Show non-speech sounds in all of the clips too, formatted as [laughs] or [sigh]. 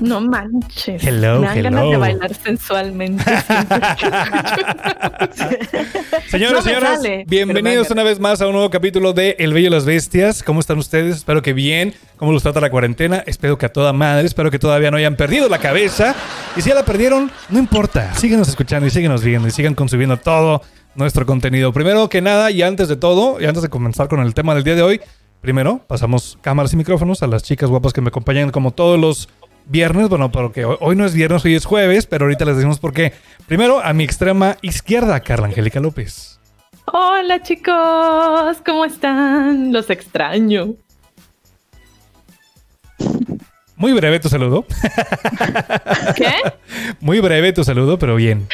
No manches. Hello, Me dan hello. ganas de bailar sensualmente. [laughs] Señores, No señoras, sale, bienvenidos una vez más a un nuevo capítulo de El Bello y las Bestias. ¿Cómo están ustedes? Espero que bien. ¿Cómo los trata la cuarentena? Espero que a toda madre. Espero que todavía no hayan perdido la cabeza. Y si ya la perdieron, no importa. Síguenos escuchando y síguenos viendo y sigan consumiendo todo nuestro contenido. Primero que nada y antes de todo, y antes de comenzar con el tema del día de hoy, primero pasamos cámaras y micrófonos a las chicas guapas que me acompañan como todos los viernes. Bueno, porque hoy, no es viernes, hoy es jueves, pero ahorita les decimos por qué. Primero, a mi extrema izquierda, Carla Angélica López. Hola chicos, ¿cómo están? Los extraño. Muy breve tu saludo. ¿Qué? [laughs] Muy breve tu saludo, pero bien.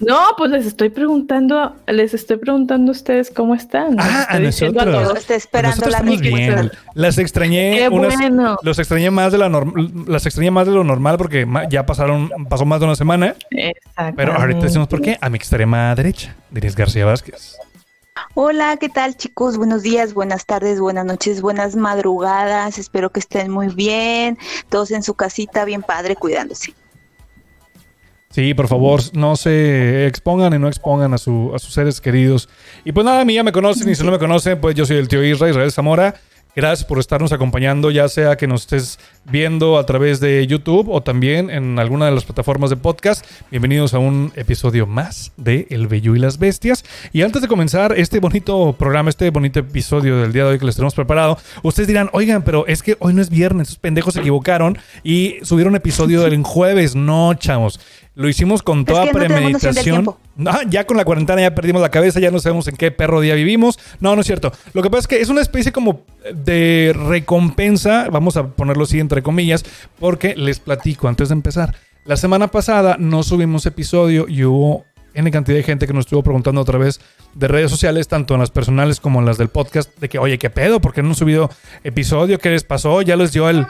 No, pues les estoy preguntando, les estoy preguntando a ustedes cómo están. Ah, a estoy diciendo a nosotros. todos. Está esperando Nosotros la estamos respuesta. bien. Las extrañé Qué unas- bueno. los extrañé más de la norm- las extrañé más de lo normal porque ya pasaron pasó más de una semana, Exactamente. pero ahorita decimos por qué a mi extrema derecha, Diris García Vázquez. Hola, ¿qué tal chicos? Buenos días, buenas tardes, buenas noches, buenas madrugadas. Espero que estén muy bien, todos en su casita, bien padre, cuidándose. Sí, por favor, no se expongan y no expongan a, su, a sus seres queridos. Y pues nada, a mí ya me conocen y si no me conocen, pues yo soy el tío Israel, Israel Zamora. Gracias por estarnos acompañando, ya sea que nos estés viendo a través de YouTube o también en alguna de las plataformas de podcast. Bienvenidos a un episodio más de El Bello y las Bestias. Y antes de comenzar este bonito programa, este bonito episodio del día de hoy que les tenemos preparado, ustedes dirán, oigan, pero es que hoy no es viernes, esos pendejos se equivocaron y subieron episodio del jueves. No, chavos. Lo hicimos con toda que premeditación. Ah, ya con la cuarentena ya perdimos la cabeza, ya no sabemos en qué perro día vivimos. No, no es cierto. Lo que pasa es que es una especie como de recompensa, vamos a ponerlo así entre comillas, porque les platico antes de empezar. La semana pasada no subimos episodio y hubo N cantidad de gente que nos estuvo preguntando a través de redes sociales, tanto en las personales como en las del podcast, de que, oye, ¿qué pedo? ¿Por qué no han subido episodio? ¿Qué les pasó? ¿Ya les dio el...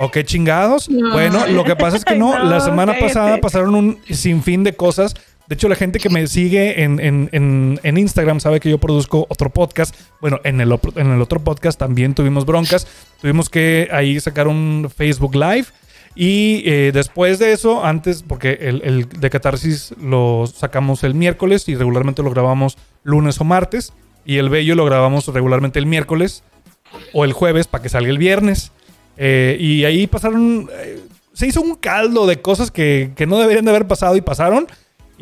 ¿O qué chingados? No. Bueno, lo que pasa es que [laughs] no, la semana cállate. pasada pasaron un sinfín de cosas. De hecho, la gente que me sigue en, en- en- en Instagram sabe que yo produzco otro podcast. Bueno, en el, en el otro podcast también tuvimos broncas. Tuvimos que ahí sacar un Facebook Live. Y eh, después de eso, antes, porque el, el de Catarsis lo sacamos el miércoles y regularmente lo grabamos lunes o martes. Y el Bello lo grabamos regularmente el miércoles o el jueves para que salga el viernes. Eh, y ahí pasaron. eh, se hizo un caldo de cosas que, que no deberían de haber pasado y pasaron.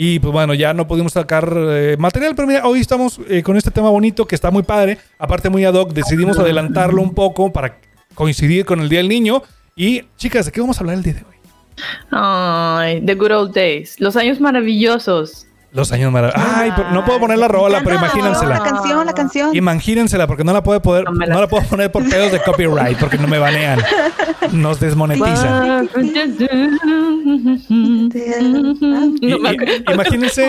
Y pues bueno, ya no pudimos sacar eh, material, pero mira, hoy estamos eh, con este tema bonito que está muy padre. Aparte, muy ad hoc, decidimos adelantarlo un poco para coincidir con el Día del Niño. Y chicas, ¿de qué vamos a hablar el día de hoy? Ay, The Good Old Days. Los años maravillosos. Los años maravillosos. Ay, no puedo poner la rola, pero imagínensela. La canción, la canción. Imagínensela, porque no la puedo poder, No la no la puedo poner por pedos de copyright, porque no me banean. Nos desmonetizan. Imagínense-.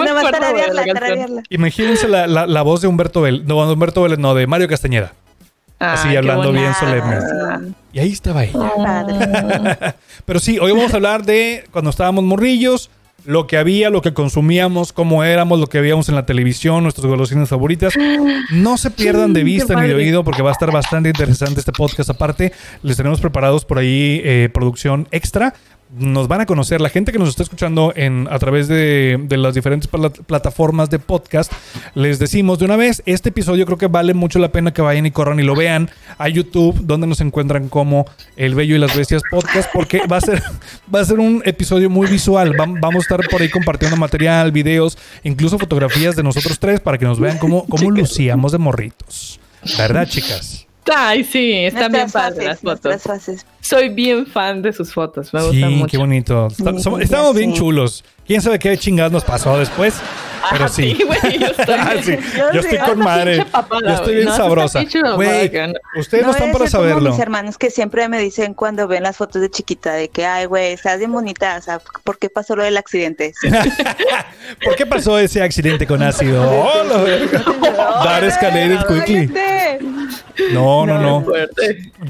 Imagínense la, la- la voz de Humberto Vélez, no, de Humberto Vélez, no, de Mario Castañeda. Así Ay, qué hablando bien solemne. Y ahí estaba ella. [laughs] Pero sí, hoy vamos a hablar de cuando estábamos morrillos, lo que había, lo que consumíamos, cómo éramos, lo que veíamos en la televisión, nuestras golosinas favoritas. No se pierdan de vista ni de oído porque va a estar bastante interesante este podcast. Aparte, les tenemos preparados por ahí eh, producción extra nos van a conocer. La gente que nos está escuchando en, a través de, de las diferentes pla- plataformas de podcast, les decimos de una vez, este episodio creo que vale mucho la pena que vayan y corran y lo vean a YouTube, donde nos encuentran como El Bello y las Bestias Podcast, porque va a ser, [laughs] va a ser un episodio muy visual. Vam- vamos a estar por ahí compartiendo material, videos, incluso fotografías de nosotros tres para que nos vean cómo, cómo lucíamos de morritos. ¿Verdad, chicas? Ay, sí, están bien Nuestras padres fases, las fotos. fases. Soy bien fan de sus fotos, me Sí, gustan mucho. qué bonito. Está- Sí, somos- estamos bien chulos. ¿Quién sabe qué chingados nos pasó después? Pero Ah, sí. [laughs] güey, yo [laughs] estoy Ah, sí. Yo Yo estoy con madre. papada, Yo estoy bien No, sabrosa. Güey, ustedes no No están para saberlo. mis hermanos que siempre me dicen cuando ven las fotos de chiquita de que, ay, güey, estás bien bonita, o sea, ¿por qué pasó lo del accidente? Sí. [laughs] ¿Por qué pasó ese accidente con ácido? Oh. That escalated quickly. [laughs] No, no, no.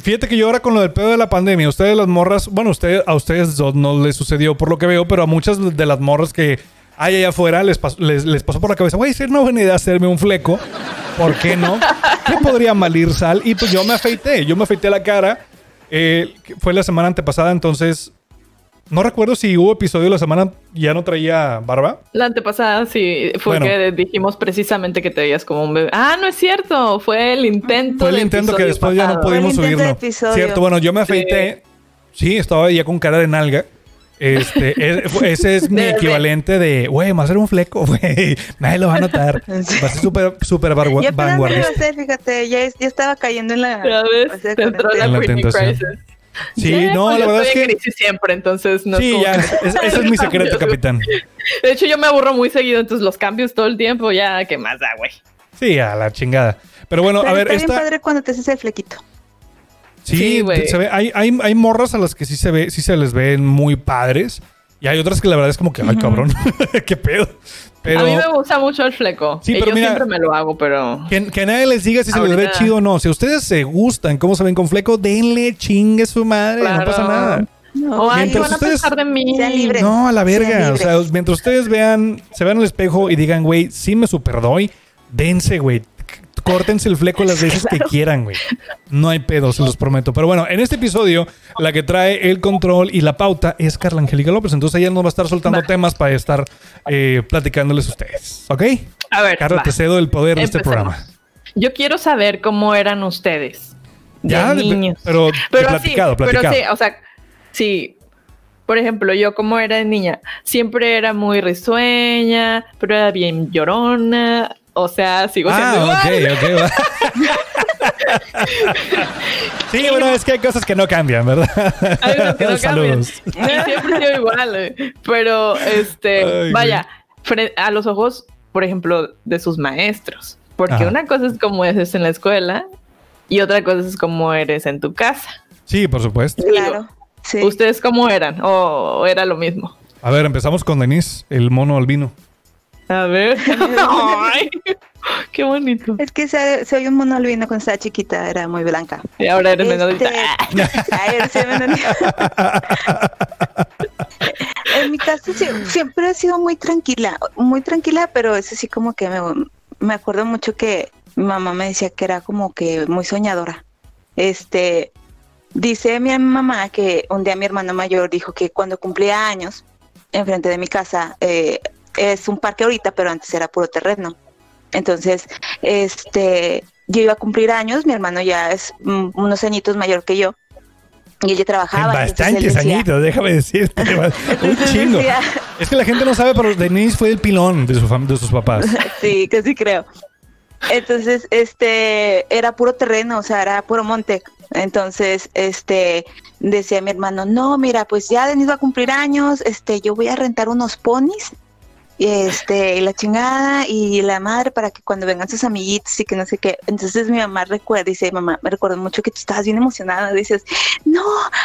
Fíjate que yo ahora con lo del pedo de la pandemia, ustedes las morras, bueno, ustedes, a ustedes dos no les sucedió por lo que veo, pero a muchas de las morras que hay allá afuera les pasó, les, les pasó por la cabeza, güey, sería una buena idea hacerme un fleco. ¿Por qué no? ¿Qué podría malir sal? Y pues yo me afeité, yo me afeité la cara. eh, fue la semana antepasada, entonces no recuerdo si hubo episodio la semana ya no traía barba. La antepasada sí fue Bueno. que dijimos precisamente que te veías como un bebé. Ah, no es cierto, fue el intento. Fue el intento que después ya no pudimos Fue el intento subirlo. de episodio. Cierto, bueno, yo me afeité. Sí, estaba ya con cara de nalga. Este, [laughs] es- ese es mi De equivalente de, güey, me va a hacer un fleco, [laughs] güey. Nadie lo va a notar. [laughs] Va a ser súper, súper Yo vanguardista. fíjate, ya, es- ya estaba cayendo en la... O sea, te entró la En la Britney tentación. Crisis. Sí, no, pues la verdad es que. crisis siempre, entonces no Sí, ya, que- es- ese es mi secreto, [laughs] capitán. De hecho, yo me aburro muy seguido, entonces los cambios todo el tiempo, ya, ¿qué más da, güey? Sí, a la chingada. Pero bueno, Pero a ver, está bien esta. padre cuando te haces el flequito. Sí, Sí, güey. se ve, hay, hay, hay morras a las que sí se ve, sí se les ven muy padres. Y hay otras que la verdad es como que, ay, cabrón, [laughs] qué pedo. Pero A mí me gusta mucho el fleco. Sí, y pero yo mira- siempre me lo hago, pero... que, que nadie les diga si se les ve chido o no. Si ustedes se gustan cómo se ven con fleco, denle chingue su madre, no pasa nada. O ay, ¿qué Mientras van a ustedes pensar de mí? sean libres. No, a la verga. O sea, mientras ustedes vean, se vean al espejo y digan, güey, sí me superdoy, dense, güey. Córtense el fleco las veces que quieran, güey. No hay pedo, se los prometo. Pero bueno, en este episodio, la que trae el control y la pauta es Carla Angélica López. Entonces ella nos va a estar soltando Va. temas para estar eh, platicándoles a ustedes. ¿Ok? A ver, Carla, va. te cedo el poder de este programa. Yo quiero saber cómo eran ustedes. De Ya, de- niños. pero, de Pero así, platicado, platicado. pero sí, o sea, sí. Por ejemplo, yo como era de niña, siempre era muy risueña, pero era bien llorona. O sea, sigo siendo Ah, igual. ok, ok. va. [laughs] sí, bueno, es que hay cosas que no cambian, ¿verdad? Hay unos que no cambian. Saludos. Y siempre sido igual. eh. Pero, este, Ay, vaya, a los ojos, por ejemplo, de sus maestros. Porque Ajá. una cosa es como eres en la escuela y otra cosa es como eres en tu casa. Sí, por supuesto. Claro. Sí. ¿Ustedes cómo eran? ¿O era lo mismo? A ver, empezamos con Denise, el mono albino. A ver. [laughs] Ay, qué bonito. Es que se- soy un mono albino cuando estaba chiquita, era muy blanca. Y ahora eres menudita. Este, [laughs] [laughs] en mi caso sí- siempre he sido muy tranquila, muy tranquila, pero es así como que me, me acuerdo mucho que mi mamá me decía que era como que muy soñadora. Este, dice mi mamá que un día mi hermano mayor dijo que cuando cumplía años, enfrente de mi casa, eh, es un parque ahorita, pero antes era puro terreno. Entonces, este, yo iba a cumplir años, mi hermano ya es mm, unos añitos mayor que yo, y él ya trabajaba. él Bastantes decía- añitos, déjame decirte. [laughs] Un chingo. decía- Es que la gente no sabe, pero Denise fue el pilón de, su de sus papás. [laughs] sí, que sí creo. Entonces, este, era puro terreno, o sea, era puro monte. Entonces, este, decía mi hermano, no, mira, pues ya Denis va a cumplir años, este, yo voy a rentar unos ponis, este, y la chingada, y la madre para que cuando vengan sus amiguitos y que no sé qué. Entonces mi mamá recuerda, dice, mamá, me recuerdo mucho que tú estabas bien emocionada, dices, no,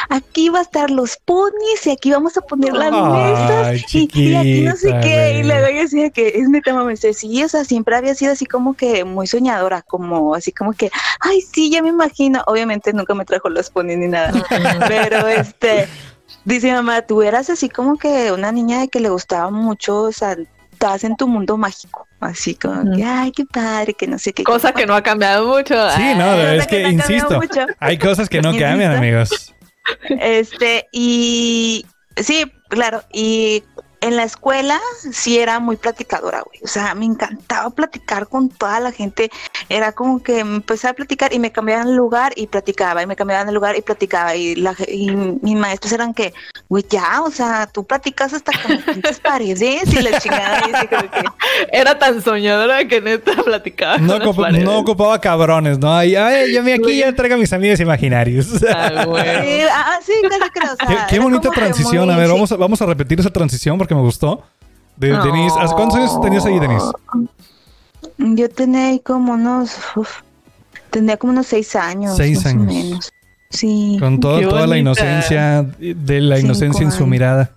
aquí va a estar los ponis, y aquí vamos a poner las Ay, mesas, y, y aquí no sé qué, y güey. luego yo decía que es neta, mamá, dice, sí, o sea, siempre había sido así como que muy soñadora, como así como que, ay, sí, ya me imagino, obviamente nunca me trajo los ponis ni nada, [laughs] pero este, dice mamá, tú eras así como que una niña de que le gustaba mucho, o sea, estabas en tu mundo mágico, así como que, ay, qué padre, que no sé qué. Cosa que no ha cambiado mucho. Sí, no, es cosa que, no insisto, hay cosas que no cambian, amigos. Este, y sí, claro. Y en la escuela sí era muy platicadora, güey. O sea, me encantaba platicar con toda la gente. Era como que empezaba a platicar y me cambiaban el lugar y platicaba, y me cambiaban el lugar y platicaba. Y, la, y mis maestros eran que, güey, ya, o sea, tú platicas hasta con las paredes y la chingada. Y así como que, [laughs] Era tan soñadora que neta platicaba. No, con las no ocupaba cabrones, ¿no? Ay, ay, yo me aquí ya traigo a mis amigos imaginarios. [laughs] Ah, güey. sí, ah, sí, casi que, o sea, qué qué bonita transición. muy- A ver, sí. vamos a, vamos a repetir esa transición porque me gustó. De No. Denise. ¿Hace cuántos años tenías ahí, Denise? Yo tenía ahí como unos, uf, tenía como unos seis años. Seis más o años. menos. Sí, Con toda, Qué toda la inocencia, de la Cinco inocencia en su años. mirada.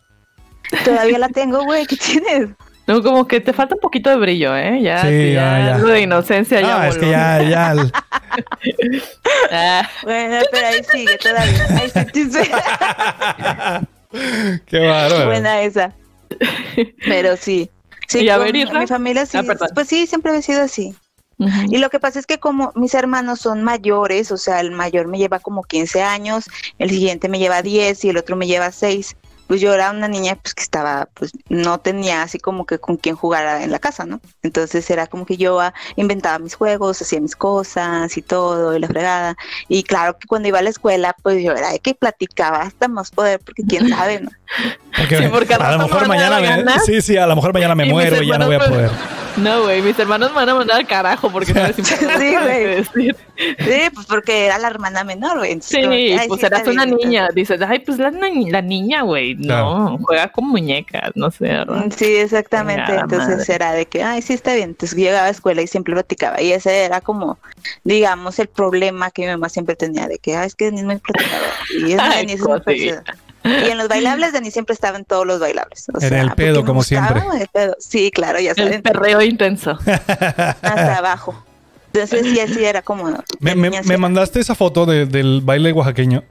todavía la tengo, güey, ¿qué tienes? No, como que te falta un poquito de brillo, ¿eh? Ya, Sí, ya, ya. De inocencia ya. Ah, es que voló. ya, ya. el- [laughs] Ah, Bueno, pero ahí sigue todavía. Ahí sí, sí, sí. Qué bárbaro. Buena esa. [laughs] Pero sí. Sí, Y a ver, mi familia sí. Ah, perdón. pues sí, siempre había sido así. Y lo que pasa es que como mis hermanos son mayores, o sea, el mayor me lleva como 15 años, el siguiente me lleva 10 y el otro me lleva 6. Pues yo era una niña pues que estaba, pues no tenía así como que con quién jugar en la casa, ¿no? Entonces era como que yo ah, inventaba mis juegos, hacía mis cosas y todo, y la fregada. Y claro que cuando iba a la escuela, pues yo era de que platicaba hasta más poder, porque quién sabe, ¿no? [laughs] Porque, Sí, porque a lo mejor mañana me, sí, sí, a lo mejor mañana me Y muero y ya no voy a poder. No, güey, mis hermanos me van a mandar al carajo porque no les importa Sí, güey. decir. Sí, pues porque era la hermana menor, güey. Sí, ay, pues sí, eras una bien, niña. Dices, ay, pues la, ni- la niña, güey. No, juega con muñecas, no sé, ¿verdad? Mm, Sí, exactamente. Entonces madre. era de que, ay, sí está bien. Entonces llegaba a la escuela y siempre platicaba. Y ese era como, digamos, el problema que mi mamá siempre tenía, de que, ay, es que Denise es muy. Y es [laughs] Ay, Denise es muy. Y en los bailables, Denise siempre estaba en todos los bailables. O Era el porque pedo, como gustaba, siempre. el pedo. Sí, claro, ya El saben, perreo intenso. hasta abajo. Entonces sí, así era como... Me, de me- me mandaste esa foto de- del baile oaxaqueño.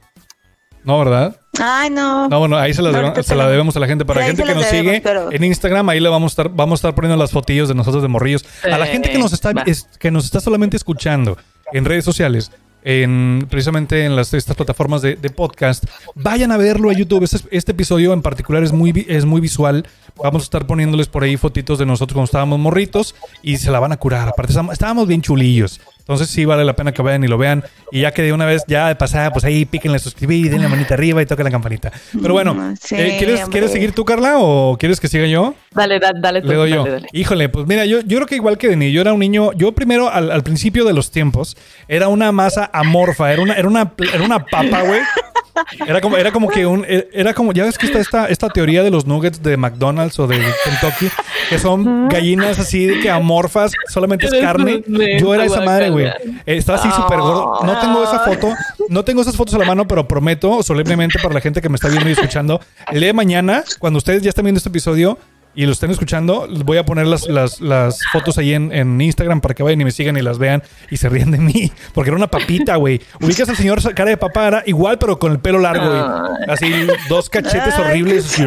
No, ¿verdad? Ay, no. No, bueno, ahí se la, No, debe- ahorita se la debemos a la gente. Para la gente que las nos debemos, sigue pero- en Instagram, ahí le vamos a estar, vamos a estar poniendo las fotillos de nosotros de morrillos. A la gente que nos está, es- que nos está solamente escuchando en redes sociales, en precisamente en las estas plataformas de, podcast, vayan a verlo a YouTube. Este, este episodio en particular es muy, es muy visual. Vamos a estar poniéndoles por ahí fotitos de nosotros cuando estábamos morritos y se la van a curar. Aparte, estábamos bien chulillos. Entonces sí vale la pena que vayan y lo vean. Y ya que de una vez, ya de pasada, pues ahí píquenle suscribir, denle la manita arriba y toquen la campanita. Pero bueno, Mm, sí, eh, ¿quieres. ¿quieres seguir tú, Carla, o quieres que siga yo? Dale, dale, dale. tú, Le doy yo. dale, dale. Híjole, pues mira, yo, yo creo que igual que Denis, yo era un niño, yo primero al, al principio de los tiempos era una masa amorfa, era una, era una, era una papa, güey. Era como, era como que un, era como, ya ves que está esta, esta teoría de los nuggets de McDonald's o de Kentucky, que son gallinas así de que amorfas, solamente es carne. Yo era esa madre, güey. Estaba así súper gordo. No tengo esa foto, no tengo esas fotos a la mano, pero prometo solemnemente para la gente que me está viendo y escuchando, el día de mañana, cuando ustedes ya estén viendo este episodio, y lo estén escuchando, les voy a poner las, las, las fotos ahí en, en Instagram para que vayan y me sigan y las vean y se rían de mí. Porque era una papita, güey. Ubicas al señor cara de papá, era igual, pero con el pelo largo, güey. Así, dos cachetes horribles.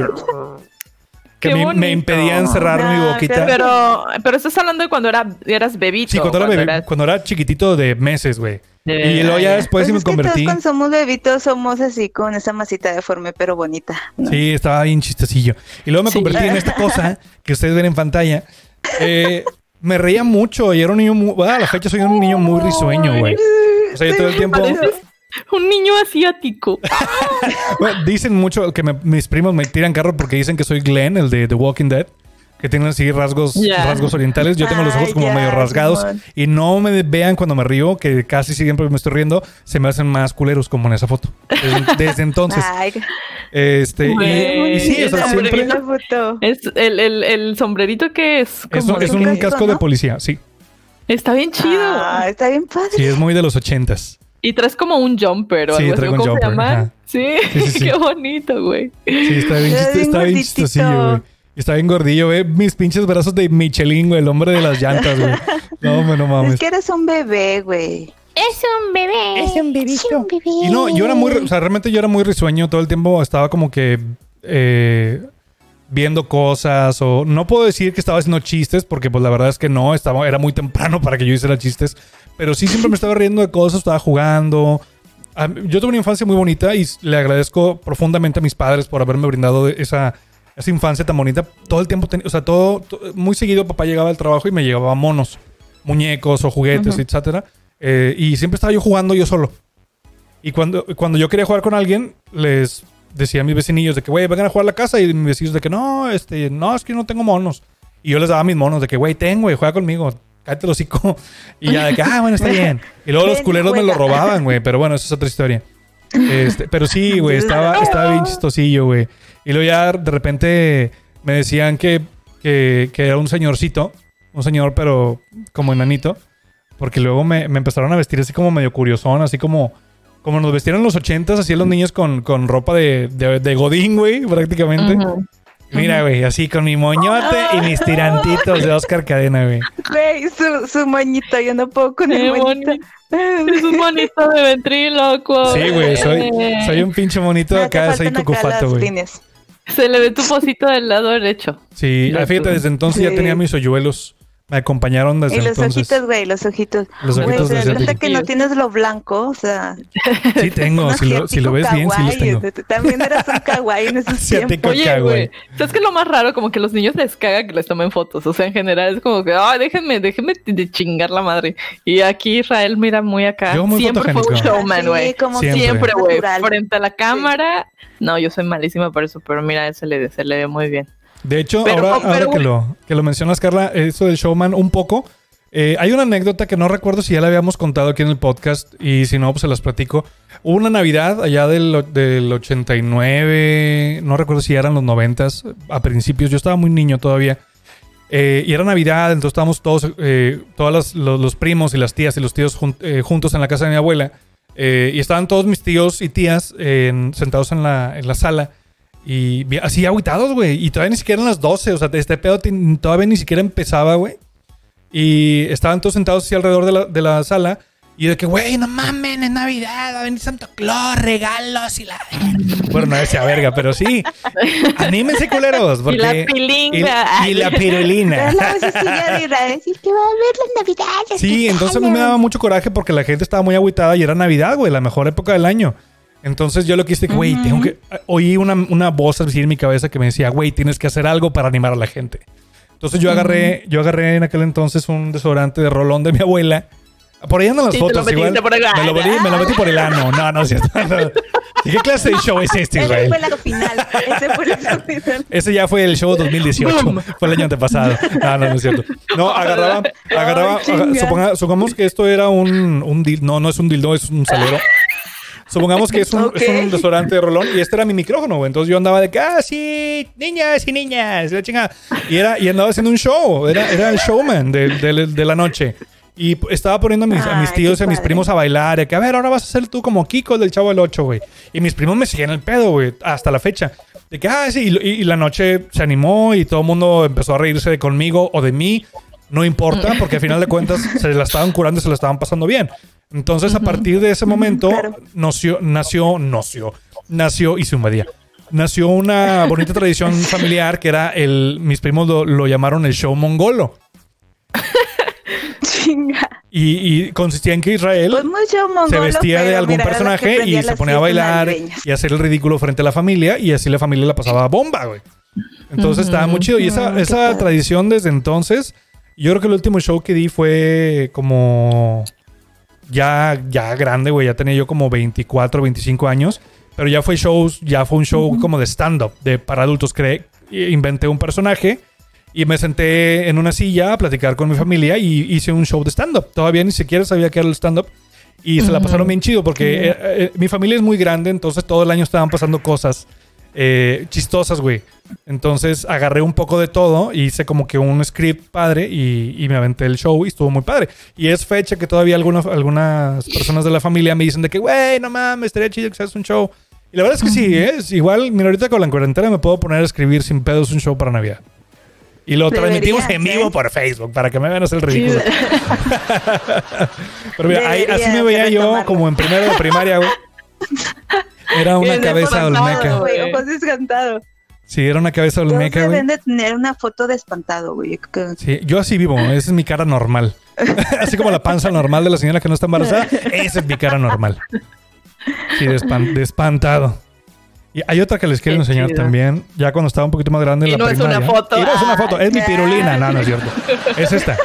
Que me, impedían cerrar mi Ah, boquita. Pero, pero estás hablando de cuando era, eras bebito. sí, cuando era, bebé- eras- cuando era chiquitito de meses, güey. Y luego ya después sí Pues me es que convertí. todos cuando somos bebitos somos así con esa masita deforme pero bonita. ¿no? Sí, estaba bien chistecillo. Y luego me Sí. convertí en esta cosa [laughs] que ustedes ven en pantalla. Eh, me reía mucho y era un niño muy... bueno, a la fecha soy un niño muy risueño, güey. O sea, yo todo el tiempo... Pareces un niño asiático. Bueno, dicen mucho que me- mis primos me tiran carro porque dicen que soy Glenn, el de The Walking Dead. Que tienen así rasgos, rasgos orientales. Yo tengo los ojos como medio rasgados. Y no me vean cuando me río, que casi siempre me estoy riendo. Se me hacen más culeros como en esa foto. Desde, desde entonces. [laughs] Ay, este, y, y sí, o sea, siempre... Es el, el, el sombrerito que es Es, como un- es un casco, casco de policía, sí. Está bien chido. Ah, está bien padre. Sí, es muy de los ochentas. Y traes como un jumper o Sí, algo así. un ¿Cómo jumper, se llama? Sí, Sí, sí, [laughs] sí. qué bonito, güey. Sí, está bien, Está bien está bien gorditito. chistosillo, güey. Está bien gordillo, ve mis pinches brazos de Michelin, güey, el hombre de las llantas, güey. [laughs] No, hombre, no mames. Es que eres un bebé, güey. Es un bebé. Es un bebito. Y no, yo era muy, o sea, realmente yo era muy risueño todo el tiempo, estaba como que eh, viendo cosas o no puedo decir que estaba haciendo chistes porque pues la verdad es que no, estaba era muy temprano para que yo hiciera chistes, pero sí siempre me estaba riendo de cosas, estaba jugando. a- yo tuve una infancia muy bonita y le agradezco profundamente a mis padres por haberme brindado esa, esa infancia tan bonita. Todo el tiempo, ten- o sea, todo, to- muy seguido papá llegaba al trabajo y me llevaba monos, muñecos o juguetes, Ujú. etcétera. Eh, y siempre estaba yo jugando yo solo. Y cuando, cuando yo quería jugar con alguien, les decía a mis vecinillos de que, güey, vengan a jugar a la casa. Y mis vecinos de que, no, este, no, es que no tengo monos. Y yo les daba mis monos de que, güey, ten, güey, juega conmigo. Cállate el hocico. [laughs] Y ya de que, ah, bueno, está bien. Y luego los culeros me lo robaban, güey. Pero bueno, esa es otra historia. Este, pero sí, [laughs] güey, estaba, estaba bien chistosillo, güey. Y luego ya de repente me decían que, que, que era un señorcito. Un señor, pero como enanito. Porque luego me, me empezaron a vestir así como medio curiosón, así como... Como nos vestieron en los ochentas, así los niños con, con ropa de, de, de godín, güey, prácticamente. Mira, güey, así con mi moñote y mis [laughs] tirantitos de Oscar Cadena, güey. Güey, su, su moñito, yo no puedo con el moñito. [laughs] Es un monito de ventrílocuo. Sí, güey, soy, soy un pinche monito No, te acá, soy cucufato, güey. Se le ve tu pocito del lado derecho. Sí, ah, fíjate, desde entonces ya tenía mis hoyuelos. Me acompañaron desde Y los entonces. ojitos, güey, los ojitos. Los Güey, ojitos asiático. que no tienes lo blanco, o sea. Sí tengo, si lo, si lo ves bien, sí los tengo. tú También eras un kawaii en esos Asiático tiempos. Oye, güey, ¿sabes qué es lo más raro? Como que los niños les caga que les tomen fotos. O sea, en general es como que, ay, déjenme, déjenme de chingar la madre. Y aquí Israel mira muy acá. Yo muy Siempre fue un showman, güey. Sí, como Siempre. Güey. Frente a la cámara. No, yo soy malísima para eso, pero mira, se le, se le ve muy bien. De hecho, Pero- ahora, pero, ahora que, lo, que lo mencionas, Carla, eso del showman un poco. eh, hay una anécdota que no recuerdo si ya la habíamos contado aquí en el podcast y si no, pues se las platico. Hubo una Navidad allá del, del 89, no recuerdo si eran los 90 a principios, yo estaba muy niño todavía. eh, y era Navidad, entonces estábamos todos, eh, todos los, los- los primos y las tías y los tíos jun- eh, juntos en la casa de mi abuela. y estaban todos mis tíos y tías en- sentados en la, en la sala. Y así agüitados, güey. Y todavía ni siquiera eran las 12. O sea, este pedo todavía ni siquiera empezaba, güey. Y estaban todos sentados así alrededor de la, de la sala. Y de que, güey, no mamen, es Navidad, va a venir Santo Claus, regalos y la... Bueno, no decía verga, pero sí. [laughs] Anímense, culeros. Porque... y la pilinga. y- y la pirulina. Pero la vocecilla de Israel, sí, que va a ver las navidades. Sí, entonces a mí me daba mucho coraje porque la gente estaba muy agüitada y era Navidad, güey, la mejor época del año. Entonces yo lo que hice, güey, tengo que... Oí una, una voz así en mi cabeza que me decía, güey, tienes que hacer algo para animar a la gente. Entonces yo agarré, yo agarré en aquel entonces un desodorante de rolón de mi abuela. Por ahí andan las Sí, lo fotos, metiste igual. por el- me, lo metí, me lo metí por el ano. No, no, cierto. [laughs] no. ¿Y qué clase de show es este, Ese Israel? fue el final. Ese fue el final. [laughs] Ese ya fue el show 2018. fue el año antepasado. No, no, no es cierto. No, agarraba, agarraba, Ay, chinga. aga- suponga- supongamos que esto era un, un dil- no, no es un dildo, es un salero. Supongamos que es un, es un restaurante de rolón y este era mi micrófono, güey. Entonces yo andaba de que, ah, sí, niñas y niñas, la chingada. Y, era, y andaba haciendo un show, era, era el showman de, de- de la noche. Y estaba poniendo a mis, a mis Ay, tíos y a mis padre. primos a bailar. Y que, a ver, ahora vas a ser tú como Kiko del Chavo del 8, güey. Y mis primos me siguen el pedo, güey, hasta la fecha. De que, ah, sí, y, y la noche se animó y todo el mundo empezó a reírse de conmigo o de mí. No importa, porque al final de cuentas se la estaban curando y se la estaban pasando bien. Entonces, a partir de ese momento, claro. nació, nació, nació, nació, hice un día. Nació una bonita tradición [laughs] familiar que era el, mis primos lo, lo llamaron el show mongolo. [laughs] Chinga. Y, y consistía en que Israel Pues se vestía de algún personaje y se ponía a bailar y hacer el ridículo frente a la familia y así la familia la pasaba bomba, güey. Entonces estaba muy chido. Y esa, Mm, tradición desde entonces, yo creo que el último show que di fue como ya, ya grande, güey. Ya tenía yo como 24, 25 años. Pero ya fue shows, ya fue un show como de stand-up, de para adultos. Creé, inventé un personaje y me senté en una silla a platicar con mi familia y hice un show de stand-up. Todavía ni siquiera sabía qué era el stand-up. Y se la pasaron bien chido porque eh, eh, mi familia es muy grande, entonces todo el año estaban pasando cosas eh, chistosas, güey. Entonces agarré un poco de todo, y hice como que un script padre y, y me aventé el show y estuvo muy padre. Y es fecha que todavía algunas, algunas personas de la familia me dicen de que, güey, no mames, estaría chido que seas un show. Y la verdad es que sí, ¿eh? es igual, mira, ahorita con la cuarentena me puedo poner a escribir sin pedos un show para Navidad. Y lo transmitimos en Deberías, vivo ¿eh? por Facebook para que me vean hacer el ridículo. [laughs] Pero mira, ahí- así me veía yo como en primero de primaria, güey. [laughs] Era una [laughs] cabeza olmeca. güey. Ojos descantados. Sí, era una cabeza olmeca, güey. deben de tener una foto de espantado, güey. Sí, yo así vivo, esa es mi cara normal. [laughs] [laughs] así como la panza normal de la señora que no está embarazada, esa es mi cara normal. Sí, de, espan- de espantado. Y hay otra que les quiero Qué enseñar chido. también, ya cuando estaba un poquito más grande en Y la no es una foto. Y no es una foto, es mi Ah, pirulina. No, no es cierto. Es esta.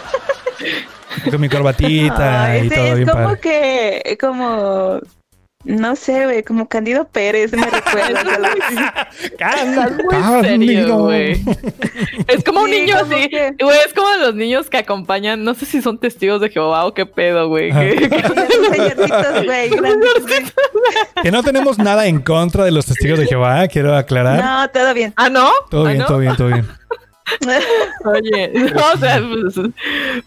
Con mi corbatita Ay, y sí, todo es bien como padre. que, como, no sé, güey, como Candido Pérez, me recuerda. [laughs] [laughs] Cándido. serio, güey. [laughs] Es como un Sí, niño como así, que- güey, es como los niños que acompañan, no sé si son testigos de Jehová o qué pedo, güey. Ajá. que- que- no tenemos nada en contra de los testigos de Jehová, quiero aclarar. No, todo bien. Ah, ¿no? Todo ¿Ah, bien, no? todo bien, todo bien. Oye, no, o sea,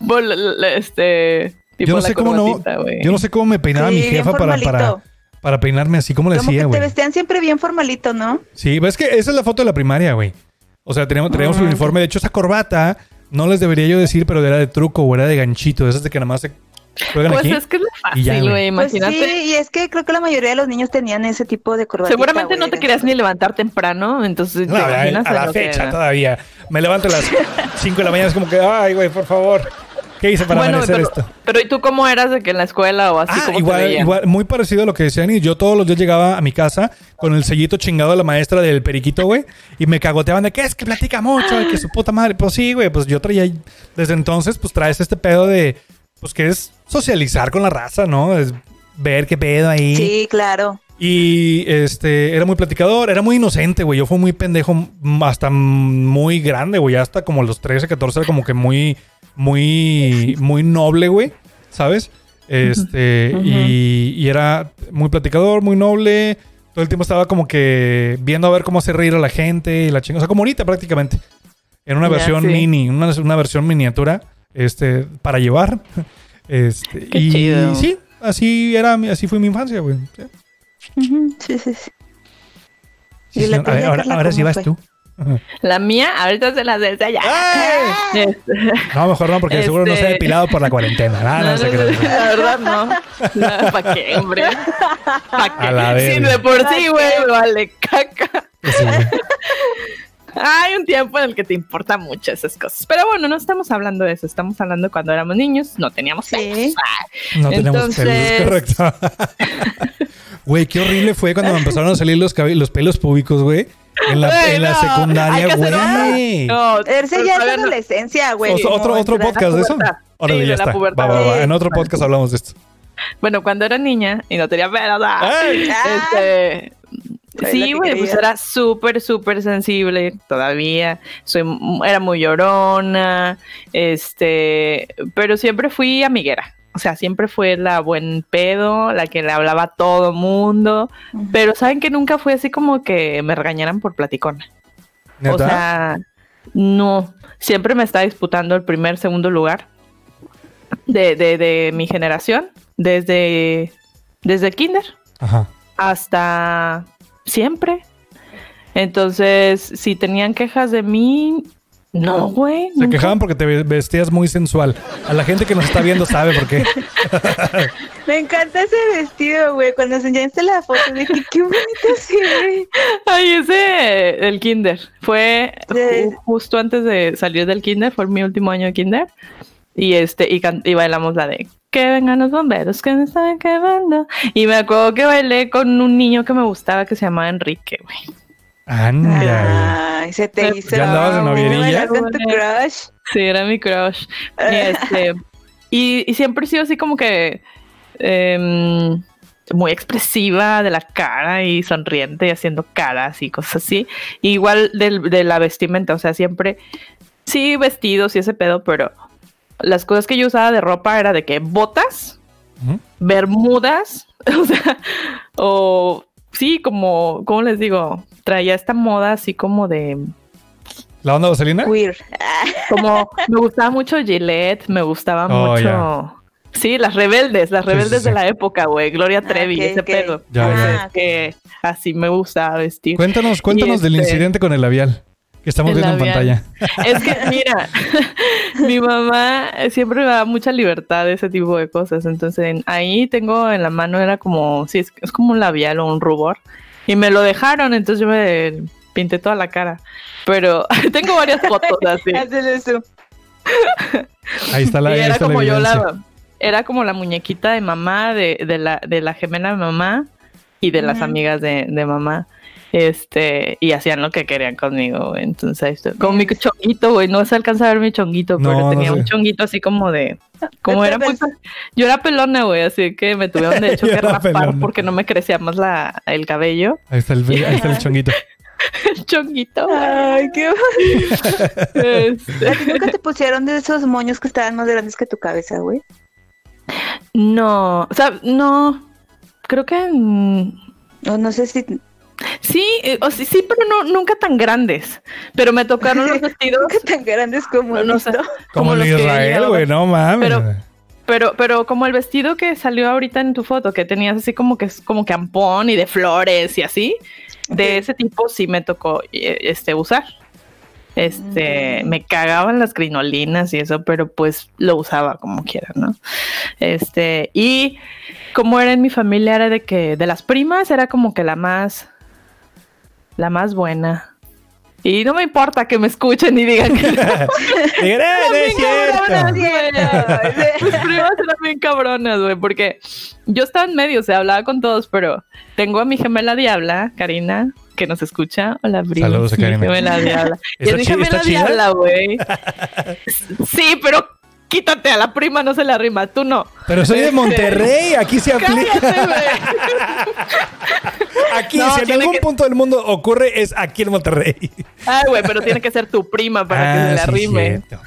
pues, este... tipo Yo no la sé cómo no, yo no sé cómo me peinaba Sí, mi jefa para, para. Para peinarme así, ¿cómo le Como decía, que te güey? vestían siempre bien formalito, ¿no? Sí, ves que esa es la foto de la primaria, güey. O sea, teníamos, teníamos el Ah, uniforme. De hecho, esa corbata, no les debería yo decir, pero era de truco o era de ganchito. Esas de que nada más se juegan Pues aquí. es que es fácil, güey. güey, Pues imagínate. sí, y es que creo que la mayoría de los niños tenían ese tipo de corbata. Seguramente no te querías ni levantar temprano, entonces No, te a, imaginas a la fecha todavía. Me levanto a las 5 de la mañana. Es como que, ay, güey, por favor. ¿Qué hice para Bueno, pero, esto? pero ¿y tú cómo eras de que en la escuela o así Ah, como igual, igual, muy parecido a lo que decían. Y yo todos los días llegaba a mi casa con el sellito chingado de la maestra del periquito, güey. Y me cagoteaban de que es que platica mucho, y que su puta madre. Pues sí, güey, pues yo traía. Desde entonces, pues traes este pedo de. Pues que es socializar con la raza, ¿no? Es ver qué pedo ahí. Sí, claro. Y este, era muy platicador, era muy inocente, güey. Yo fui muy pendejo m- hasta muy grande, güey. Hasta como los 13, 14 era como que muy, muy, muy noble, güey. ¿Sabes? Este, y, y era muy platicador, muy noble. Todo el tiempo estaba como que viendo a ver cómo hacer reír a la gente y la chingada. O sea, como ahorita prácticamente. En una versión sí. mini, una, una versión miniatura, este, para llevar. [laughs] Este, Qué y chido. sí, así era, así fue mi infancia, güey. Sí. Sí, sí, sí. Sí, ¿Y la señor. tuya, A ver, ahora, sí vas fue? tú. La mía, ahorita se las desea ya. ¡Ay! Este, No, mejor no, porque seguro no se ha Este- depilado por la cuarentena. No, no, se no, la verdad no. ¿Para qué, hombre? ¿Para qué? Sí, de por sí, güey, me vale caca. Sí. Hay un tiempo en el que te importa mucho esas cosas. Pero bueno, no estamos hablando de eso. Estamos hablando cuando éramos niños, no teníamos Sí. pelos. No tenemos Entonces- pelos, correcto. [laughs] Güey, qué horrible fue cuando me empezaron a salir los, los pelos públicos, güey. En la, en la secundaria, güey. No, Ese ya es no- adolescencia, güey. O otro, otro podcast de eso. Órale, Sí, ya la está. pubertad. Va, va, va. Sí. En otro podcast hablamos de esto. Bueno, cuando era niña y no tenía pelos, ¡Ay! este, sí, la güey, pues era súper, súper sensible todavía. Soy, era muy llorona, este, pero siempre fui amiguera. O sea, siempre fue la buen pedo, la que le hablaba a todo mundo. Pero saben que nunca fue así como que me regañaran por platicona. ¿Neta? O sea, no. Siempre me está disputando el primer, segundo lugar de, de, de mi generación, desde, desde kinder Ajá. hasta siempre. Entonces, si tenían quejas de mí, no, güey. Se nunca. quejaban porque te ve- vestías muy sensual. A la gente que nos está viendo sabe por qué. [laughs] Me encanta ese vestido, güey. Cuando enseñaste la foto, dije, qué bonito se ve. Ay, ese el kinder. Fue ju- justo antes de salir del kinder, fue mi último año de kinder. Y este, y, y bailamos la de que vengan los bomberos que me están quemando. Y me acuerdo que bailé con un niño que me gustaba que se llamaba Enrique, güey. Anda. Ay, se te hizo. ¿Ya andabas de novierilla? ¿Bailar con tu crush? Sí, era mi crush. Y, este, y, y siempre he sido así como que em, muy expresiva de la cara y sonriente y haciendo caras y cosas así. Igual de la vestimenta, o sea, siempre, sí, vestidos y ese pedo, pero las cosas que yo usaba de ropa era de que botas, bermudas, [laughs] o sea, o sí, como, ¿cómo les digo? Traía esta moda así como de ¿La onda vaselina? Queer. como me gustaba mucho Gillette, me gustaba Oh, mucho. ya. Sí, las rebeldes, las Sí, rebeldes sí, sí. de la época, güey. Gloria Trevi, ok, ese ok. pedo. Ya, ya. Ah, que así me gusta vestir. Cuéntanos, cuéntanos Y del este- incidente con el labial que estamos El viendo en labial. pantalla. Es que, mira, [laughs] mi mamá siempre me da mucha libertad de ese tipo de cosas. Entonces, en- ahí tengo en la mano, era como, sí, es, es como un labial o un rubor. Y me lo dejaron, entonces yo me pinté toda la cara. Pero [laughs] tengo varias fotos así. [laughs] Ahí está la, y ahí era está la como yo la era como la muñequita de mamá de, de la de la gemela de mamá y de las amigas de, de mamá. Este, y hacían lo que querían conmigo, güey. Entonces, como mi chonguito, güey, no se alcanza a ver mi chonguito, No, pero no tenía sé. un chonguito así como de, como era muy, yo era pelona, güey, así que me tuvieron de hecho [laughs] que era rapar pelona. porque no me crecía más la, el cabello. Ahí está el, ahí está el [laughs] chonguito. El chonguito. Ay, qué [laughs] Este, ¿A ti nunca te pusieron de esos moños que estaban más grandes que tu cabeza, güey? no, o sea, no, creo que mm, O no sé si sí, eh, o sí, sí, pero no, nunca tan grandes. Pero me tocaron los [laughs] vestidos, nunca tan grandes como No, no sé. Como, Como el los que Israel, güey, no mames. Pero- pero, pero como el vestido que salió ahorita en tu foto, que tenías así como que es como que ampón y de flores y así, de ese tipo sí me tocó eh, este usar. Este, Mm. me cagaban las crinolinas y eso, pero pues lo usaba como quiera, ¿no? Este, y como era en mi familia, era de que de las primas era como que la más, la más buena. Y no me importa que me escuchen y digan que [laughs] Digan, "Eh, no es cierto". güey. Mis primas eran bien cabronas, güey, porque yo estaba en medio, o sea, hablaba con todos, pero tengo a mi gemela Diabla, Karina, que nos escucha. Hola, prima. Saludos a Mi Karina. gemela Diabla. Y ¿Está es mi gemela? Diabla, güey. [laughs] Sí, pero quítate, a la prima no se la rima, tú no. Pero soy de Monterrey, aquí se aplica. Cállate. [laughs] Aquí, No, si en algún que- punto del mundo ocurre, es aquí en Monterrey. Ay, güey, pero tiene que ser tu prima para que Ah, se la sí, rime. cierto.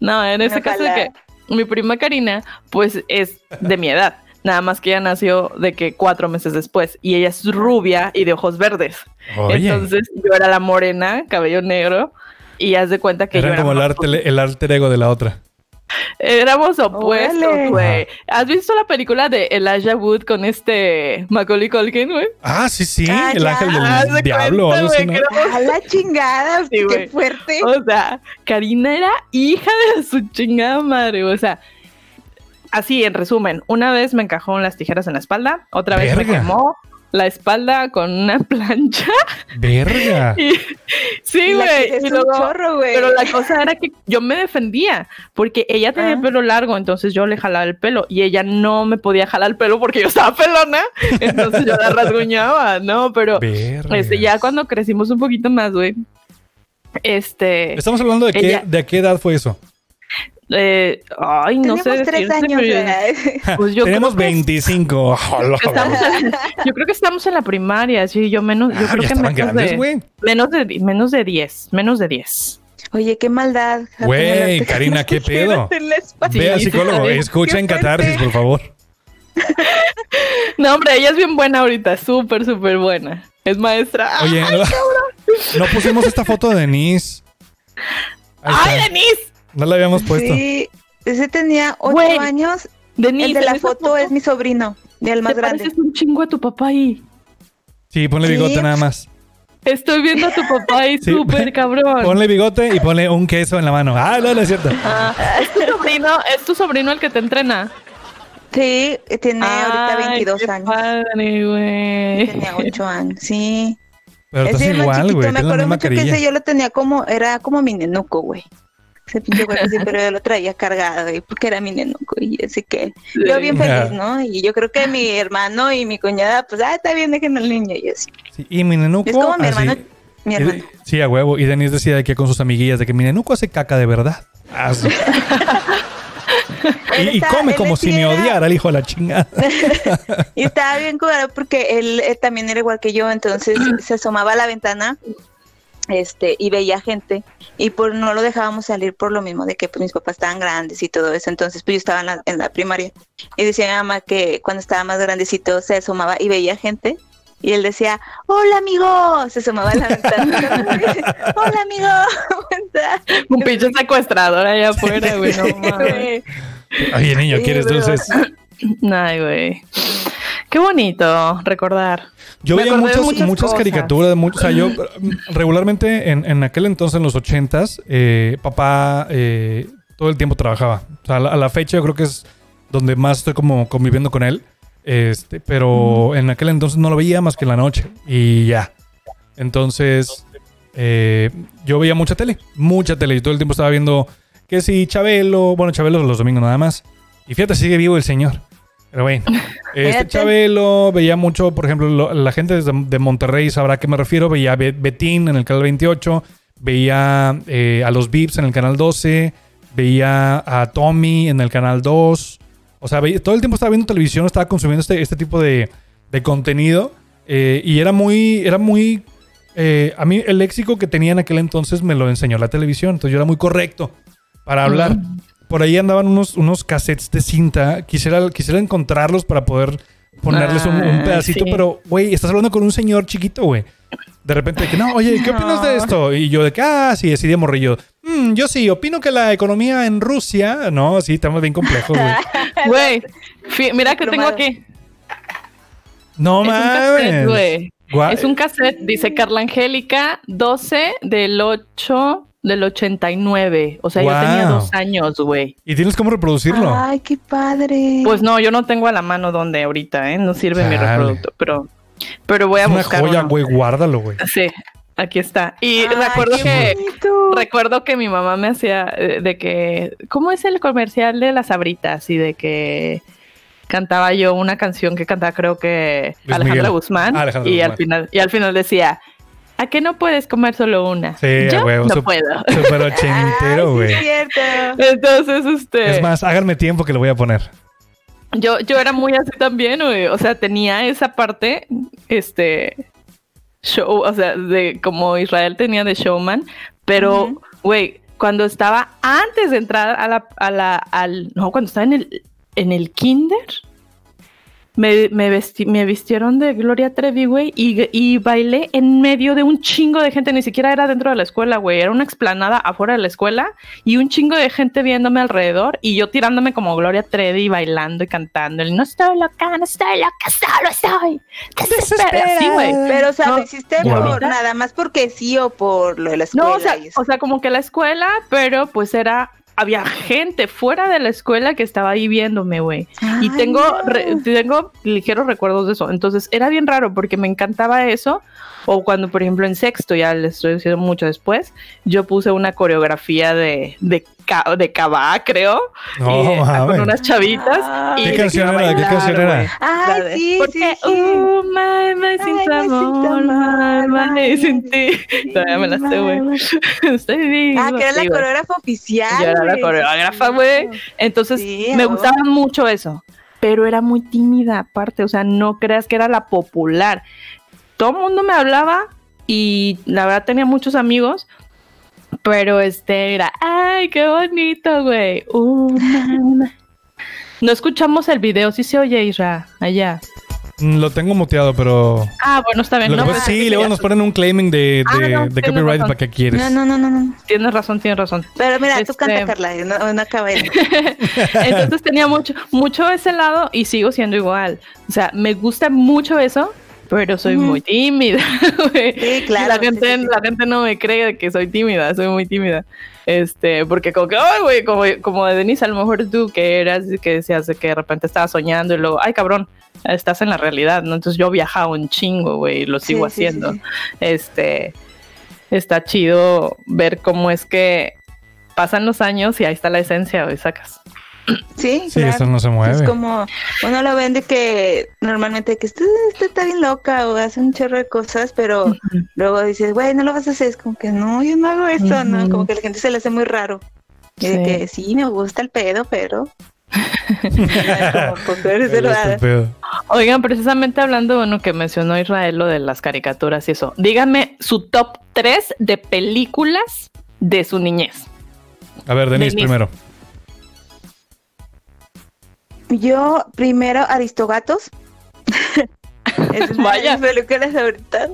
No, en ese caso es que mi prima Karina, pues es de mi edad. Nada más que ella nació de que cuatro meses después. Y ella es rubia y de ojos verdes. Oye, Entonces yo era la morena, cabello negro. Y haz de cuenta que yo eran era como el, arte, el alter ego de la otra. Éramos opuestos, güey. ¿Has visto la película de Elijah Wood con este Macaulay Culkin, güey? Ah, sí, sí, Ah, el ya. ángel del de diablo. cuenta, A la chingada, [laughs] Sí, qué fuerte. O sea, Karina era hija de su chingada madre. O sea, así en resumen, una vez me encajó las tijeras en la espalda, otra vez me quemó la espalda con una [laughs] plancha. Verga. Y, sí, güey. es un chorro, güey. Pero la cosa era que yo me defendía porque ella tenía el Ah. pelo largo, entonces yo le jalaba el pelo y ella no me podía jalar el pelo porque yo estaba pelona, [laughs] entonces yo la rasguñaba, ¿no? Pero este, ya cuando crecimos un poquito más, güey, este, Estamos hablando de qué, de qué edad fue eso. Eh, ay, no Tenemos sé tres años. pero-. [laughs] Pues yo Tenemos creo que 25. [laughs] Hola, estamos en- yo creo que estamos en la primaria, sí, yo menos, yo Ah, creo que menos grandes, de, menos de menos de 10, menos de 10. Oye, qué maldad. Güey, Karina, [laughs] ¿qué pedo? Ve al psicólogo, escucha en catarsis, por favor. No, hombre, ella es bien buena ahorita, súper, súper buena. Es maestra. Oye, no, no pusimos esta foto de Denise. Ahí ¡Ay, está. Denise! No la habíamos puesto. Sí, ese tenía ocho Güey, años. Denise, el de la foto, es mi sobrino, el más Te grande. pareces un chingo a tu papá ahí. Sí, ponle Sí. bigote nada más. Estoy viendo a tu papá ahí [laughs] Sí. súper cabrón. Ponle bigote y ponle un queso en la mano. Ah, no, no es cierto. Ah, es tu sobrino, es tu sobrino el que te entrena. Sí, tiene ahorita Ay, 22 qué años. Padre, güey. Tenía 8 años, sí. Pero Ese estás es más igual, chiquito, güey. Me acuerdo mucho que ese yo lo tenía como, era como mi nenuco, güey. Ese pinche güey, sí, pero yo lo traía cargado, güey, porque era mi nenuco. Y así que yo bien feliz, ¿no? Y yo creo que mi hermano y mi cuñada, pues, ah, está bien, dejen al niño. Y así. Sí, y mi nenuco. Es como mi así- hermano, mi y- hermano. Sí, a huevo. Y Denise decía de que con sus amiguillas de que mi nenuco hace caca de verdad. Sí. [laughs] Él y, y come él como si me odiara el hijo de la chingada. [laughs] Y estaba bien curado porque él, eh, también era igual que yo, entonces se asomaba a la ventana este y veía gente y por no lo dejábamos salir por lo mismo de que pues mis papás estaban grandes y todo eso, entonces pues yo estaba en la, en la primaria y decía mi mamá que cuando estaba más grandecito se asomaba y veía gente y él decía, hola amigo, se asomaba a la ventana, [laughs] hola amigo, ¿cómo estás?". [laughs] Un pinche secuestrador allá afuera, güey. No. Oye, niño, Sí, ¿quieres pero- dulces? [laughs] Ay, güey. Qué bonito recordar. Yo Me veía muchas, muchas caricaturas. o sea, yo mm, regularmente en, en aquel entonces, en los ochentas, eh, papá eh, todo el tiempo trabajaba. O sea, a la, a la fecha yo creo que es donde más estoy como conviviendo con él. Este, pero en aquel entonces no lo veía más que en la noche. Y ya. Entonces, eh, yo veía mucha tele. Mucha tele. Y todo el tiempo estaba viendo que si Chabelo. Bueno, Chabelo los domingos nada más. Y fíjate, sigue vivo el señor. Pero bueno, [laughs] este. Chabelo veía mucho, por ejemplo, lo- la gente desde- de Monterrey sabrá a qué me refiero. Veía Be- Betín en el canal 28, veía eh, a los Vips en el canal 12, veía a Tommy en el canal 2. O sea, veía- todo el tiempo estaba viendo televisión, estaba consumiendo este, este tipo de, de contenido. eh, y era muy, era muy. eh, a mí el léxico que tenía en aquel entonces me lo enseñó la televisión. Entonces yo era muy correcto para hablar. Por ahí andaban unos, unos cassettes de cinta. Quisiera, quisiera encontrarlos para poder ponerles un, un Ah, pedacito, sí. pero, güey, estás hablando con un señor chiquito, güey. De repente, de que no, oye, ¿qué opinas de esto? Y yo de que, ah, sí, así de morrillo. "Mm, yo sí, opino que la economía en Rusia, no, sí, estamos bien complejos, güey. [laughs] Güey, mira que tengo aquí. No es un cassette, mames. Es un cassette, dice Carla Angélica, 12 del 8 del 89. O sea, yo tenía Wow. dos años, güey. Y tienes cómo reproducirlo. Ay, qué padre. Pues no, yo no tengo a la mano donde ahorita, ¿eh? No sirve mi reproductor, pero, pero voy a es una buscar joya, uno. güey, guárdalo, güey. Sí, aquí está. Y Ay, recuerdo que bonito. recuerdo que mi mamá me hacía eh, de que ¿cómo es el comercial de las abritas? Y de que cantaba yo una canción que cantaba creo que Luis Alejandra Miguel. Guzmán Ah, Alejandra y al Guzmán. final y al final decía ¿A qué no puedes comer solo una? Sí, yo güey, no sup- puedo. Súper ochentero, sí güey. es cierto. Entonces, este, Es más, háganme tiempo que lo voy a poner. yo, yo era muy así también, güey. O sea, tenía esa parte, este, show, o sea, de como Israel tenía de showman, pero, güey, cuando estaba antes de entrar a la, a la, al, no, cuando estaba en el, en el kinder, me, me, vesti- me vistieron de Gloria Trevi, güey, y, y bailé en medio de un chingo de gente, ni siquiera era dentro de la escuela, güey, era una explanada afuera de la escuela y un chingo de gente viéndome alrededor y yo tirándome como Gloria Trevi, bailando y cantando, el no estoy loca, no estoy loca, solo estoy desesperada, así, güey. Pero, o sea, No. ¿lo hiciste por nada más porque sí o por lo de la escuela? No, o sea, o sea, como que la escuela, pero pues era, había gente fuera de la escuela que estaba ahí viéndome, güey. Y tengo, no. re- tengo ligeros recuerdos de eso. Entonces era bien raro porque me encantaba eso. O cuando, por ejemplo, en sexto, ya les estoy diciendo mucho después, yo puse una coreografía de, de, ca- de cabá, creo. No, y, ah, mames. con unas chavitas. Ay. y ¿Qué canción era? ¿Qué canción era? de- sí, Porque, sí, uh, my, my, sin tu my, sin tu amor, my, my, sin ti. Todavía me la sé, güey. [laughs] Estoy viva. Ah, que era la sí, coreógrafa oficial. Yo era la coreógrafa, güey. Entonces Sí, me gustaba mucho eso. Pero era muy tímida aparte, o sea, no creas que era la popular. Todo el mundo me hablaba y la verdad tenía muchos amigos, pero este era, ay, qué bonito, güey. Uh, na, na". No escuchamos el video, sí se oye, Isra, allá. Mm, Lo tengo muteado, pero. Ah, bueno, está bien. Lo que no, pues, sí, luego nos ponen un claiming de, Ah, de, no, de copyright razón. para qué quieres. No, no, no, no, no. Tienes razón, tienes razón. Pero mira, tú Este- canta, Carla. No, no acabé. [laughs] Entonces tenía mucho, mucho ese lado y sigo siendo igual. O sea, me gusta mucho eso, pero soy muy tímida. [laughs] Sí, claro, la gente, sí, sí. la gente no me cree que soy tímida, soy muy tímida. Este, porque como que, ay, güey, como, como de Denise, a lo mejor tú que eras, que decías de que de repente estabas soñando y luego, ay, cabrón, estás en la realidad, ¿no? Entonces yo viajaba un chingo, güey, y lo sigo sí, haciendo. Este, está chido ver cómo es que pasan los años y ahí está la esencia, güey, sacas. Sí, Sí, claro. eso no se mueve. Es como, uno lo vende que normalmente que esto, esto está bien loca o hace un chorro de cosas, pero luego dices, güey, no lo vas a hacer. Es como que no, yo no hago esto, ¿no? Como que a la gente se le hace muy raro. Y de Sí. que sí, me gusta el pedo, pero. [laughs] como, pues. Oigan, precisamente hablando de uno que mencionó Israel, lo de las caricaturas y eso, díganme su top 3 de películas de su niñez. A ver, Denise, Denise. primero. Yo, primero, Aristogatos. [laughs] es una Vaya. de mis películas ahorita.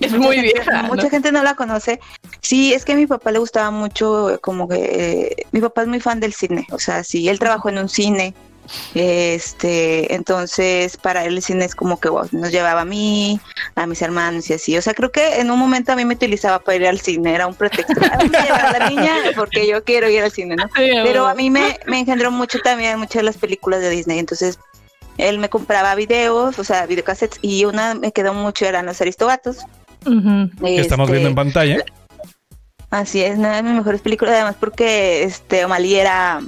Es Mucha muy gente- vieja. Mucha ¿no? gente no la conoce. Sí, es que a mi papá le gustaba mucho, eh, como que eh, mi papá es muy fan del cine. O sea, sí, él trabajó en un cine. Este, entonces para él el cine es como que wow, nos llevaba a mí, a mis hermanos y así. O sea, creo que en un momento a mí me utilizaba para ir al cine, era un pretexto. [laughs] "Ah, a la niña porque yo quiero ir al cine, ¿no? Pero a mí me, me engendró mucho también muchas de las películas de Disney. Entonces, él me compraba videos, o sea, videocassettes, y una me quedó mucho, eran los Aristogatos. Que estamos Este, viendo en pantalla. Así es, una de mis mejores películas, además porque este O'Malley era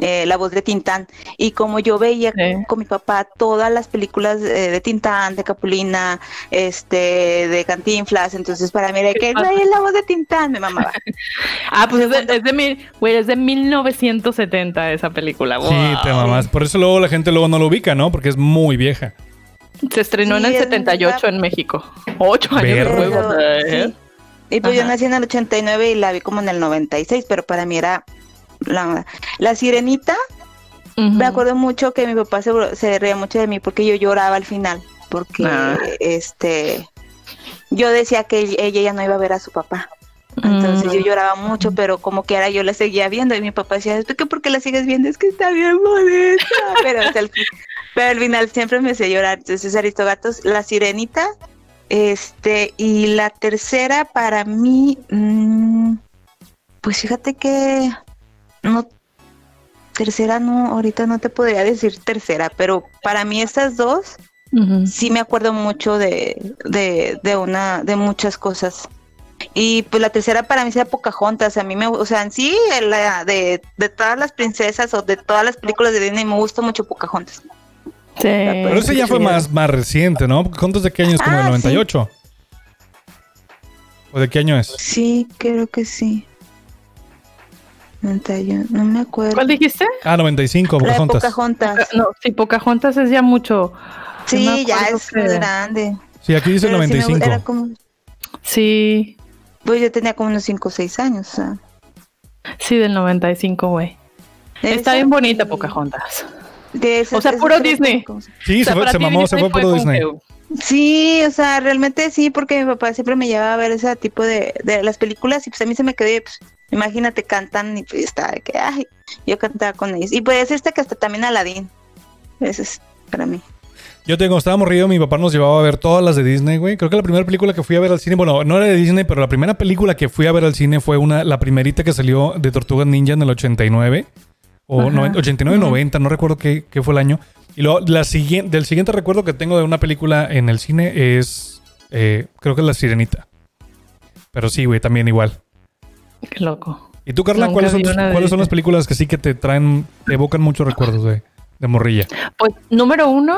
eh, la voz de Tintán. Y como yo veía Sí. con mi papá todas las películas eh, de Tintán, de Capulina, este, de Cantinflas, entonces para mí era ¿Qué que pasa? "Güey, es la voz de Tintán, me mamaba. [laughs] Ah, pues es de, es de mil, güey, es de 1970 esa película. Sí, te Wow. mamás. Por eso luego la gente luego no lo ubica, ¿no? Porque es muy vieja. Se estrenó en el es 78 verdad. en México. Ocho años. Pero, ¿eh? sí. Y pues yo nací en el 89 y la vi como en el 96, pero para mí era la, la sirenita. Me acuerdo mucho que mi papá se, se reía mucho de mí porque yo lloraba al final, porque Ah. este yo decía que ella ya no iba a ver a su papá. Entonces yo Mm. lloraba mucho, pero como que ahora yo la seguía viendo y mi papá decía, ¿es que por qué la sigues viendo? Es que está bien bonita. Pero, hasta el pero al final siempre me hacía llorar. Entonces Aristogatos, La Sirenita, este, y la tercera para mí, mm, pues fíjate que no, tercera no, ahorita no te podría decir tercera, pero para mí estas dos sí me acuerdo mucho de, de, de una, de muchas cosas. Y pues la tercera para mí sea Pocahontas, a mí me, o sea, en sí, la, de, de todas las princesas o de todas las películas de Disney me gusta mucho Pocahontas. Sí. Pero ese ya fue sí. más, más reciente, ¿no? ¿Cuántos de qué año es? ¿Como Ah, sí. 98? ¿O de qué año es? Sí, creo que sí. 91, no me acuerdo. ¿Cuál dijiste? Ah, 95, La de Pocahontas. Pocahontas. No, sí, Pocahontas es ya mucho. Sí, ya es que- grande. Sí, aquí dice Pero sí me- 95. era como, Sí, pues yo tenía como unos 5 o 6 años. O sea. sí, del 95, güey. Está bien bonita Pocahontas. de esas- O sea, puro Disney. Sí, O sea, se, fue, se mamó, se fue puro Disney. Sí, o sea, realmente sí, porque mi papá siempre me llevaba a ver ese tipo de, de las películas y pues a mí se me quedó, pues, imagínate, cantan y pues está que, ay, yo cantaba con ellos. Y puede decirte que hasta también Aladdin. Eso es para mí. Yo te cuando estábamos río, mi papá nos llevaba a ver todas las de Disney, güey. Creo que la primera película que fui a ver al cine, bueno, no era de Disney, pero la primera película que fui a ver al cine fue una, la primerita que salió de Tortugas Ninja en el 89. O Ajá. 90 89, 90, no recuerdo qué, qué fue el año. Y luego, la siguiente, del siguiente recuerdo que tengo de una película en el cine es, eh, creo que es La Sirenita. Pero sí, güey, también igual. Qué loco. ¿Y tú, Carla, Nunca cuáles son, tus- cuáles son las películas que sí que te traen, te evocan muchos recuerdos de, de morrilla? Pues número uno,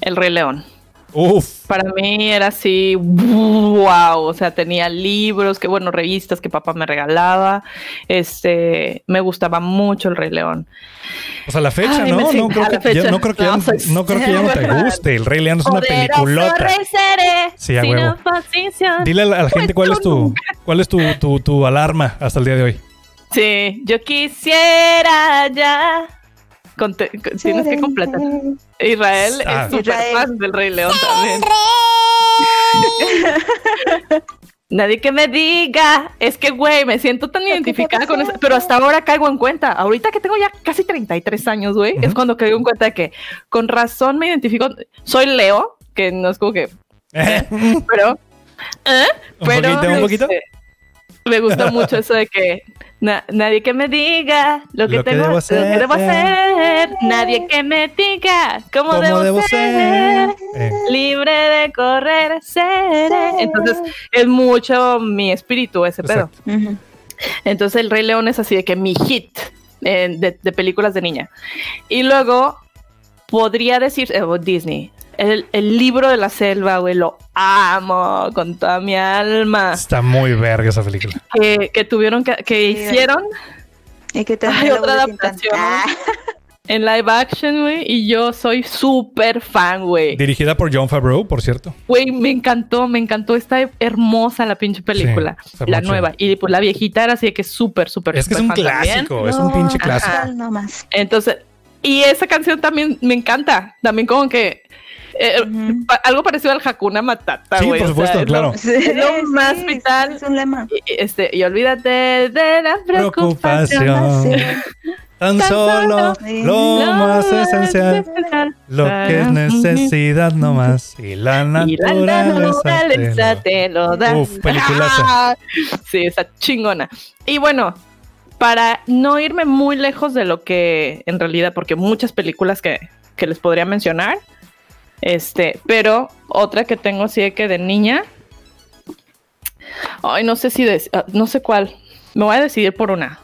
El Rey León. Uf. Para mí era así, wow, o sea, tenía libros, que bueno, revistas que papá me regalaba. Este, me gustaba mucho El Rey León. Pues a la fecha, Ay, ¿no? no, creo que, ya, no creo que ya, No, pues, no creo que ya no te guste. El Rey León es una peliculota. Sí, a huevo. Dile a la, a la gente cuál es tu, cuál es tu, tu, tu alarma hasta el día de hoy. Sí, yo quisiera ya. Conte- con- tienes que completar. Israel Ah. es súper Israel. fan del Rey León también. [laughs] Nadie que me diga, es que, güey, me siento tan identificada con eso, pero hasta ahora caigo en cuenta. Ahorita que tengo ya casi 33 años, güey, es cuando caigo en cuenta de que con razón me identifico. Soy Leo, que no es como que, pero, ¿eh? ¿Un pero poquito, un poquito? este, me gusta mucho eso de que na- nadie que me diga lo que, Lo que tengo, debo lo que hacer. debo hacer, nadie que me diga cómo, ¿Cómo debo, debo ser. ser? Eh, Libre de correr seré. Entonces es mucho mi espíritu ese pedo. Entonces el Rey León es así de que mi hit eh, de, de películas de niña. Y luego podría decir eh, Disney. El, el libro de la selva, güey, lo amo con toda mi alma. Está muy verga esa película. Que, que tuvieron que, que Sí, hicieron Y que te Hay otra adaptación. En live action, güey, y yo soy súper fan, güey. Dirigida por John Favreau, por cierto. Güey, me encantó, me encantó. Está hermosa la pinche película. Sí, la nueva. Y pues la viejita era así de que súper, súper, Es que es súper un clásico, es un pinche clásico. Ajá. No más. Entonces, y esa canción también me encanta. También como que eh, pa- algo parecido al Hakuna Matata, Sí, por o sea, supuesto, es claro. lo- Es lo más sí, vital. Es un lema. y- Este, y olvídate de la preocupación. Preocupación. Tan Tan solo solo lo Lo más esencial. Lo que es necesidad nomás. Y la Y la naturaleza. naturaleza te lo- te lo da. Uf, peliculaza. Ah, Sí, está chingona. Y bueno, para no irme muy lejos de lo que en realidad, porque muchas películas que, que les podría mencionar, este, pero otra que tengo así de que de niña, ay, no sé si, de- ah, no sé cuál, me voy a decidir por una,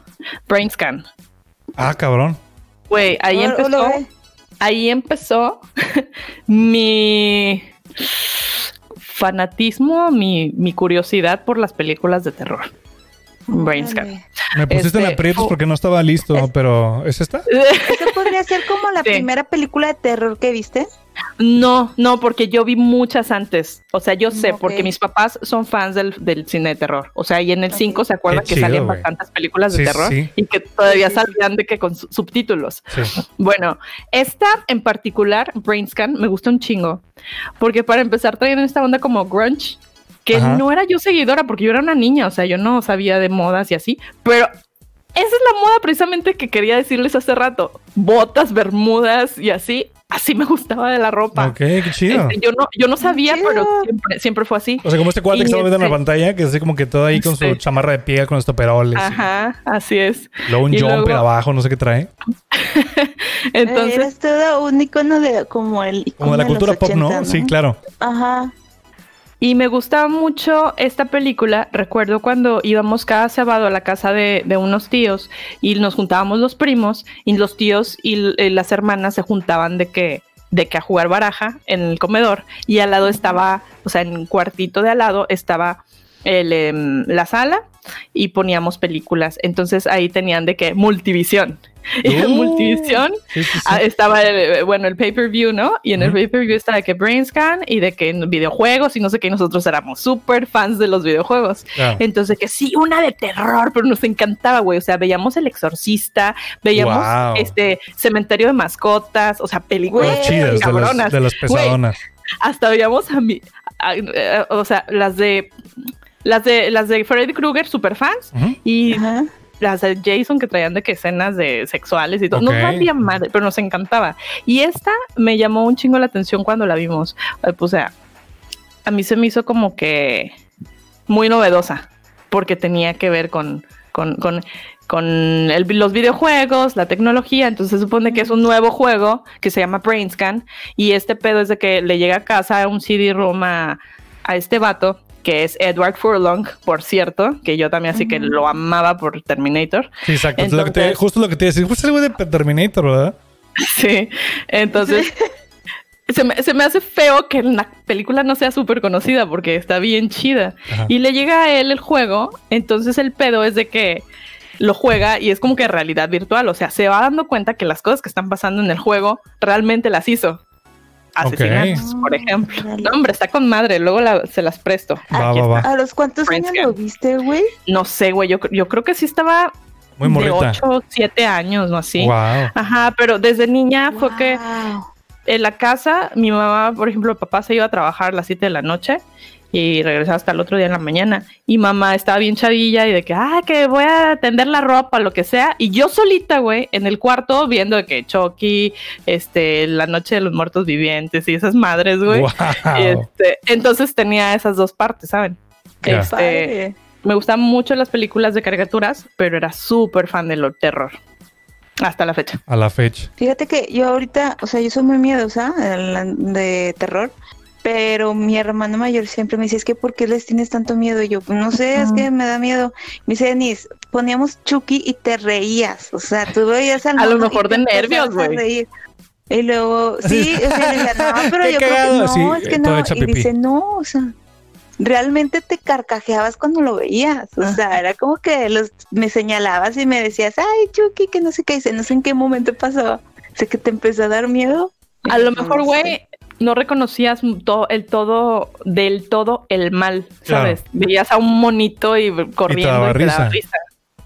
Brain Scan. Ah, cabrón. Güey, ahí empezó. ahí empezó [laughs] mi fanatismo, mi, mi curiosidad por las películas de terror. Brainscan. Órale. Me pusiste en Este, aprietos oh. porque no estaba listo, pero ¿es esta? [laughs] ¿Esa podría ser como la Sí. primera película de terror que viste? No, no, porque yo vi muchas antes. O sea, yo sé, Ok. porque mis papás son fans del, del cine de terror. O sea, y en el Ok. 5 se acuerdan que salían bastantes películas de Sí, terror sí. y que todavía salían de que con su- subtítulos. Sí. Bueno, esta en particular, Brainscan, me gusta un chingo. Porque para empezar traían esta onda como grunge, que Ajá. no era yo seguidora, porque yo era una niña, o sea, yo no sabía de modas y así, pero esa es la moda precisamente que quería decirles hace rato. Botas, bermudas y así. Así me gustaba de la ropa. Ok, qué chido. Este, yo no, yo no sabía, pero siempre, siempre fue así. O sea, como este cuate que Y estaba viendo en la este- pantalla, que es así como que todo ahí con su Sí. chamarra de piel, con estos peroles. y Ajá, así es. Luego un Y jumper luego- abajo, no sé qué trae. [laughs] Entonces, Eres todo un icono de como el Como de la icono cultura los pop, ¿no? 80, Sí, claro. Ajá. Y me gustaba mucho esta película. Recuerdo cuando íbamos cada sábado a la casa de, de unos tíos y nos juntábamos los primos y los tíos y eh, las hermanas se juntaban de que de que a jugar baraja en el comedor y al lado estaba, o sea, en un cuartito de al lado estaba el, em, la sala y poníamos películas. Entonces ahí tenían de que multivisión. [laughs] Y en Uh. multivisión Sí, sí, sí. Ah, estaba el, bueno, el pay-per-view, ¿no? Y en el pay-per-view estaba de que Brainscan y de que en videojuegos y no sé qué, y nosotros éramos súper fans de los videojuegos. Claro. Entonces, que sí, una de terror, pero nos encantaba, güey. O sea, veíamos El Exorcista, veíamos Wow. este Cementerio de Mascotas, o sea, películas de las, cabronas. de las Güey, pesadonas. hasta veíamos a mí, a- eh, o sea, las de las de las de Freddy Krueger, super fans, y Ajá. las de Jason que traían de que escenas de sexuales y todo. Ok. Nos valía madre, pero nos encantaba. Y esta me llamó un chingo la atención cuando la vimos. Eh, Pues, o sea, a mí se me hizo como que muy novedosa, porque tenía que ver con, con, con, con el- los videojuegos, la tecnología. Entonces se supone que es un nuevo juego que se llama Brainscan. Y este pedo es de que le llega a casa un CD-ROM a, a este vato que es Edward Furlong, por cierto, que yo también así que lo amaba por Terminator. Sí, exacto. Es lo que te- Entonces- justo lo que te iba a decir. Justo el güey de Terminator, ¿verdad? [laughs] Sí, entonces [laughs] se, me, se me hace feo que la película no sea súper conocida porque está bien chida. Ajá. Y le llega a él el juego, entonces el pedo es de que lo juega y es como que realidad virtual, o sea, se va dando cuenta que las cosas que están pasando en el juego realmente las hizo. Asesinatos, Ok. por ejemplo. No, hombre, está con madre, luego la- se las presto. Va, Aquí va, va. está. ¿A los cuántos años Brainscan. lo viste, güey? No sé, güey, yo, yo creo que sí estaba Muy de morrita. 8, 7 años, ¿no? Así. Wow. Ajá, pero desde niña fue que en la casa, mi mamá, por ejemplo, papá se iba a trabajar a las 7 de la noche y regresaba hasta el otro día en la mañana. Y mamá estaba bien chavilla y de que, ah, que voy a tender la ropa, lo que sea. Y yo solita, güey, en el cuarto viendo de que Chucky, este, la noche de los muertos vivientes y esas madres, güey. Wow. Este, entonces tenía esas dos partes, ¿saben? Ya. Este, me gustan mucho las películas de caricaturas, pero era súper fan del terror. Hasta la fecha. A la fecha. Fíjate que yo ahorita, o sea, yo soy muy miedosa de terror, pero mi hermano mayor siempre me dice, es que ¿por qué les tienes tanto miedo? Y yo, pues no sé, es que me da miedo. Me dice, Denise, poníamos Chucky y te reías, o sea, tú veías al A lo mejor de nervios, güey. Y luego, [laughs] sí, o sea, le decía, no, [laughs] pero yo creo que no, es que eh, no. Y pipí. dice, no, o sea, realmente te carcajeabas cuando lo veías. O sea, era como que los, me señalabas y me decías, ay, Chucky, que no sé qué. Dice, no sé en qué momento pasó. Sé que te empezó a dar miedo. A lo No mejor, güey, no reconocías todo, el todo, del todo el mal, ¿sabes? Veías a un monito y corriendo daba y te daba risa.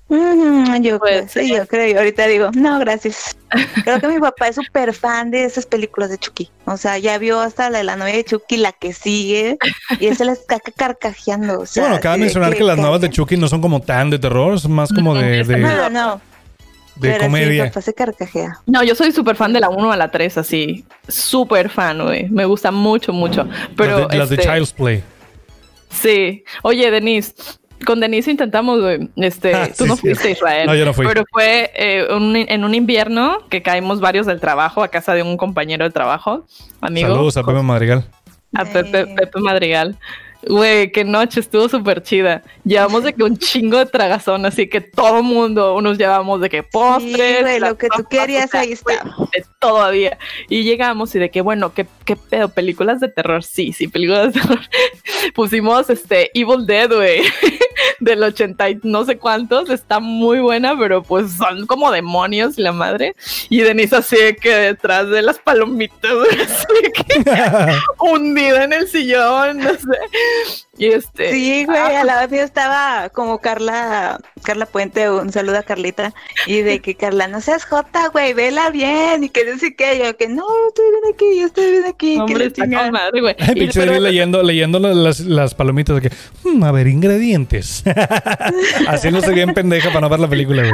Mm, yo creo, sí, yo creo. Y ahorita digo, no, gracias. [laughs] Creo que mi papá es súper fan de esas películas de Chucky. O sea, ya vio hasta la de la novia de Chucky, la que sigue, y él se la está carcajeando. O Sí, sea, bueno, acaba de mencionar que, las nuevas de. Chucky no son como tan de terror, son más como de, de, No, no, de pero comedia. mi papá se carcajea. No, yo soy súper fan de la 1 a la 3, así. Súper fan, güey. Me gusta mucho, mucho. Pero, las de, las de este, Child's Play. Sí. Oye, Denise, con Denise intentamos, güey. Este, Ah, tú sí, no sí. fuiste a Israel. No, yo no fui. Pero fue eh, un- en un invierno que caímos varios del trabajo a casa de un compañero de trabajo, amigo. Saludos a Pepe Madrigal. a Pepe, Eh. Pepe Madrigal. Güey, qué noche, estuvo súper chida. Llevamos de que un chingo de tragazón, así que todo mundo, unos llevamos de que postres. Sí, güey, lo que tú querías, ahí está. todavía. Y llegamos y de que, bueno, ¿qué, qué pedo? ¿Películas de terror? Sí, sí, películas de terror. [laughs] Pusimos este Evil Dead, güey, [laughs] del 80 y no sé cuántos. Está muy buena, pero pues son como demonios, la madre. Y Denise así que detrás de las palomitas, güey, [laughs] así que [laughs] hundida en el sillón, no sé. Y este. Sí, güey, a la vez yo estaba como Carla, Carla Puente, un saludo a Carlita, y de que Carla, no seas jota, güey, vela bien, y que no sé qué, yo que no, estoy bien aquí, yo estoy bien aquí, que Hombre, chingada. con madre, güey. Ay, Y- pinche pero- leyendo, leyendo las, las palomitas de que, "Hmm, a ver, ingredientes. [laughs] Haciéndose bien pendeja para no ver la película, güey.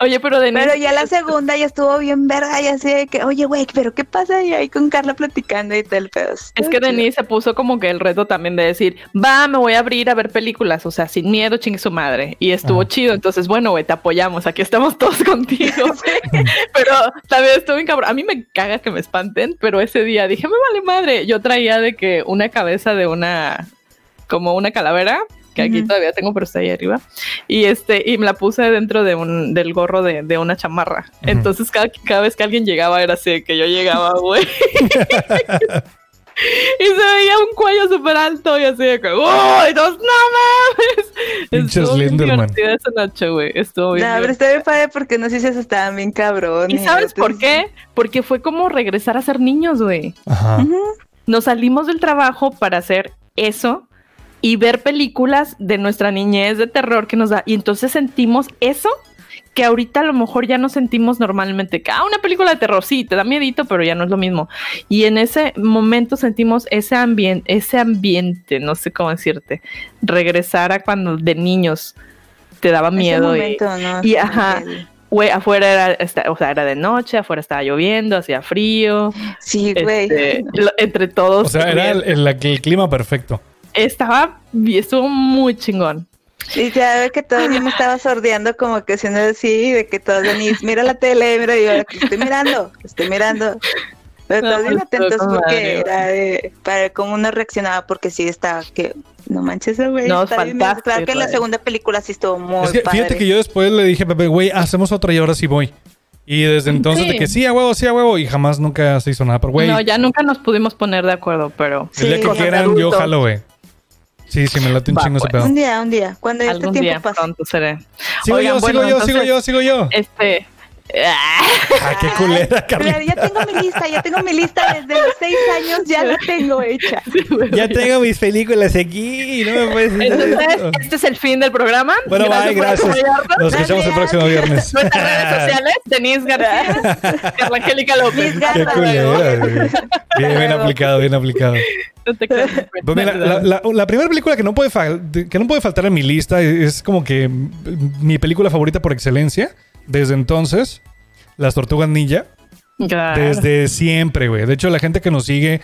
Oye, pero Denise. Pero ya la segunda ya estuvo bien verga, ya sé de que, oye, güey, pero ¿qué pasa? Y ahí con Carla platicando y tal, pero... Es que Denise se puso como que el reto también de decir, va, me voy a abrir a ver películas, o sea, sin miedo, chingue su madre. Y estuvo Ajá. chido, entonces, bueno, güey, te apoyamos, aquí estamos todos [laughs] contigo. [laughs] pero también estuvo bien cabrón. A mí me caga que me espanten, pero ese día dije, me vale madre. Yo traía de que una cabeza de una, como una calavera, que aquí todavía tengo, pero está ahí arriba. Y este, y me la puse dentro de un, del gorro de, de una chamarra. Entonces, cada, cada vez que alguien llegaba, era así que yo llegaba, güey. [laughs] [laughs] Y se veía un cuello súper alto y así de que, ¡Uy! ¡Dos, no mames! [laughs] Pinche Estuvo bien Slenderman. divertida esa noche, güey. Estuvo bien. No, pero está bien padre porque no sé si se estaban bien cabrón. ¿Y sabes por qué? Porque fue como regresar a ser niños, güey. Ajá. Nos salimos del trabajo para hacer eso y ver películas de nuestra niñez de terror que nos da. Y entonces sentimos eso que ahorita a lo mejor ya no sentimos normalmente. Que, ah, una película de terror, sí, te da miedito, pero ya no es lo mismo. Y en ese momento sentimos ese ambiente, ese ambiente, no sé cómo decirte, regresar a cuando de niños te daba miedo. y- Momento, ¿no? y, ajá. el- Güey, afuera era, esta- o sea, era de noche, afuera estaba lloviendo, hacía frío. Sí, güey. este, lo- entre todos. O sea, era el, el- el clima perfecto. Estaba, estuvo muy chingón. Y ya ve que todavía me estaba sordeando como que siendo así, de que todos venís, mira la tele, mira, y yo estoy mirando, estoy mirando. Pero todos bien pues, atentos porque era de, para cómo uno reaccionaba, porque sí estaba que, no manches, güey. No, está bien, Claro que la güey. segunda película sí estuvo muy es que padre. fíjate que yo después le dije Pepe, güey, hacemos otra y ahora sí voy. Y desde entonces Sí. de que sí, a huevo, sí, a huevo. Y jamás nunca se hizo nada. Pero, güey, no, ya nunca nos pudimos poner de acuerdo, pero el día Sí, que con quieran, yo jalo, güey. Sí, sí, me late un Va, chingo ese pues. pedo. Un día, un día, cuando este algún tiempo día pase. pronto seré. Sigo Oigan, yo, bueno, sigo yo, sigo yo, sigo yo. Este. Ah, qué culera, Carlita. ya tengo mi lista, ya tengo mi lista desde los seis años, ya la tengo hecha. Ya tengo mis películas aquí y no me puedes decir Entonces, esto. este es el fin del programa. Bueno, bye, por gracias. Nos escuchamos el próximo viernes. Nuestras redes sociales, Denise García, Carla Angélica López. Qué culera, güey. Bien, bien aplicado, bien aplicado. No te creas. Pues mira, la, la- la primera película que no, puede que no puede faltar en mi lista es como que mi película favorita por excelencia. Desde entonces, Las Tortugas Ninja. Claro. Desde siempre, güey. De hecho, la gente que nos sigue,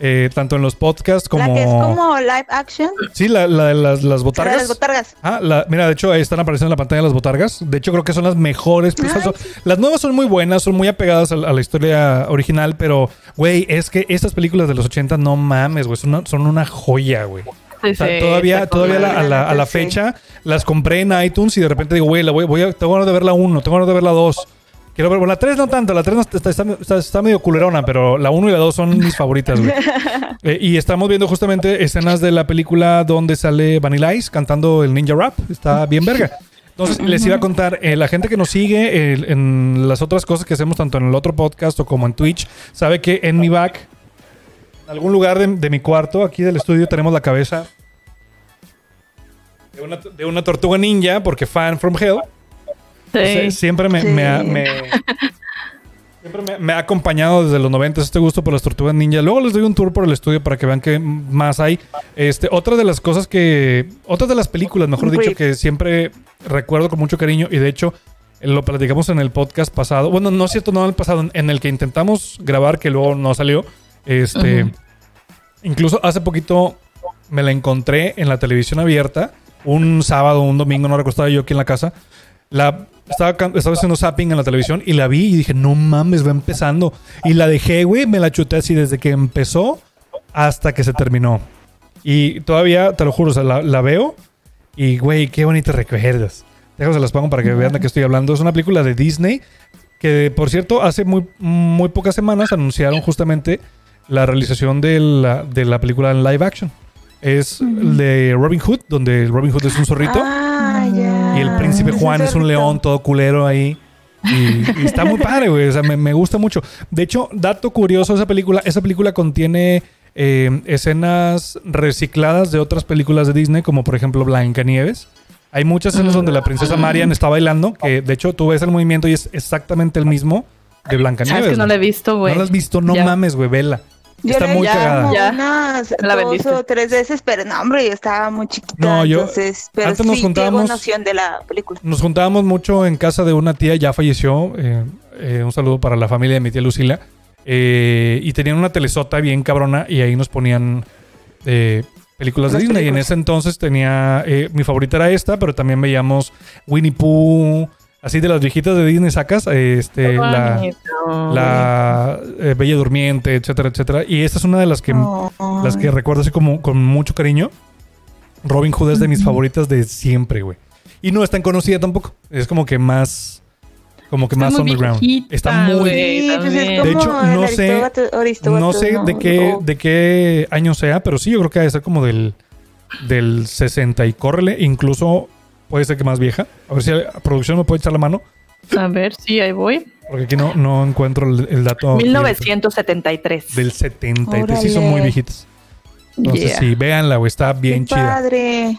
eh, tanto en los podcasts como... La que es como live action. Sí, la, la de las, las botargas. las botargas. Ah, la- mira, de hecho ahí están apareciendo en la pantalla las botargas. De hecho, creo que son las mejores. pues, son- las nuevas son muy buenas, son muy apegadas a, la- a la historia original, pero, güey, es que estas películas de los 80, no mames, güey, son una, son una joya, güey. Sí, todavía, todavía la- a la, a la fecha las compré en iTunes y de repente digo, güey, la voy, voy a, tengo ganas de ver la 1, tengo ganas de ver la 2. Quiero ver, bueno, la 3 no tanto, la 3 no- está, está- está- está medio culerona, pero la 1 y la 2 son mis favoritas, güey. [laughs] Eh, y estamos viendo justamente escenas de la película donde sale Vanilla Ice cantando el Ninja Rap. Está bien verga. Entonces, les iba a contar, eh, la gente que nos sigue eh, en las otras cosas que hacemos, tanto en el otro podcast o como en Twitch, sabe que en mi back, algún lugar de, de mi cuarto, aquí del estudio, tenemos la cabeza de una, de una tortuga ninja, porque fan from hell. Sí. Siempre me, Sí. me ha, me- siempre me- me ha acompañado desde los 90 este gusto por las tortugas ninja. Luego les doy un tour por el estudio para que vean qué más hay. Este, otra de las cosas que. Otra de las películas, mejor dicho, que siempre recuerdo con mucho cariño. Y de hecho, lo platicamos en el podcast pasado. Bueno, no es cierto, no en el pasado, en el que intentamos grabar, que luego no salió. Este. Incluso hace poquito me la encontré en la televisión abierta. Un sábado, un domingo, no recuerdo, yo aquí en la casa. La, estaba, haciendo zapping en la televisión y la vi y dije, no mames, va empezando. Y la dejé, güey, me la chuté así desde que empezó hasta que se terminó. Y todavía, te lo juro, o sea, la, la veo y, güey, qué bonitos recuerdos. Déjame se las pongo para que vean de qué estoy hablando. Es una película de Disney que, por cierto, hace muy, muy pocas semanas anunciaron justamente la realización de la, de la película en live action. Es de Robin Hood, donde Robin Hood es un zorrito Ah, y el príncipe Es Juan es un león todo culero ahí. Y, y está muy padre, güey. O sea, me, me gusta mucho. De hecho, dato curioso de esa película, esa película contiene eh, escenas recicladas de otras películas de Disney, como por ejemplo Blancanieves. Hay muchas escenas donde la princesa Marian está bailando, que de hecho tú ves el movimiento y es exactamente el mismo de Blancanieves. Sabes que no la he visto, güey. ¿No la has visto? No Ya. mames, güey, vela. Yo Está muy cagada. como Ya. unas La dos vendiste. o tres veces, pero no, hombre, yo estaba muy chiquita. No, yo- entonces, pero antes nos sí juntábamos- tengo noción de la película. Nos juntábamos mucho en casa de una tía, ya falleció. eh, eh, un saludo para la familia de mi tía Lucila. Eh, y tenían una telesota bien cabrona y ahí nos ponían eh, películas de Las Disney. Y en ese entonces tenía. eh, mi favorita era esta, pero también veíamos Winnie Pooh. Así de las viejitas de Disney sacas. Este, Qué la, la eh, Bella Durmiente, etcétera, etcétera. Y esta es una de las que, las que recuerdo así como con mucho cariño. Robin Hood es de mis favoritas de siempre, güey. Y no es tan conocida tampoco. Es como que más. Como que Está más muy underground. viejita, Está muy. Sí, pues es De hecho, no sé- No sé de qué, de qué año sea, pero sí, yo creo que debe ser como del, del 60 y córrele. Incluso puede ser que más vieja. A ver si la producción me puede echar la mano. A ver, sí, ahí voy. Porque aquí no, no encuentro el, el dato. 1973. Del 73. Sí, son muy viejitas. Entonces, Yeah. sí, véanla, güey. Está bien Qué chida. padre.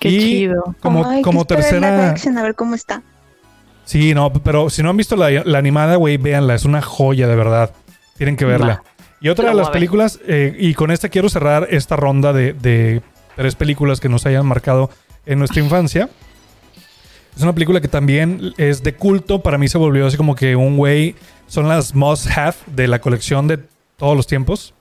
Qué Y chido. Como, Ay, como tercera. action, a ver cómo está. Sí, no, pero si no han visto la, la animada, güey, véanla. Es una joya, de verdad. Tienen que verla. Va. Y otra de las películas, eh, y con esta quiero cerrar esta ronda de, de tres películas que nos hayan marcado en nuestra infancia. Es una película que también es de culto. Para mí se volvió así como que un güey. Son las must have de la colección de todos los tiempos.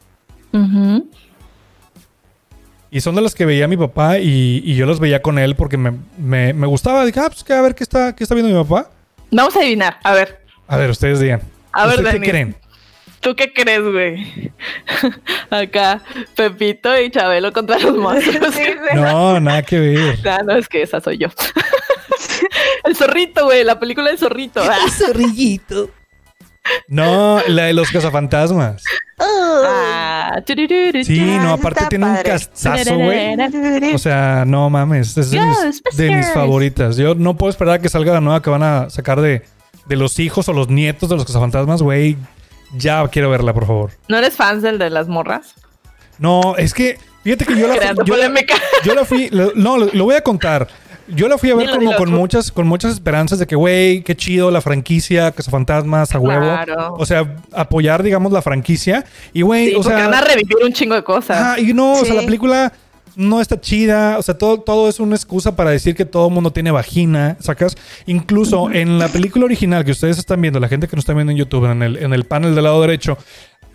Y son de las que veía mi papá y, y yo las veía con él porque me, me- me gustaba. Dije, ah, pues que a ver qué está, qué está viendo mi papá. Vamos a adivinar. A ver, A ver, ustedes digan. A ver, ¿Ustedes qué creen? ¿Tú qué crees, güey? [laughs] Acá, Pepito y Chabelo contra los monstruos. Sí. [laughs] No, nada que ver. Ah, no, es que esa soy yo. [laughs] El zorrito, güey, la película del zorrito. Ah. zorrillito. No, la de los cazafantasmas. Ah, turururu, Sí, no, aparte está tiene un castazo, güey. O sea, no mames, es de, mis, Ghostbusters. de mis favoritas. Yo no puedo esperar a que salga la nueva que van a sacar de, de los hijos o los nietos de los cazafantasmas, güey. Ya quiero verla, por favor. ¿No eres fan del de las morras? No, es que, fíjate que yo la [laughs] yo la-. Yo la fui, lo- no, lo, lo voy a contar. Yo la fui a ver Dilo, como dilo, con tú. muchas, con muchas esperanzas de que, güey, qué chido la franquicia, Cazafantasmas, a huevo. Claro. O sea, apoyar, digamos, la franquicia. Y, güey, Sí, o sea. van a revivir un chingo de cosas. ajá, y no, o sea, la película no está chida. O sea, todo, todo es una excusa para decir que todo el mundo tiene vagina, ¿sacas? Incluso en la película original que ustedes están viendo, la gente que nos está viendo en YouTube, en el, en el panel del lado derecho,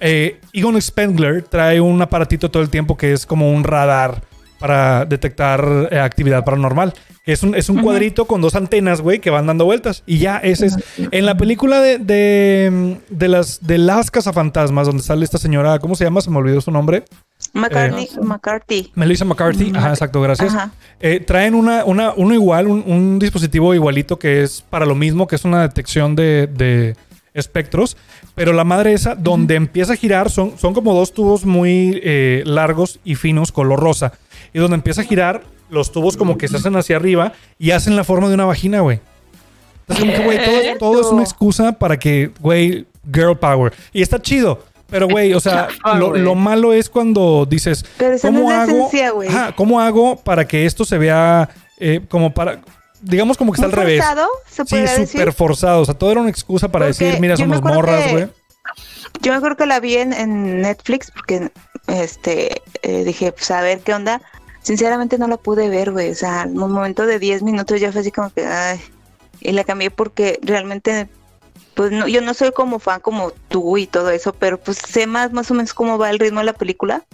eh, Egon Spengler trae un aparatito todo el tiempo que es como un radar para detectar eh, actividad paranormal. Es un, es un cuadrito con dos antenas, güey, que van dando vueltas. Y ya, ese es. En la película de, de, de las, de las cazafantasmas, donde sale esta señora, ¿cómo se llama? Se me olvidó su nombre. McCartney, Eh, McCarthy. Melissa McCarthy. Ajá, exacto, gracias. Ajá. Eh, traen una, una, uno igual, un, un dispositivo igualito que es para lo mismo, que es una detección de, de espectros. Pero la madre esa, donde empieza a girar, son, son como dos tubos muy eh, largos y finos, color rosa. Y donde empieza a girar, los tubos como que se hacen hacia arriba y hacen la forma de una vagina, güey. Entonces, como que, güey, todo, todo es una excusa para que, güey, girl power. Y está chido. Pero, güey, o [laughs] sea, Ah, lo, lo malo es cuando dices, Pero esa no ¿cómo hago? esencia, güey. Ajá, ¿Cómo hago para que esto se vea eh, como para, digamos como que está ¿Muy al revés? forzado, se Sí, súper forzado. O sea, todo era una excusa para Porque decir, mira, yo me somos acuerdo morras, que- güey. Yo me acuerdo que la vi en, en Netflix porque este eh, dije, pues a ver qué onda. Sinceramente no la pude ver, güey. O sea, en un momento de 10 minutos ya fue así como que, ay. Y la cambié porque realmente, pues no, yo no soy como fan como tú y todo eso, pero pues sé más, más o menos cómo va el ritmo de la película.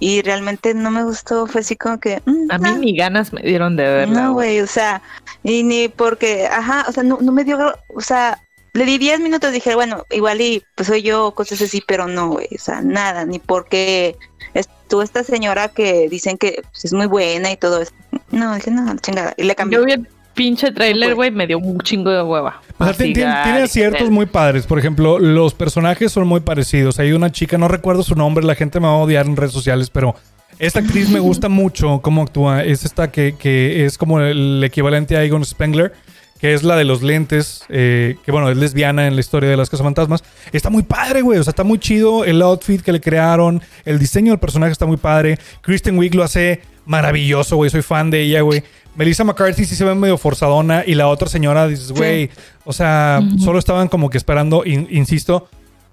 Y realmente no me gustó, fue así como que... mm, A mí ah. ni ganas me dieron de verla. No, güey. o sea, y ni porque, ajá, o sea, no, no me dio, o sea, le di 10 minutos, dije, bueno, igual y pues soy yo, cosas así, pero no, güey, o sea, nada, ni porque estuvo esta señora que dicen que pues, es muy buena y todo eso. No, dije, no, chingada. Y le cambié. Yo vi pinche trailer, güey, me dio un chingo de hueva. O sea, Así, ti- ti- ay, tiene aciertos muy padres. Por ejemplo, los personajes son muy parecidos. Hay una chica, no recuerdo su nombre, la gente me va a odiar en redes sociales, pero esta actriz me gusta mucho cómo actúa. Es esta que, que es como el equivalente a Egon Spengler, que es la de los lentes, eh, que bueno, es lesbiana en la historia de las Casas Fantasmas. Está muy padre, güey. O sea, está muy chido el outfit que le crearon. El diseño del personaje está muy padre. Kristen Wiig lo hace maravilloso, güey. Soy fan de ella, güey. Melissa McCarthy sí se ve medio forzadona. Y la otra señora, dices, güey, o sea, solo estaban como que esperando, in- insisto,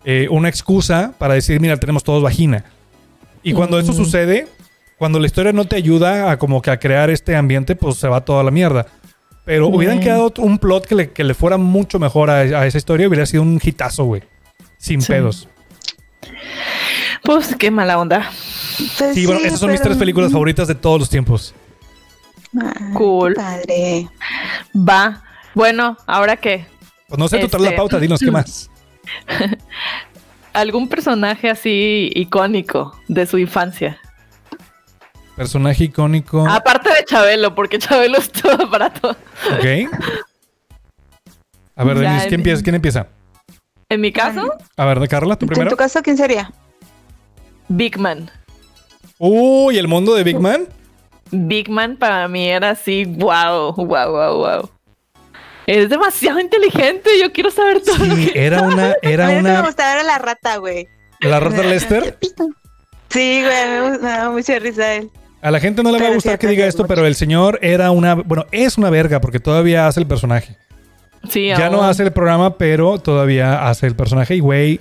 eh, una excusa para decir, mira, tenemos todos vagina. Y cuando eso sucede, cuando la historia no te ayuda a como que a crear este ambiente, pues se va toda la mierda. Pero hubieran quedado un plot que le, que le fuera mucho mejor a, a esa historia, hubiera sido un hitazo, güey. Sin Sí. pedos. Pues qué mala onda. Pues Sí, bueno, esas son mis tres películas favoritas de todos los tiempos. Ay, Cool. qué Padre. Va. Bueno, ¿ahora qué? Pues no sé, tú traes la Este- pauta, dinos qué [laughs] más. ¿Algún personaje así icónico de su infancia? Personaje icónico. Aparte de Chabelo, porque Chabelo [laughs] es todo para todo. Ok. A ver, Denise, ¿quién empieza? ¿Quién empieza? En mi caso, A ver, Carla, tú ¿En primero. tu caso quién sería? Big Man. Uy, el mundo de Big Man. Big Man para mí era así, wow, wow, wow, wow. Es demasiado inteligente, yo quiero saber todo. lo Sí, que- era una, [laughs] era a mí que me una. gustaba era la rata, güey. La rata Lester. Sí, güey, me, daba mucha risa él. A la gente no le va a gustar sí, que diga esto, mucho. pero el señor era una. Bueno, es una verga porque todavía hace el personaje. Sí, Ya no hace el programa, pero todavía hace el personaje. Y güey,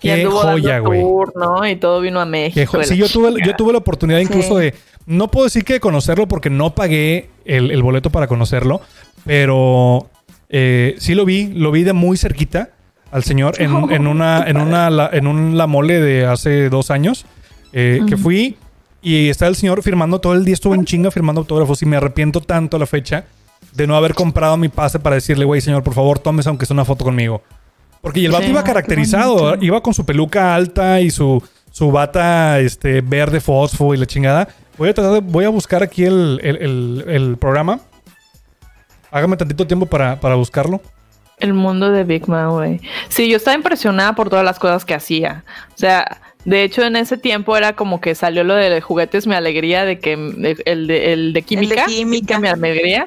qué joya, güey. ¿no? Y todo vino a México. Sí, yo tuve, yo tuve la oportunidad incluso Sí. de. No puedo decir que conocerlo porque no pagué el, el boleto para conocerlo, pero eh, sí lo vi, lo vi de muy cerquita al señor en, [laughs] en una, en una, la- en un la mole de hace dos años eh, que fui y está el señor firmando todo el día, estuvo en chinga firmando autógrafos y me arrepiento tanto a la fecha de no haber comprado mi pase para decirle, güey, señor, por favor, tómese aunque sea una foto conmigo. Porque el vato Sí. iba caracterizado, iba con su peluca alta y su, su bata este, verde fosfo y la chingada. Voy a tratar de- voy a buscar aquí el, el- el- el programa. Hágame tantito tiempo para, para buscarlo. El mundo de Big Man, güey. Sí, yo estaba impresionada por todas las cosas que hacía. O sea, de hecho, en ese tiempo era como que salió lo de juguetes, mi alegría, de que de- el, de, el de química. química. mi alegría.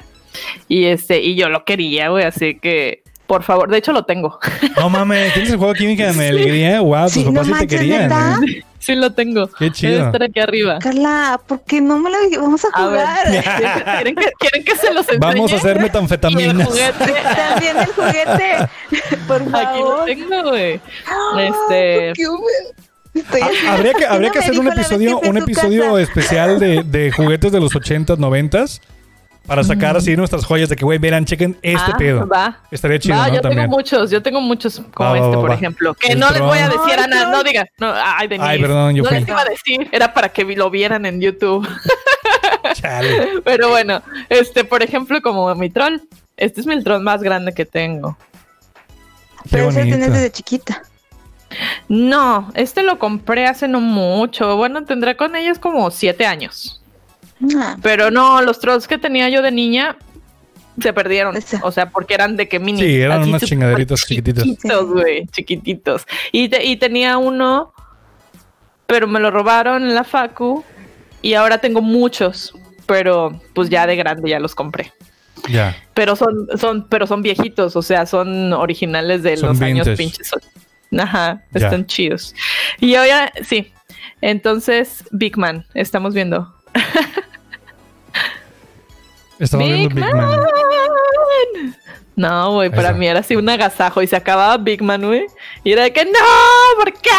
Y este, y yo lo quería, güey. Así que, por favor, de hecho lo tengo. No mames, ¿tienes el juego de química de mi alegría? Wow, tus Sí, papás no sí te querían. ¿eh? sí lo tengo. Qué chido. Debe estar aquí arriba. Carla, ¿por qué no me lo vamos a A ver, jugar? [laughs] ¿quieren que, quieren que se los enseñe? Vamos a hacer Y el metanfetaminas. juguete. [laughs] También el juguete. Por Aquí lo favor. tengo, güey. Ay, Este, Ha- Habría que, habría que hacer un episodio, un episodio casa. especial de, de juguetes de los 80s, 90s para sacar así nuestras joyas de que, güey, verán, chequen este ah, pedo. Va. Estaría chido, Va, ¿no? yo También. tengo muchos, yo tengo muchos como Va, este, va, por va. ejemplo. Que El no les voy a decir a nada, no digas. No, ay, Denise. Ay, perdón, yo no fui. les iba a decir, era para que lo vieran en YouTube. [laughs] Chale. Pero bueno, este, por ejemplo, como mi troll. Este es mi troll más grande que tengo. Qué Pero ese tienes desde chiquita. No, este lo compré hace no mucho. Bueno, tendré con ellos como siete años. Ah, Pero no, los trolls que tenía yo de niña se perdieron. O sea, porque eran de que mini. Sí, eran súper chingaderitas chiquititas. Chiquititos, güey, chiquititos. Y, te- y tenía uno, pero me lo robaron en la Facu. Y ahora tengo muchos, pero pues ya de grande ya los compré. Ya. Pero son, son, pero son viejitos, o sea, son originales de Son los años pinches. Ajá, están chidos. Y ahora, sí. Entonces, Big Man, estamos viendo. [laughs] Estamos viendo Big Man. No, güey, para mí era así un agasajo y se acababa Big Man, güey. Y era de que no, ¿por qué?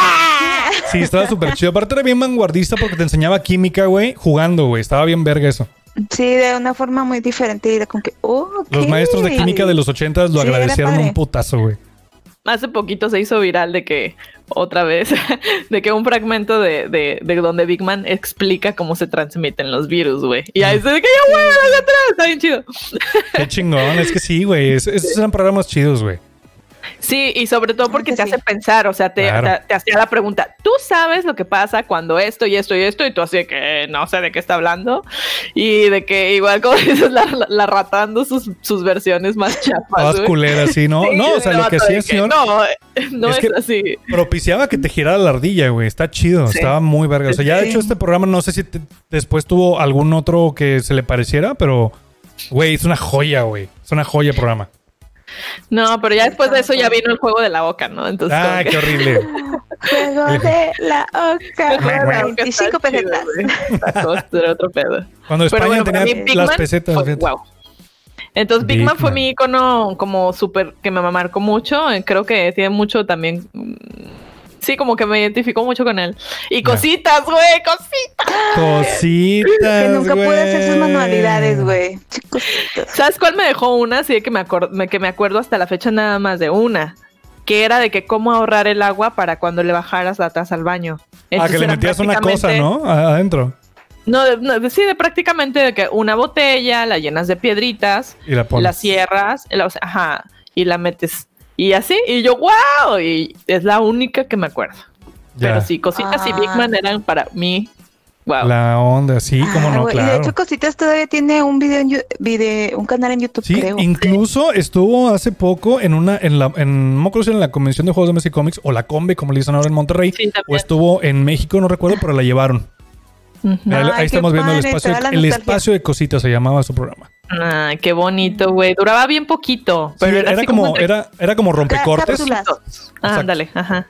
Sí, estaba súper chido. Aparte era bien vanguardista porque te enseñaba química, güey, jugando, güey. Estaba bien verga eso. Sí, de una forma muy diferente. Y era como que, oh, Los maestros de química de los 80 lo Sí, agradecieron un putazo, güey. Hace poquito se hizo viral de que, otra vez, [laughs] de que un fragmento de, de, de donde Big Man explica cómo se transmiten los virus, güey. Y ahí se de que ya, güey, atrás, está bien chido. Qué chingón. Es que sí, güey. Es- Esos eran programas chidos, güey. Sí, y sobre todo porque Antes te sí. hace pensar, o sea, te, Claro. te- te hacía la pregunta, ¿tú sabes lo que pasa cuando esto y esto y esto? Y tú así de que no sé de qué está hablando. Y de que igual [laughs] como dices, la, la, la rata dando sus, sus versiones más chapas. Güey. culeras, sí, ¿no? [laughs] Sí, no, o sea, lo que de el señor No, [laughs] no Es es, que- así. propiciaba que te girara la ardilla, güey. Está chido, Sí. estaba muy verga. O sea, ya de Sí. hecho este programa no sé si te- después tuvo algún otro que se le pareciera, pero, güey, es una joya, güey. Es una joya el programa. No, pero ya después de eso ya vino el juego de la boca, ¿no? Entonces, Ah, que- qué horrible. Juego de la oca. el juego de la boca 25 está chido, pesetas. era otro pedo. Cuando España bueno, tenía mí las Man pesetas. fue- wow. Entonces Big, Big Man fue Man. mi icono como súper que me marcó mucho. Creo que tiene mucho también. Sí, como que me identificó mucho con él. Y cositas, güey, cositas. Cositas. Que nunca pude hacer sus güey. manualidades, güey. Chicos. ¿Sabes cuál me dejó una? Así de que me, que me acuerdo hasta la fecha nada más de una. Que era de que cómo ahorrar el agua para cuando le bajaras la taza al baño. Ah, que le metías una cosa, ¿no? Adentro. No, no, sí, de prácticamente de que una botella, la llenas de piedritas, Y la pones. la cierras, la- o sea, ajá, y la metes. Y así, y yo, wow, y es la única que me acuerdo. Ya. Pero sí, cositas y Ah. Big Man eran para mí, wow. La onda, sí, cómo Ah, no, güey, Y de claro. hecho, Cositas todavía tiene un video, en video un canal en YouTube, Sí, creo. incluso estuvo hace poco en una, en la, en, no acuerdo si en la convención de juegos de Messi Comics o la Combe, como le dicen ahora en Monterrey, Sí, o estuvo en México, no recuerdo, pero la llevaron. Mira, ahí Ay, estamos viendo el espacio, el espacio de cositas se llamaba su programa. Ay, qué bonito, güey. Duraba bien poquito, Sí, pero era, era, así como, entre- era, era como rompecortes. Ah, ándale, ajá.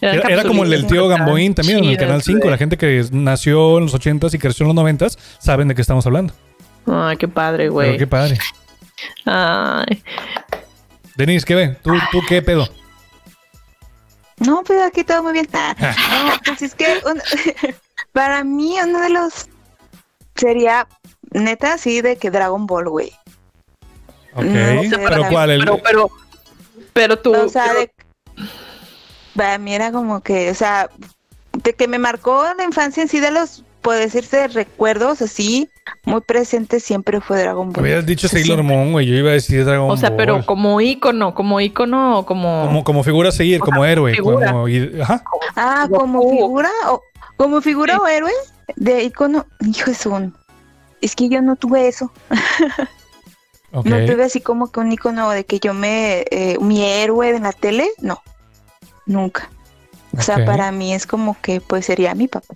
Era, era como el del tío. Gamboín también en el Canal 5. güey. La gente que nació en los 80s y creció en los 90s saben de qué estamos hablando. Ay, qué padre, Pero güey. qué padre. Ay. Denise, ¿qué ve? ¿Tú, ¿Tú qué pedo? No, pues aquí todo muy bien. Ah, [laughs] no, pues es que un- [laughs] para mí uno de los sería neta así de que Dragon Ball, güey. Ok. No sé, ¿Pero cuál? El- Pero, pero, pero tú. O sea, pero- de para mí era como que, o sea, de que me marcó la infancia en sí de los, puede decirse, recuerdos así, muy presentes siempre fue Dragon Ball. Habías dicho Sailor. Moon, güey. Yo iba a decir Dragon o sea, Ball. pero como ícono, como ícono, o como. Como, como figura a seguir, O como sea, héroe. figura. Como, ajá. Ah, como figura o como figura Sí. o héroe de icono, hijo es un. Es que yo no tuve eso. [laughs] No tuve así como que un icono de que yo me eh, mi héroe en la tele, no. Nunca. O sea, para mí es como que pues sería mi papá.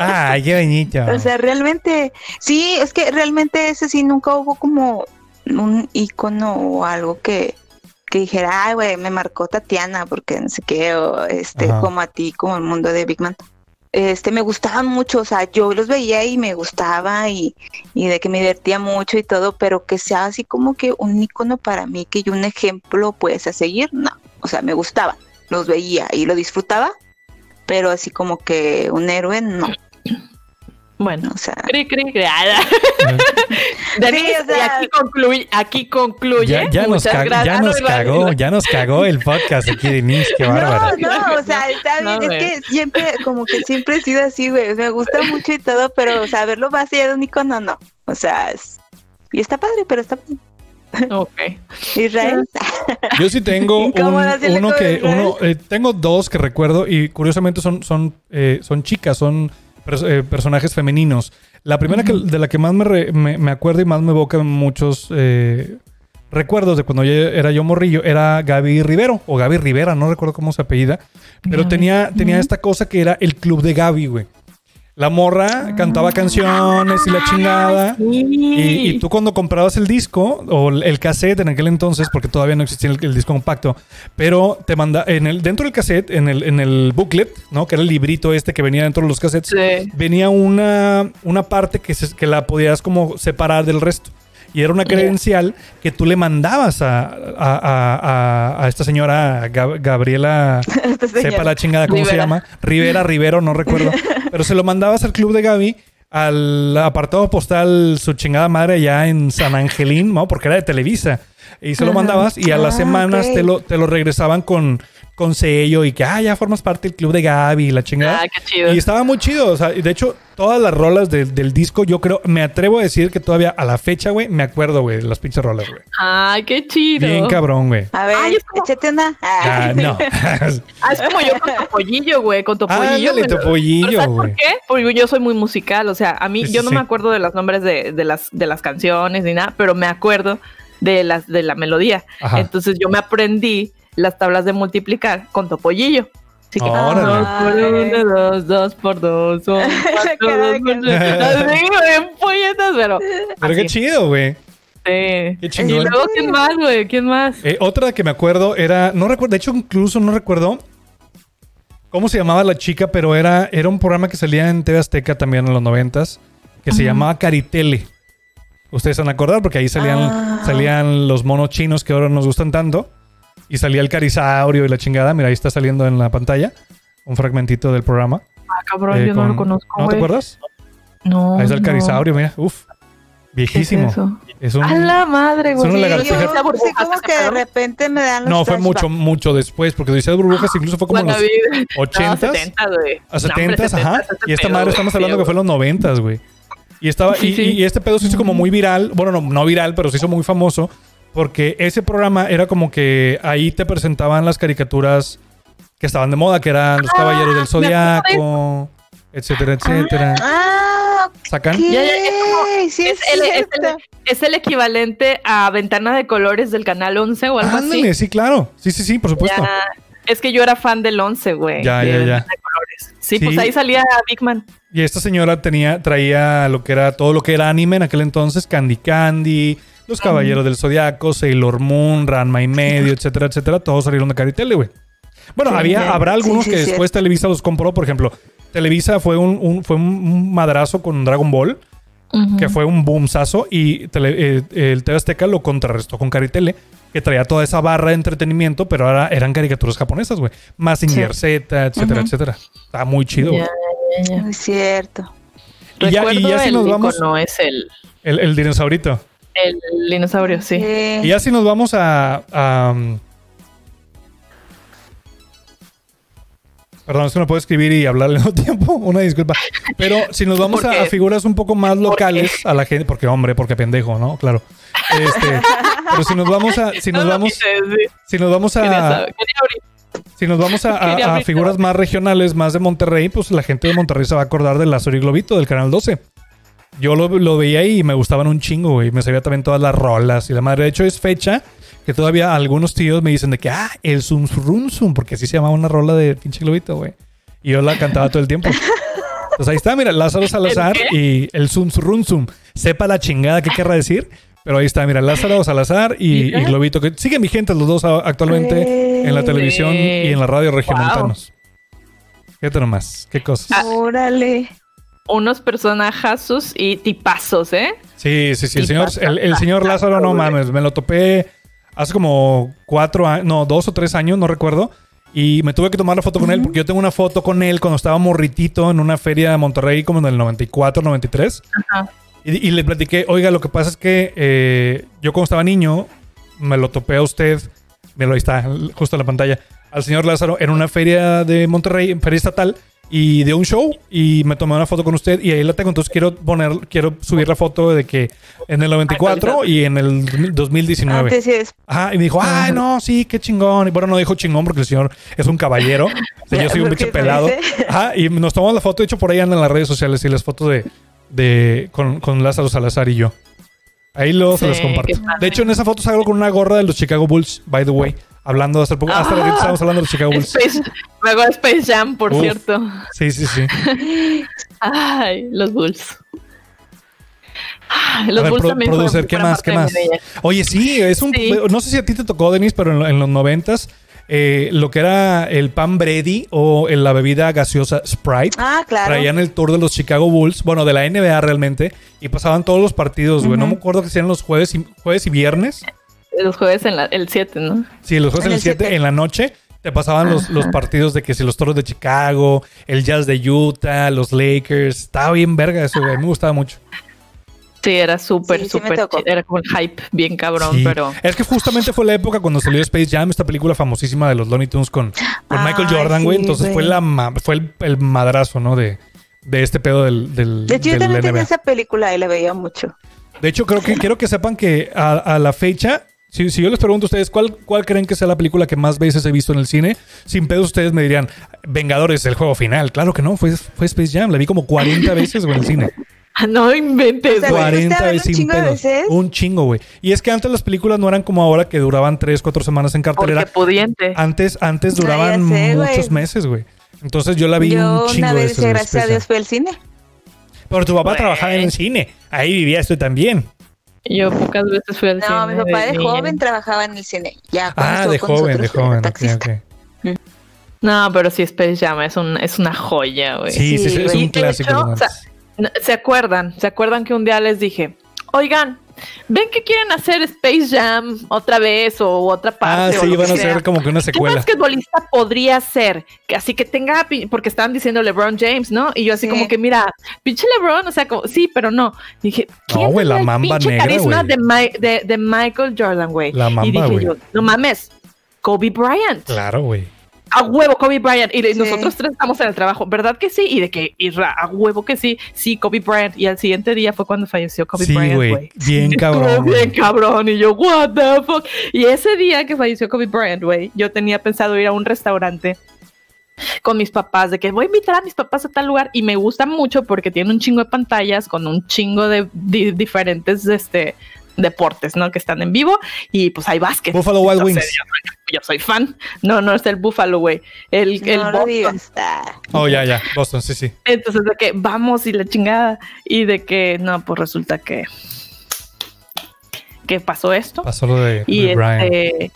Ah, qué bonito. [laughs] O sea, realmente, sí, es que realmente ese sí nunca hubo como un icono o algo que, que dijera, ay, güey, me marcó Tatiana porque no sé qué, o este, Ajá. como a ti, como el mundo de Big Man. Este, me gustaban mucho, o sea, yo los veía y me gustaba y, y de que me divertía mucho y todo, pero que sea así como que un icono para mí, que yo un ejemplo pues a seguir, no, o sea, me gustaba, los veía y lo disfrutaba, pero así como que un héroe, no, Bueno, o sea, cri, cri, cri. Ah, [laughs] Denise, Sí, o sea- y aquí concluye, aquí concluye. Ya, ya nos, Muchas cag- gracias. ya nos cagó, ya nos cagó el podcast aquí, Denise, qué bárbara. No, no, o sea, está bien, es que siempre, como que siempre he sido así, güey, me gusta mucho y todo, pero, o sea, verlo más allá de un icono, no, o sea, es- y está padre, pero está padre. Ok. Israel, Yo sí tengo [laughs] un- uno que, uno, eh, tengo dos que recuerdo y curiosamente son, son, eh, son chicas, son eh, personajes femeninos. La primera que- de la que más me, re- me, me acuerdo y más me evoca muchos eh, recuerdos de cuando yo era yo morrillo era Gaby Rivero o Gaby Rivera, no recuerdo cómo se apellida, pero Gaby. tenía, tenía esta cosa que era el club de Gaby, güey. La morra cantaba canciones y la chingada. Y, y tú cuando comprabas el disco o el el cassette en aquel entonces, porque todavía no existía el, el disco compacto, pero te manda en el dentro del cassette, en el, en el booklet, ¿no? Que era el librito este que venía dentro de los cassettes, Sí. venía una, una parte que, se- que la podías como separar del resto. Y era una credencial que tú le mandabas a, a, a- esta señora Gab- Gabriela [laughs] esta señora. sepa la chingada cómo se llama. Rivera, Rivero, no recuerdo. [laughs] Pero se lo mandabas al club de Gaby, al apartado postal su chingada madre allá en San Angelín, ¿no? Porque era de Televisa. Y se lo mandabas y a las Ah, semanas te, lo, te lo regresaban con, con sello y que, ah, ya formas parte del club de Gaby y la chingada. Ah, qué chido. Y estaba muy chido. O sea, de hecho, todas las rolas del- del disco, yo creo, me atrevo a decir que todavía a la fecha, güey, me acuerdo, güey, de las pinches rolas, güey. Ay, qué chido. Bien cabrón, güey. A ver, Ay, como- échate una. Ah, no. [laughs] Ah, es como yo con Topollillo, güey, con Topollillo. Ándale, Topollillo, ¿Pero ¿Sabes güey. por qué? Porque yo soy muy musical, o sea, a mí Sí, yo no sí. me acuerdo de los nombres de, de las, de las canciones ni nada, pero me acuerdo de, las, de la melodía. Ajá. Entonces yo me aprendí las tablas de multiplicar con Topollillo. Así que Órale. dos por uno, dos, dos por dos, son [laughs] cuatro, dos por pero. Pero qué chido, güey. Sí. Qué Y chingón. luego, ¿quién más, güey? ¿Quién más? Eh, otra que me acuerdo era, no recuerdo, de hecho incluso no recuerdo cómo se llamaba la chica, pero era, era un programa que salía en TV Azteca también en los noventas, que se llamaba Caritele. Ustedes se van a acordar porque ahí salían, Ah. salían los monos chinos que ahora nos gustan tanto. Y salía el carisaurio y la chingada. Mira, ahí está saliendo en la pantalla un fragmentito del programa. Ah, cabrón, Eh, yo no con- lo conozco. ¿No te güey. acuerdas? No. Ahí está el no. carisaurio, mira. Uf. ¿Qué es Viejísimo. eso? Es un... A la madre, güey. Sí, lagartija. yo Esa sí, como burbuja que de repente me dan los No, fue mucho, flashbacks. mucho después, porque Odisea de Burbujas incluso fue como en los vida. 80s. No, 70, güey. A No, hombre, 70, ajá. 70s, ese Y esta madre estamos hablando que fue en los 90, güey. Y estaba Sí, y, sí. y este pedo se hizo como muy viral, bueno, no, no viral, pero se hizo muy famoso porque ese programa era como que ahí te presentaban las caricaturas que estaban de moda, que eran los Caballeros del Ah, me acuerdo de Zodiaco, etcétera, etcétera. Ah, ¿Sacan? Ya, ya, es como- sí, es, es, el, es, cierto. el, es el equivalente a Ventana de Colores del Canal 11 o algo Ándale, así. sí, claro. Sí, sí, sí, por supuesto. Ya, es que yo era fan del 11, güey. Ya, de ya, ya. Sí, Sí. pues ahí salía Big Man. Y esta señora tenía, traía lo que era todo lo que era anime en aquel entonces, Candy Candy, Los Caballeros del Zodiaco, Sailor Moon, Ranma y medio, etcétera, etcétera. Todos salieron de Caritele, güey. Bueno, Sí, había, habrá algunos sí, que después Televisa los compró, por ejemplo. Televisa fue un, un- fue un madrazo con Dragon Ball, que fue un boomsazo, y tele- eh, el TV Azteca lo contrarrestó con Caritele, que traía toda esa barra de entretenimiento, pero ahora eran caricaturas japonesas, güey. Mazinger Z, etcétera, etcétera. Está muy chido, güey. Es cierto. Y ya, y ya si el nos vamos... icono, es el, El, el dinosaurito. el dinosaurio, sí. Y ya si nos vamos a... a, Perdón, es que no puedo escribir y hablar al mismo [laughs] tiempo. Una disculpa. Pero si nos vamos ¿Por a, a figuras un poco más locales a la gente, porque hombre, porque pendejo, ¿no? Claro. Este, pero si nos vamos a, si nos No vamos, si nos vamos a, si nos vamos a, a- a figuras más regionales, más de Monterrey, pues la gente de Monterrey se va a acordar del Lázaro y Globito del Canal 12. Yo lo, lo veía y me gustaban un chingo, güey. Me sabía también todas las rolas y la madre. De hecho, es fecha que todavía algunos tíos me dicen de que, ah, el Zum Rum Zum, porque así se llamaba una rola de pinche Globito, güey. Y yo la cantaba todo el tiempo. Entonces ahí está, mira, Lázaro [laughs] Salazar ¿El y el Zum Rum Zum. Sepa la chingada qué querrá decir. Pero ahí está, mira, Lázaro Salazar y, y. Globito, que siguen vigentes los dos actualmente en la televisión y en la radio regiomontanos. Fíjate nomás, qué cosas. Ah. Órale. Unos personajazos y tipazos, ¿eh? Sí, sí, sí. El señor, el, el señor Lázaro, no mames, me lo topé hace como cuatro años, no, dos o tres años, no recuerdo. Y me tuve que tomar la foto con él porque yo tengo una foto con él cuando estaba morritito en una feria de Monterrey como en el 94, 93. Ajá. Y, y le platiqué, oiga, lo que pasa es que eh, yo cuando estaba niño me lo topé a usted, me lo ahí está, justo en la pantalla, al señor Lázaro en una feria de Monterrey, feria estatal, y de un show, y me tomé una foto con usted, y ahí la tengo, entonces quiero poner, quiero subir la foto de que en el 94 y en el 2019. Antes y después. Ajá, y me dijo, ay, no, sí, qué chingón. Y bueno, no dijo chingón porque el señor es un caballero. [laughs] O sea, yo soy un bicho pelado. Ajá, y nos tomamos la foto. De hecho, por ahí andan las redes sociales y las fotos de, de con, con Lázaro Salazar y yo. Ahí luego se las comparto. De hecho, en esa foto salgo con una gorra de los Chicago Bulls, by the way. Hablando hasta, el poco, hasta Ah. estamos hablando de los Chicago Bulls. Space, luego Space Jam, por Uf. cierto. Sí, sí, sí. [laughs] Ay, los Bulls. Ay, los A ver, Bulls pro- también producer, ¿qué más? ¿Qué más? Oye, sí, es un. Sí. No sé si a ti te tocó, Denis, pero en, lo- en los noventas, eh, lo que era el pan Brady o en la bebida gaseosa Sprite. Ah, claro. Traían el tour de los Chicago Bulls, bueno, de la NBA realmente, y pasaban todos los partidos, güey. No me acuerdo que sean los jueves y, jueves y viernes. Los jueves en la, el 7, ¿no? Sí, los jueves en En el el 7 siete. en la noche. Te pasaban los, los partidos de que si los toros de Chicago, el Jazz de Utah, los Lakers. Estaba bien verga eso, güey. Me gustaba mucho. Sí, era súper, Sí, sí me súper. era como el hype bien cabrón, Sí. pero. Es que justamente fue la época cuando salió Space Jam, esta película famosísima de los Looney Tunes con, con Michael Ay, Jordan, güey. Entonces fue la ma- fue el, el madrazo, ¿no? De, de este pedo del, del, De hecho, yo del también tenía NBA. esa película y la veía mucho. De hecho, creo que quiero que sepan que a, a la fecha, si, si yo les pregunto a ustedes cuál, cuál creen que sea la película que más veces he visto en el cine, sin pedo ustedes me dirían, Vengadores, el juego final. Claro que no, fue, fue Space Jam. La vi como 40 veces güey, en el cine. Ah, no inventes, O sea, güey. ¿fuiste a 40 verlo veces un sin chingo de pedos. veces? Un chingo, güey. Y es que antes las películas no eran como ahora que duraban 3, 4 semanas en Porque cartelera. pudiente. Antes, antes duraban sé, muchos meses, güey. Entonces yo la vi Yo un chingo una de vez, veces. güey, gracias a Dios, fue al cine. Pero tu papá trabajaba en el cine. Ahí vivías tú también. Yo pocas veces fui al cine. No, mi papá de joven trabajaba en el cine. Ya, cuando Ah, estuvo de con joven, de joven. taxista. ok. [laughs] No, pero sí, Space Jam es, un, es una joya, güey. Sí, sí, Sí, es un clásico. hecho, no o sea, manches. No, ¿Se acuerdan? ¿Se acuerdan que un día les dije, oigan, ven que quieren hacer Space Jam otra vez o otra Ah, parte? o sí, van a sea? ser como que una ¿Qué secuela. basquetbolista podría ser? Que Así que tenga, porque estaban diciendo LeBron James, ¿no? Y yo así Sí. como que, mira, pinche LeBron, o sea, como, sí, pero no. Dije, ¿quién No, güey, la el mamba pinche negra, carisma de, de, de Michael Jordan, güey? La mamba, y dije güey. yo, no mames, Kobe Bryant. Claro, güey. A huevo, Kobe Bryant. Y Sí. nosotros tres estamos en el trabajo. ¿Verdad que sí? Y de que, Isra, a huevo que sí. Sí, Kobe Bryant. Y al siguiente día fue cuando falleció Kobe Sí, Bryant, güey. Bien [laughs] cabrón. Bien cabrón. Y yo, what the fuck. Y ese día que falleció Kobe Bryant, güey, yo tenía pensado ir a un restaurante con mis papás, de que voy a invitar a mis papás a tal lugar y me gusta mucho porque tiene un chingo de pantallas con un chingo de di- diferentes este, deportes, ¿no? Que están en vivo y pues hay básquet. Buffalo Wild Entonces, Wings. Yo, yo soy fan. No, no es el Buffalo, güey. El, el No Boston. Ah. Oh, ya, ya. Boston, sí, sí. Entonces, de que vamos y la chingada. Y de que, no, pues resulta que. que pasó esto. Pasó lo de, y de Brian. este.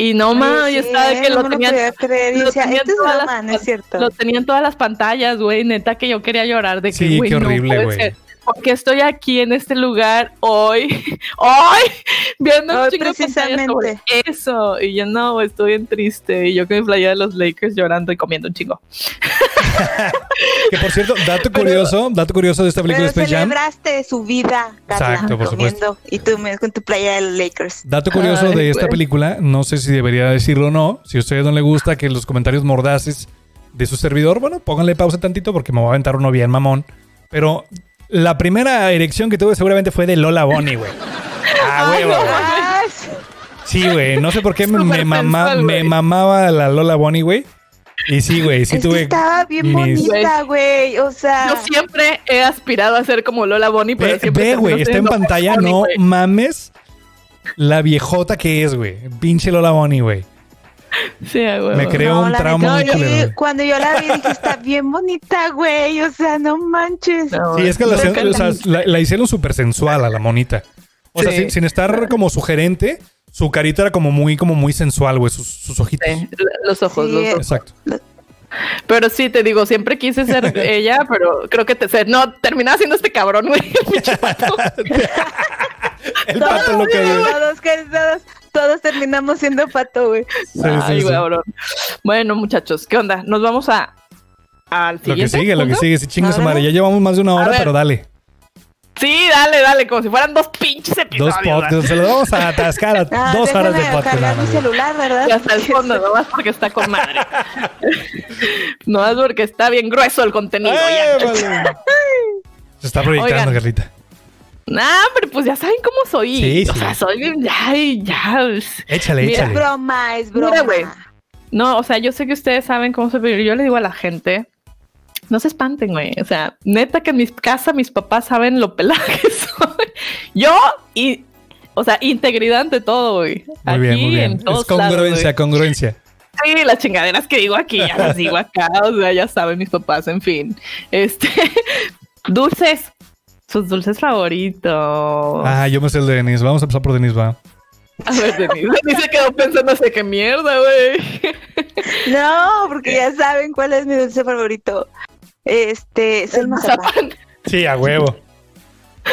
Y no más, Oye, yo sí, estaba de que no lo tenían. creer. Y lo decía, tenían esto es todas las- no es cierto. Lo tenían todas las pantallas, güey. Neta que yo quería llorar de que, Sí, güey, qué no horrible, güey. ser. Porque estoy aquí en este lugar hoy, [laughs] hoy, viendo un Hoy, chingo de pantallas sobre precisamente. eso. Y yo no, estoy bien triste. Y yo que me playé de los Lakers llorando y comiendo un chingo. [laughs] Que por cierto, dato curioso, dato curioso de esta película de Pero Space Jam. celebraste su vida, Carla, Exacto, por comiendo, Y tú me- con tu playa de los Lakers. Dato curioso Ay, de esta película, no sé si debería decirlo o no. Si a ustedes no les gusta que los comentarios mordaces de su servidor, bueno, pónganle pausa tantito porque me voy a aventar uno bien mamón. Pero la primera erección que tuve seguramente fue de Lola Bonnie, güey. [laughs] Ah, huevo, no. güey. Ah, Sí, güey. No sé por qué [laughs] me, me mama- sensual, me mamaba la Lola Bonnie, güey. Y sí, güey. Sí es que tuve. estaba bien mis- bonita, güey. O sea, Yo siempre he aspirado a ser como Lola Bonnie, pero Ve, siempre ve, termino güey. Está en pantalla. Bonnie, No mames la viejota que es, güey. Pinche Lola Bonnie, güey. [laughs] Sí, huevo. Me creó no, un trauma muy culero, güey. Cuando yo la vi dije, está bien bonita, güey. O sea, no manches. No, Sí, es que la, o sea, la- la hicieron súper sensual a la monita. O sea, sin, sin estar como sugerente, su carita era como muy, como muy sensual, güey, sus, sus ojitos. Sí, los ojos, Sí, los ojos. Exacto. Pero sí, te digo, siempre quise ser [laughs] ella, pero creo que te sé. No, terminaba siendo este cabrón, güey. el [laughs] pato. El pato lo que Todos, que todos, todos terminamos siendo pato, güey. Sí, sí, Ay, sí. cabrón. Bueno, muchachos, ¿qué onda? Nos vamos a al Lo que sigue, lo que sigue. Sí, chingue su madre. Ya llevamos más de una hora, pero dale. Sí, dale, dale, como si fueran dos pinches Dos episodios. podcasts. Se lo vamos a atascar a [laughs] Ah, dos horas de podcast. cargar nada mi celular, ¿verdad? Y hasta el fondo, nomás porque está con madre. [laughs] nomás porque está bien grueso el contenido. ¡Eh, ya. vale! [laughs] Se está proyectando, Oigan. Carlita. Nah, pero pues ya saben cómo soy. Sí, o sí. sea, soy bien, ya, ya. Échale, Mira, Es échale. broma, es Mira, broma. güey. No, o sea, yo sé que ustedes saben cómo soy, pero yo le digo a la gente, no se espanten, güey. O sea, neta que en mi casa mis papás saben lo pelada que soy. Yo y, o sea, integridad ante todo, güey. Muy bien, Aquí muy bien. en Es lados, congruencia, güey. congruencia. Sí, las chingaderas que digo aquí, ya las digo acá, o sea, ya saben mis papás, en fin. Este, [laughs] dulces, sus dulces favoritos. Ah, yo me sé el de Denis. Vamos a empezar por Denis, va. A ver, Denise, Denise se quedó pensando, sé qué mierda, güey. [laughs] No, porque ya saben cuál es mi dulce favorito. Este, es el mazapán. Mazapán. Sí, a huevo.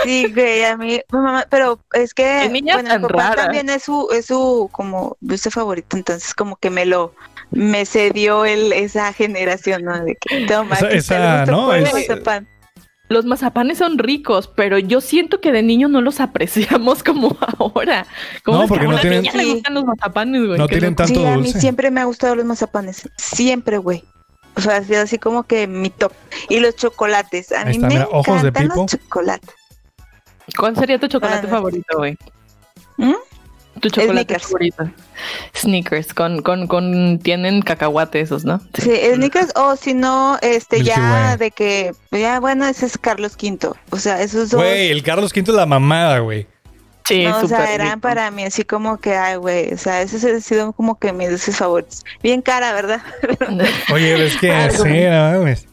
Sí, güey, a mí, mamá, pero es que, niña bueno, tan mi papá rara. también es su, es su, como, dulce favorito, entonces como que me lo, me cedió el, esa generación, ¿no? De que toma, Esa- está esa, el gusto ¿no? el Es- mazapán. Los mazapanes son ricos, pero yo siento que de niño no los apreciamos [laughs] como ahora. Como No, es que porque a no una tienen- niña le Sí. gustan los mazapanes, güey. No tienen tanto sí, a mí dulce. siempre me ha gustado los mazapanes. Siempre, güey. O sea, ha sido así como que mi top. Y los chocolates. A Ahí mí está, me mira, ojos de encantan pipo. los chocolates. ¿Cuál sería tu chocolate Ah, favorito, güey? ¿Mm? Tu chocolate Snickers. favorito. Sneakers, con, con, con, tienen cacahuate esos, ¿no? Sí, sneakers o si no, este Milky ya Way. de que, ya bueno, ese es Carlos V. O sea, esos dos. Güey, el Carlos V es la mamada, güey. Sí, no, o sea, eran rico. para mí así como que, ay, güey, o sea, esos han sido como que mis dulces favoritos. Bien cara, ¿verdad? [laughs] Oye, es que [laughs] sí, no mames.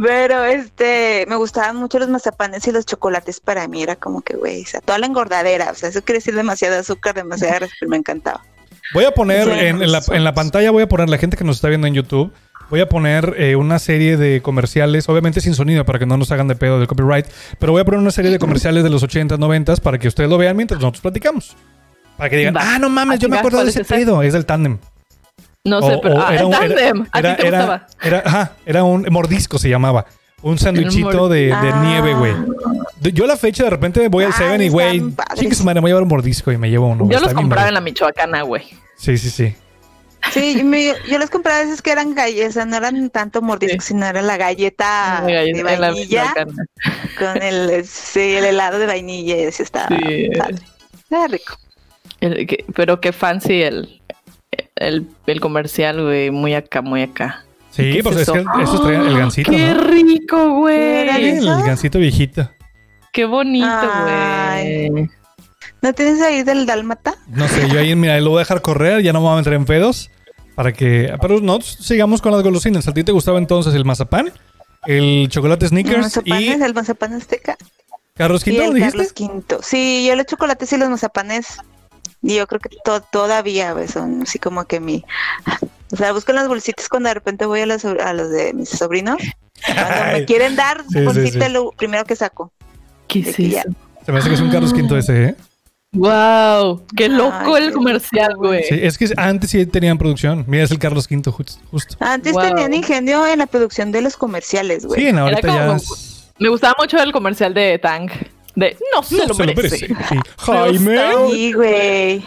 Pero este, me gustaban mucho los mazapanes y los chocolates para mí, era como que, güey, o sea, toda la engordadera, o sea, eso quiere decir demasiado azúcar, demasiada pero me encantaba. Voy a poner Sí. en, en la, en la pantalla, voy a poner la gente que nos está viendo en YouTube. Voy a poner eh, una serie de comerciales, obviamente sin sonido para que no nos hagan de pedo del copyright, pero voy a poner una serie de comerciales de los 80, 90 para que ustedes lo vean mientras nosotros platicamos. Para que digan, Va. ah, no mames, yo me acuerdo de ¿cuál ese es ese? pedo, es el tándem. No O- sé, pero. o Ah, era era-. ¿A Era, ti te era, gustaba? era, ajá, era un mordisco se llamaba. Un sándwichito de, de Ah. nieve, güey. De- Yo a la fecha de repente voy al Ay, Seven y, güey, chicas, madre, me voy a llevar un mordisco y me llevo uno. Yo está los bien compraba en la Michoacana, güey. Sí, sí, sí. Sí, me- yo les compraba veces que eran galletas, no eran tanto mordiscos, sino era la galleta Ay, de en la vainilla con el, sí, el helado de vainilla y así estaba Sí. padre. Estaba rico. El que- pero qué fancy el, el, el comercial, güey. Muy acá, muy acá. Sí, ¿Qué pues es es que eso? eso traía el gancito, ¡Qué ¿no? rico, güey! ¿Era Sí, el gancito viejito. ¡Qué bonito, güey! ¿No tienes ahí del dálmata? No sé, yo ahí, mira, lo voy a dejar correr, ya no me voy a meter en pedos. Para que. Pero no, sigamos con las golosinas. ¿A ti te gustaba entonces el mazapán? El chocolate El Snickers mazapán, y el mazapán azteca. Carlos Quinto, el ¿dijiste? Carlos Quinto. Sí, yo los chocolates y los mazapanes. Y yo creo que to- todavía güey, son así como que mi. O sea, busco en las bolsitas cuando de repente voy a los, a los de mis sobrinos. Cuando me quieren dar Sí, bolsita, sí. lo primero que saco. ¿Qué es ya- eso? Se me hace que es un Carlos Quinto ese, ¿eh? ¡Wow! ¡Qué Ay, loco qué el comercial, güey! Sí, es que antes sí tenían producción. Mira, es el Carlos Quinto, just- justo. Antes Wow. tenían ingenio en la producción de los comerciales, güey. Sí, en ahorita ya. como- es- Me gustaba mucho el comercial de Tang. De no se, No lo, se lo merece. merece. Sí. [laughs] Jaime. Sí, güey.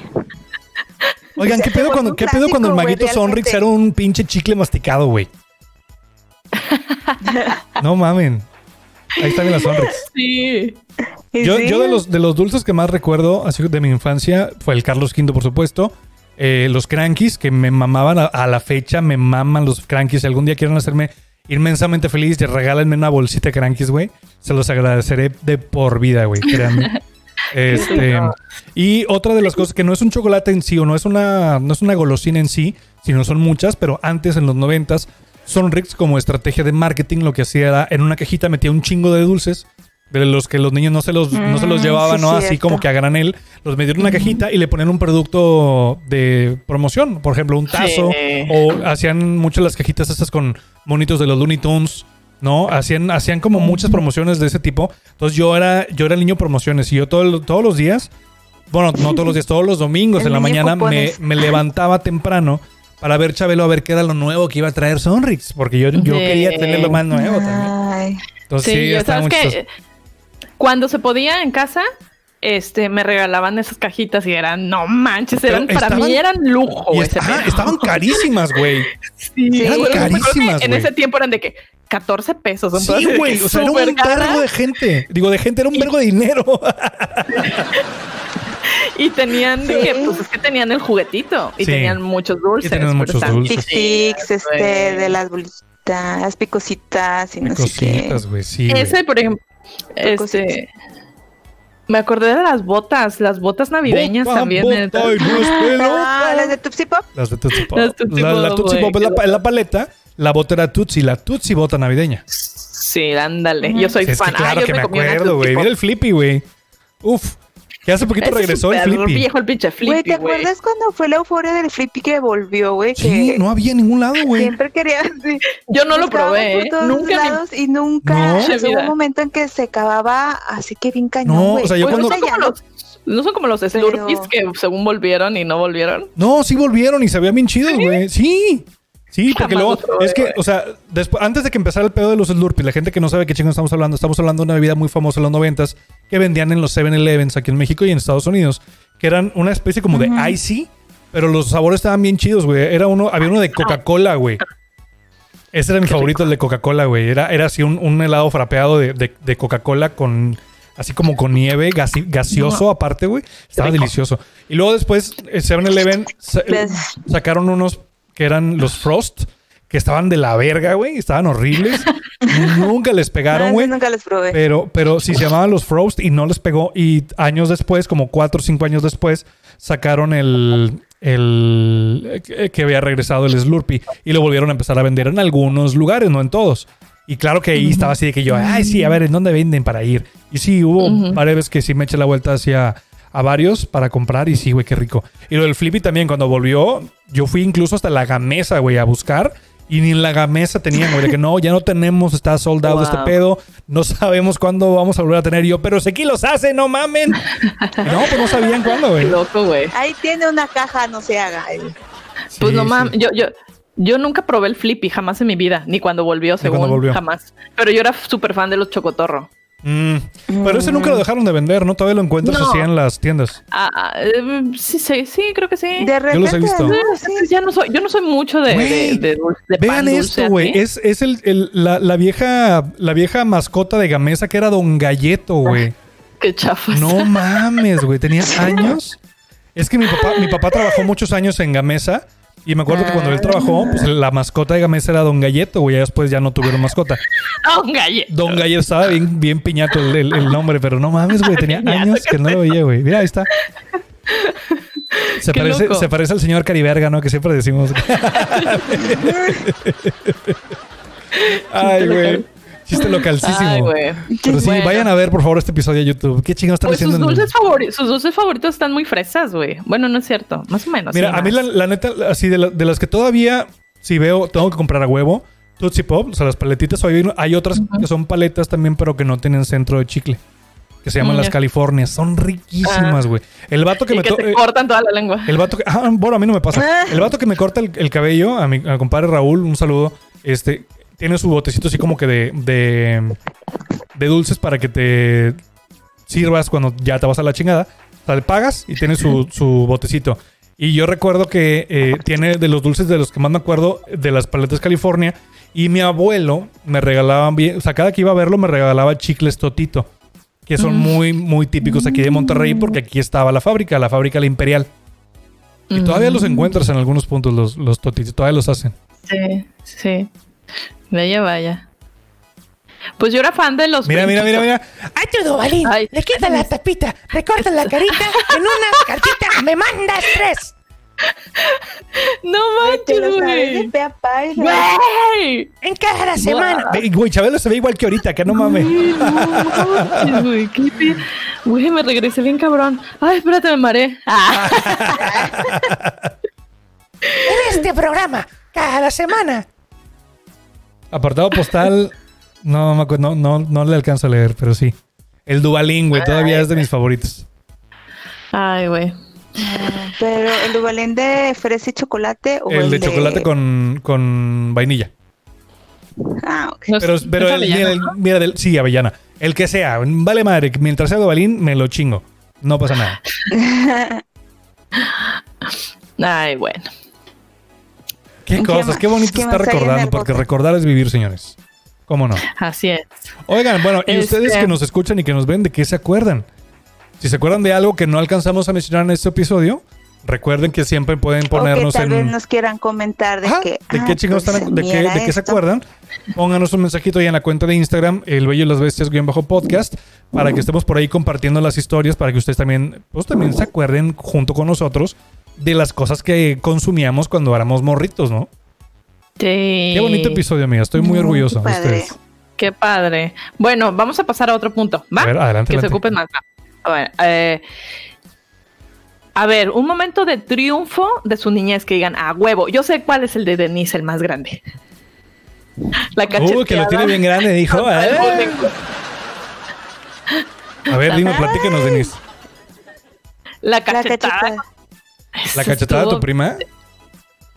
Oigan, ¿qué [laughs] pedo cuando, ¿qué pedo cuando el maguito Sonrix realmente. era un pinche chicle masticado, güey? [laughs] No mamen. Ahí está bien la Sonrix. Sí. Yo, sí, yo de los de los dulces que más recuerdo, así de mi infancia, fue el Carlos V, por supuesto. Eh, los crankies, que me mamaban a, a la fecha, me maman los crankies. Si algún día quieren hacerme inmensamente feliz, regálenme una bolsita de crankies, güey. Se los agradeceré de por vida, güey, créanme. [laughs] Este, y otra de las cosas que no es un chocolate en sí, o no es una, no es una golosina en sí, sino son muchas, pero antes en los noventas, Sonrix como estrategia de marketing lo que hacía era en una cajita metía un chingo de dulces de los que los niños no se los, no se los Mm, llevaban, sí, ¿no? Así como que a granel, los metían en una cajita y le ponían un producto de promoción, por ejemplo, un tazo, Sí. o hacían muchas las cajitas estas con monitos de los Looney Tunes, ¿no? Hacían, hacían como muchas promociones de ese tipo. Entonces yo era, yo era el niño promociones y yo todo todos los días, bueno, no todos los días, [laughs] todos los domingos El en la mañana me, levantaba temprano para ver Chabelo a ver qué era lo nuevo que iba a traer Sonrix, porque yo, yo quería tener lo más nuevo también. Ay, Entonces Sí, sí, yo- ¿sabes chistoso. Cuando se podía en casa, este, me regalaban esas cajitas y eran, no manches, Pero eran, para estaban- mí eran lujo. Y ese est- ajá, pedo. estaban carísimas, güey. [laughs] Sí, eran carísimas, En ese tiempo eran de que 14 pesos. Sí, güey. O sea, era un vergo de gente. Digo, de gente, era un vergo de dinero. [laughs] Y tenían, Sí. que, pues es que tenían el juguetito y Sí. tenían muchos dulces. Y tenían pero muchos dulces. Tics, este, de las bolitas, picositas y no sé qué. Güey. Sí. Ese, por ejemplo, este. Me acordé de las botas, las botas navideñas Bota, también. bota y no es. [laughs] Ah, las de Tupsi Pop. Las de Tootsie Pop. Las Tootsie La, la güey, Pop es la, la paleta. La bota era Tootsie, la Tootsie bota navideña. Sí, ándale. Yo soy Sí, es que fan. Ah, claro yo que me una acuerdo, güey. Mira el Flippy, güey. Uf. Que hace poquito regresó el Flippy. viejo el pinche Güey, Flippy, ¿te güey. acuerdas cuando fue la euforia del Flippy que volvió, güey? Sí, que no había en ningún lado, güey. siempre quería. sí, Yo no lo probé, por ¿eh? todos Nunca y nunca. No. hubo un momento en que se acababa, así que bien cañón. No, o sea, yo Pues cuando- no, son los, no son como los Pero- Slurpees que según volvieron y no volvieron. No, sí volvieron y se veían bien chidos, güey. Sí. Sí, porque Jamás luego, es que, o sea, después, antes de que empezara el pedo de los Slurpees, la gente que no sabe qué chingos estamos hablando, estamos hablando de una bebida muy famosa en los noventas que vendían en los 7-Elevens aquí en México y en Estados Unidos, que eran una especie como de icy, pero los sabores estaban bien chidos, güey. Era uno, había uno de Coca-Cola, güey. Ese era mi favorito, el de Coca-Cola, güey. Era, era así un, un helado frapeado de, de- de Coca-Cola con. Así como con nieve, gaseoso aparte, güey. Estaba delicioso. Y luego después, el 7-Eleven sa- Les- sacaron unos que eran los Frost, que estaban de la verga, güey. Estaban horribles. [laughs] Nunca les pegaron, No, güey. nunca los probé. Pero, pero sí se llamaban los Frost y no les pegó. Y años después, como cuatro o cinco años después, sacaron el, el eh, que había regresado el Slurpee y lo volvieron a empezar a vender en algunos lugares, no en todos. Y claro que ahí estaba así de que yo, ay, sí, a ver, ¿en dónde venden para ir? Y sí, hubo Ujú. varias veces que sí me eché la vuelta hacia a varios para comprar y sí, güey, qué rico. Y lo del Flippy también, cuando volvió, yo fui incluso hasta la gamesa, güey, a buscar. Y ni en la gamesa tenían, güey, de que no, ya no tenemos, está sold out este pedo, no sabemos cuándo vamos a volver a tener. Y yo, pero sé que los hace, no mamen. no, pues no sabían cuándo, Qué güey. loco, güey. Ahí tiene una caja, no se haga. Pues Sí, no sí. mames, yo, yo, yo nunca probé el flippy, jamás en mi vida, ni cuando volvió, según cuando volvió. jamás. Pero yo era súper fan de los chocotorro. Mm, Pero ese nunca lo dejaron de vender, ¿no? Todavía lo encuentras No. así en las tiendas. Ah, ah, eh, sí, sí, sí, creo que sí. De repente. los he visto. Sí. ya no soy, yo no soy mucho de, de Vean pan esto, güey. Es, es el, el- la, la vieja la vieja mascota de Gamesa que era Don Galleto, güey. [laughs] Qué chafas. No mames, güey. Tenía años. Es que mi papá, mi papá trabajó muchos años en Gamesa. Y me acuerdo que cuando él trabajó, pues la mascota de Gamesa era Don Galleto, güey. Ya después ya no tuvieron mascota. [laughs] Ah, un galleto. Don Galleto estaba bien, bien piñato el, el- el nombre, pero no mames, güey. Tenía [laughs] años que no lo veía, güey. Mira, ahí está. [laughs] Se parece, se parece al señor Cariberga, ¿no? Que siempre decimos. Ay, güey. Chiste localísimo. Ay, güey. Pero sí, Bueno. vayan a ver, por favor, este episodio de YouTube. ¿Qué chingados están Pues haciendo? sus, en el- dulces favori- sus dulces favoritos están muy fresas, güey. Bueno, no es cierto. Más o menos. Mira, a mí la, neta, así de, la- de las que todavía, si veo, tengo que comprar a huevo, Tootsie Pop, o sea, las paletitas, hay, hay otras que son paletas también, pero que no tienen centro de chicle. Que se llaman Mm, las. Californias. Son riquísimas, güey. El vato que Y me... que to- te eh, cortan toda la lengua. El vato que. Ah, bueno, a mí no me pasa. El vato que me corta el, el cabello, a mi, al compadre Raúl, un saludo. Este. Tiene su botecito así como que de. de. de dulces para que te sirvas cuando ya te vas a la chingada. O sea, le pagas y tiene su, su botecito. Y yo recuerdo que eh, tiene de los dulces de los que más me acuerdo, de las paletas California. Y mi abuelo me regalaban bien. O sea, cada que iba a verlo me regalaba chicles Totito. Que son muy, muy típicos aquí de Monterrey porque aquí estaba la fábrica, la fábrica La Imperial. Y todavía los encuentras en algunos puntos, los, los totitos. Todavía los hacen. Sí, sí. Vaya, vaya. Pues yo era fan de los. Mira, mira, mira, mira. Ay, tu Dubalín. Ay. Le quitas la tapita, le cortas la carita, en una cartita me mandas tres. No manches, güey. Güey. En cada semana. Güey, Chabelo se ve igual que ahorita, que no mames. No güey. Güey, me regresé bien cabrón. Ay, espérate, me mareé. Ah. En este programa, cada semana. Apartado postal. No, me acuerdo, no, no, no le alcanzo a leer, pero sí. El Dubalín, güey, todavía es de mis favoritos. Ay, güey. Pero el Dubalín de fresa y chocolate o El de chocolate con, con vainilla. Ah, ok. No es- Pero, pero el, avellana, mira, el- ¿no? mira del- sí, avellana. El que sea, vale madre. Mientras sea Dubalín, me lo chingo. No pasa nada. [laughs] Ay, bueno. Qué ¿Qué cosas, más? qué bonito ¿Qué está recordando, porque recordar es vivir, señores. ¿Cómo no? Así es. Oigan, bueno, y Este- ustedes que nos escuchan y que nos ven, ¿de qué se acuerdan? Si se acuerdan de algo que no alcanzamos a mencionar en este episodio, recuerden que siempre pueden O que ponernos tal vez en... nos quieran comentar de Ajá, que. ¿De ah, qué chingados pues, están, de qué, de qué se acuerdan? Pónganos un mensajito ahí en la cuenta de Instagram, el bello y las bestias guion bajo podcast, para que estemos por ahí compartiendo las historias, para que ustedes también, pues también se acuerden junto con nosotros de las cosas que consumíamos cuando éramos morritos, ¿no? Sí. Qué bonito episodio, amiga. Estoy muy orgulloso de ustedes. Qué padre. Bueno, vamos a pasar a otro punto. ¿Va? A ver, adelante, que se ocupen más. A ver, eh, a ver, un momento de triunfo de su niñez que digan, a huevo. Yo sé cuál es el de Denise, el más grande. [laughs] La cacheteada. Uy, que lo tiene bien grande, dijo. "Ah". bullying. A ver, dime, platícanos, Denise. La La cachetada. ¿La cachetada de tu prima?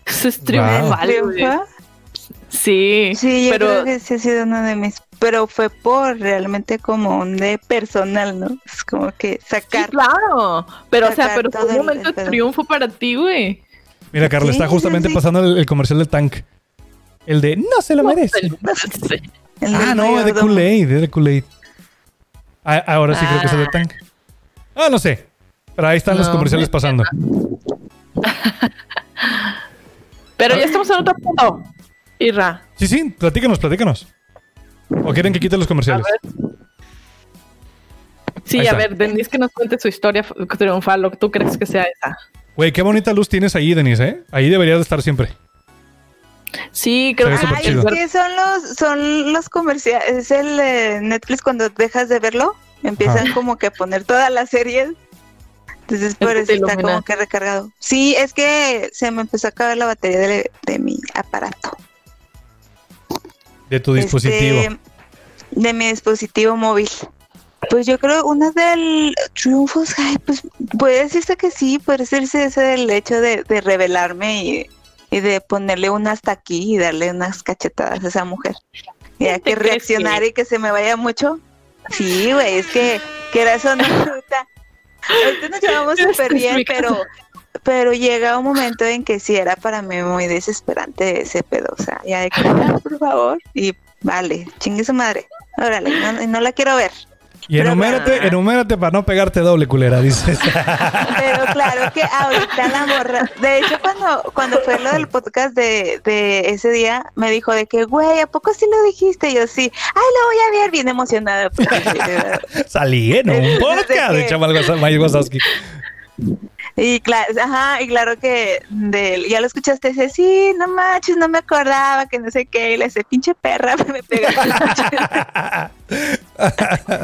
Ese es Wow. güey. ¿Triunfa? Sí, Sí, yo pero creo que sí ha sido uno de mis, pero fue por realmente como un de personal, ¿no? Es como que sí, sacar. claro. Pero, o sea, pero fue un momento de triunfo para ti, güey. Mira, Carla, Sí, está justamente sí. pasando el, el comercial del tank. El de no se lo merece. Ah, no, es de. Kool-Aid, es de Kool-Aid. Ah, ahora sí creo que es el de Ah. tank. Ah, no sé. Pero ahí están los comerciales me- pasando. [laughs] Pero ya estamos en otro punto. Irra. Sí, sí, platícanos, platícanos. ¿O quieren que quite los comerciales? Sí, Ahí a está. ver, Denise que nos cuente su historia triunfal, lo que tú crees que sea esa. Güey, qué bonita luz tienes ahí, Denise, ¿eh? Ahí deberías de estar siempre. Sí, creo que Ay, es que son los, son los comerciales, es el eh, Netflix cuando dejas de verlo, empiezan Ajá. como que a poner todas las series. Entonces por eso está como que recargado. Sí, es que se me empezó a acabar la batería de, de mi aparato. De tu dispositivo. Este, de mi dispositivo móvil. Pues yo creo una del triunfos, ay, pues puede decirse que sí, puede decirse ese del hecho de, de revelarme y, y de ponerle un hasta aquí y darle unas cachetadas a esa mujer. Y hay ¿Te que reaccionar que- y que se me vaya mucho. Sí, güey, es que, que era eso no [laughs] ahorita. Ahorita nos llevamos [laughs] súper bien, pero pero llega un momento en que sí era para mí muy desesperante ese pedo, o sea, ya de que, "Ah, por favor, y vale, chingue su madre, órale, no, no la quiero ver. Y enumérate, enumérate para no pegarte doble, culera, dices. [laughs] Pero claro que ahorita la morra, de hecho cuando, cuando fue lo del podcast de, de ese día, me dijo de que, güey, ¿a poco sí lo dijiste? Y yo sí, ay, lo voy a ver, bien emocionada. [laughs] Salí en un Desde podcast de Chamal Wazowski. Y claro, ajá, y claro que de, ya lo escuchaste, dice, sí, no manches, no me acordaba, que no sé qué, y le dice, pinche perra, [laughs] me pegó.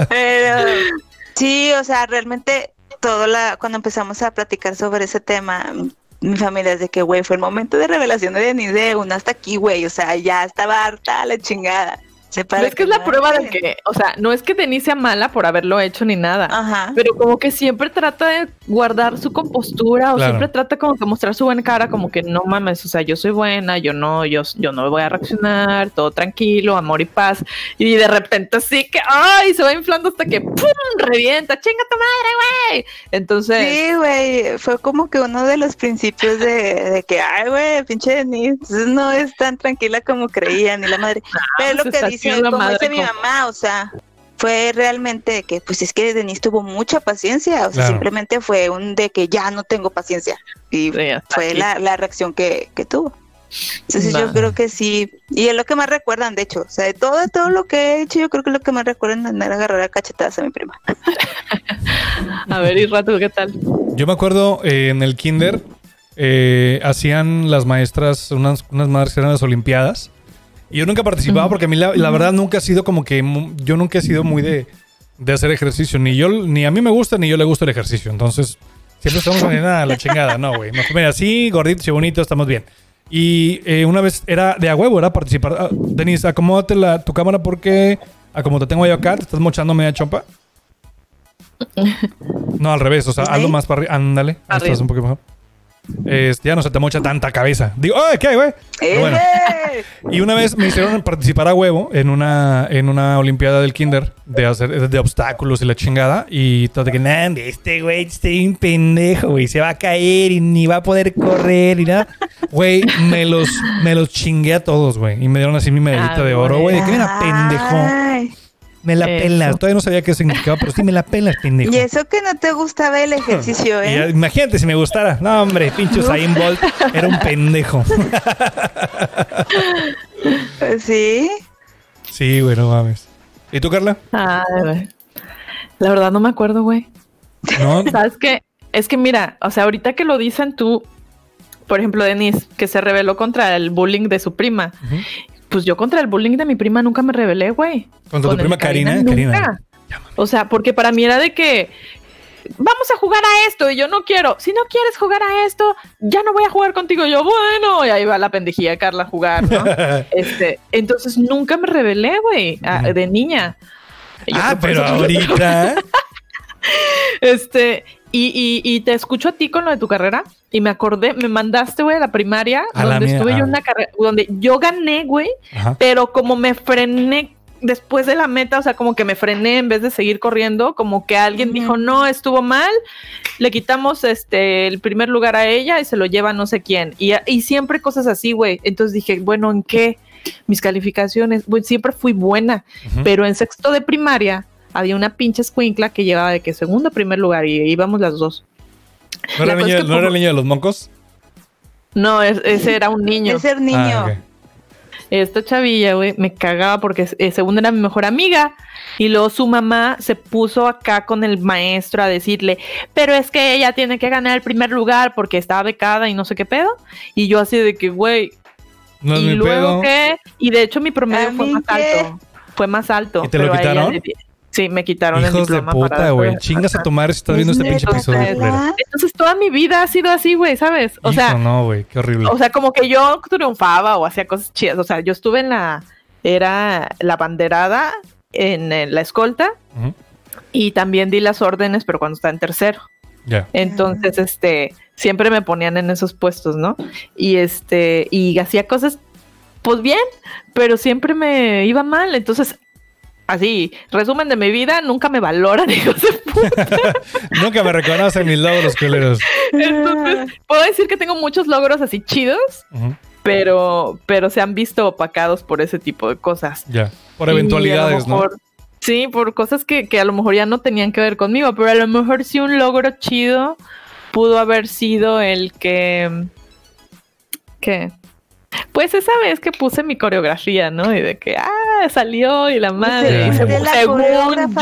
Pero sí, o sea, realmente todo la, cuando empezamos a platicar sobre ese tema, mi familia es de que, güey, fue el momento de revelación de Denise de un hasta aquí, güey, o sea, ya estaba harta la chingada. Se para Pero es que es la no prueba de que, o sea, no es que Denise sea mala por haberlo hecho ni nada. Ajá. Pero como que siempre trata de guardar su compostura o Claro. siempre trata como que mostrar su buena cara, como que no mames, o sea, yo soy buena, yo no, yo, yo no voy a reaccionar, todo tranquilo, amor y paz. Y de repente así que, ay, se va inflando hasta que, ¡pum! revienta, chinga tu madre, güey. Entonces, Sí, güey, fue como que uno de los principios de, de que, ay, güey, pinche Denise, no es tan tranquila como creía, ni la madre. [laughs] Pero es lo que está dice, como madre dice mi mamá, o sea, fue realmente que, pues es que Denise tuvo mucha paciencia, o sea, Claro. simplemente fue un de que ya no tengo paciencia. Y Sí, fue la, la reacción que, que tuvo. Entonces yo creo que sí, y es lo que más recuerdan, de hecho, o sea, de todo, todo lo que he hecho, yo creo que lo que más recuerdan es andar a agarrar a cachetadas a mi prima. [laughs] a ver, y rato, ¿qué tal? Yo me acuerdo eh, en el kinder eh, hacían las maestras unas, unas madres que eran las olimpiadas. Y yo nunca participaba porque a mí la, la verdad nunca ha sido como que yo nunca he sido muy de, de hacer ejercicio. Ni yo, ni a mí me gusta, ni yo le gusta el ejercicio. Entonces, siempre estamos en la chingada. No, güey. Mira, así, gorditos y bonitos, estamos bien. Y eh, una vez era de a huevo, era participar. Ah, Denise, acomódate la, tu cámara porque a como te tengo yo acá, te estás mochando media chompa. [laughs] No, al revés, o sea, hazlo más para arriba. Ándale, estás un poquito mejor. Este, ya no se te mocha tanta cabeza. Digo, ¡ay, qué, güey! Bueno. ¡Eh! Y una vez me hicieron participar a huevo en una, en una olimpiada del kinder de hacer de obstáculos y la chingada. Y todo de que, "Nah, este güey está un pendejo, güey. Se va a caer y ni va a poder correr y nada. Güey, me los, me los chingué a todos, güey. Y me dieron así mi medallita Ah, de oro, güey. De que mira, pendejo. Me la Eso. pelas. Todavía no sabía qué significaba, pero sí me la pelas, pendejo. Y eso que no te gustaba el ejercicio, Y ¿eh? imagínate si me gustara. No, hombre, pinche Usain Bolt era un pendejo. Sí. Sí, güey, no mames. ¿Y tú, Carla? Güey. La verdad no me acuerdo, güey. No. [laughs] ¿Sabes qué? Es que mira, o sea, ahorita que lo dicen tú, por ejemplo, Denise, que se rebeló contra el bullying de su prima. Ujú. Pues yo contra el bullying de mi prima nunca me rebelé, güey. Contra tu Con el prima Karina, nunca. Karina. O sea, porque para mí era de que vamos a jugar a esto y yo no quiero. Si no quieres jugar a esto, ya no voy a jugar contigo. Y yo, bueno, y ahí va la pendejilla de Carla a jugar, ¿no? [laughs] este, entonces nunca me rebelé, güey, de niña. Yo ah, pero ahorita. [laughs] Este, Y, y, y te escucho a ti con lo de tu carrera y me acordé, me mandaste, güey, a la primaria, A donde estuve ah. yo en una carrera, donde yo gané, güey, pero como me frené después de la meta, o sea, como que me frené en vez de seguir corriendo, como que alguien dijo, no, estuvo mal, le quitamos este el primer lugar a ella y se lo lleva no sé quién. Y, y siempre cosas así, güey. Entonces dije, bueno, ¿en qué? Mis calificaciones, bueno, siempre fui buena, Ujú. pero en sexto de primaria había una pinche escuincla que llevaba de que segundo a primer lugar y íbamos las dos. ¿No era, la el niño, es que ¿no era el por- niño de los moncos? No, es- ese era un niño. Es ser niño. Ah. Esta chavilla, güey, me cagaba porque eh, según era mi mejor amiga. Y luego su mamá se puso acá con el maestro a decirle, pero es que ella tiene que ganar el primer lugar porque estaba becada y no sé qué pedo. Y yo así de que, güey, No es y mi luego pedo. qué. Y de hecho mi promedio ¿A fue más qué? alto. Fue más alto. ¿Y te lo pero ella quitaron? Sí, me quitaron el Hijos de diploma puta, para- güey. Chingas a tomar si estás viendo este pinche ¿Neta? episodio. Entonces toda mi vida ha sido así, güey, ¿sabes? O sea, Hijo, no, güey. Qué horrible. O sea, como que yo triunfaba o hacía cosas chidas. O sea, yo estuve en la. Era la banderada en, eh, la escolta y también di las órdenes, pero cuando estaba en tercero. Ya. Entonces, este. Siempre me ponían en esos puestos, ¿no? Y este. Y hacía cosas, pues bien, pero siempre me iba mal. Entonces. Así, resumen de mi vida, nunca me valoran, [laughs] hijos de puta. [laughs] Nunca me reconocen mis logros, culeros. Entonces, puedo decir que tengo muchos logros así chidos, pero, pero se han visto opacados por ese tipo de cosas. Ya. Por eventualidades, ¿no? Sí, por cosas que, que a lo mejor ya no tenían que ver conmigo, pero a lo mejor sí un logro chido pudo haber sido el que... ¿Qué? Pues esa vez que puse mi coreografía, ¿no? Y de que, ah, salió y la madre. y según, la según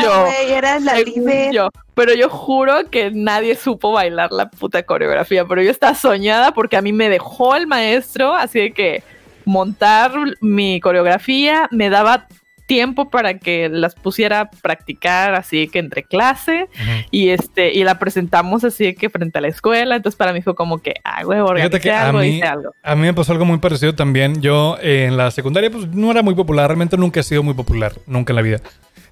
yo. eras la según yo. Pero yo juro que nadie supo bailar la puta coreografía, pero yo estaba soñada porque a mí me dejó el maestro, así de que montar mi coreografía me daba tiempo para que las pusiera a practicar así que entre clase Ujú. y este y la presentamos así que frente a la escuela entonces para mí fue como que ah güey que a algo mí, hice algo a mí me pasó algo muy parecido también. Yo eh, en la secundaria pues no era muy popular, realmente nunca he sido muy popular, nunca en la vida.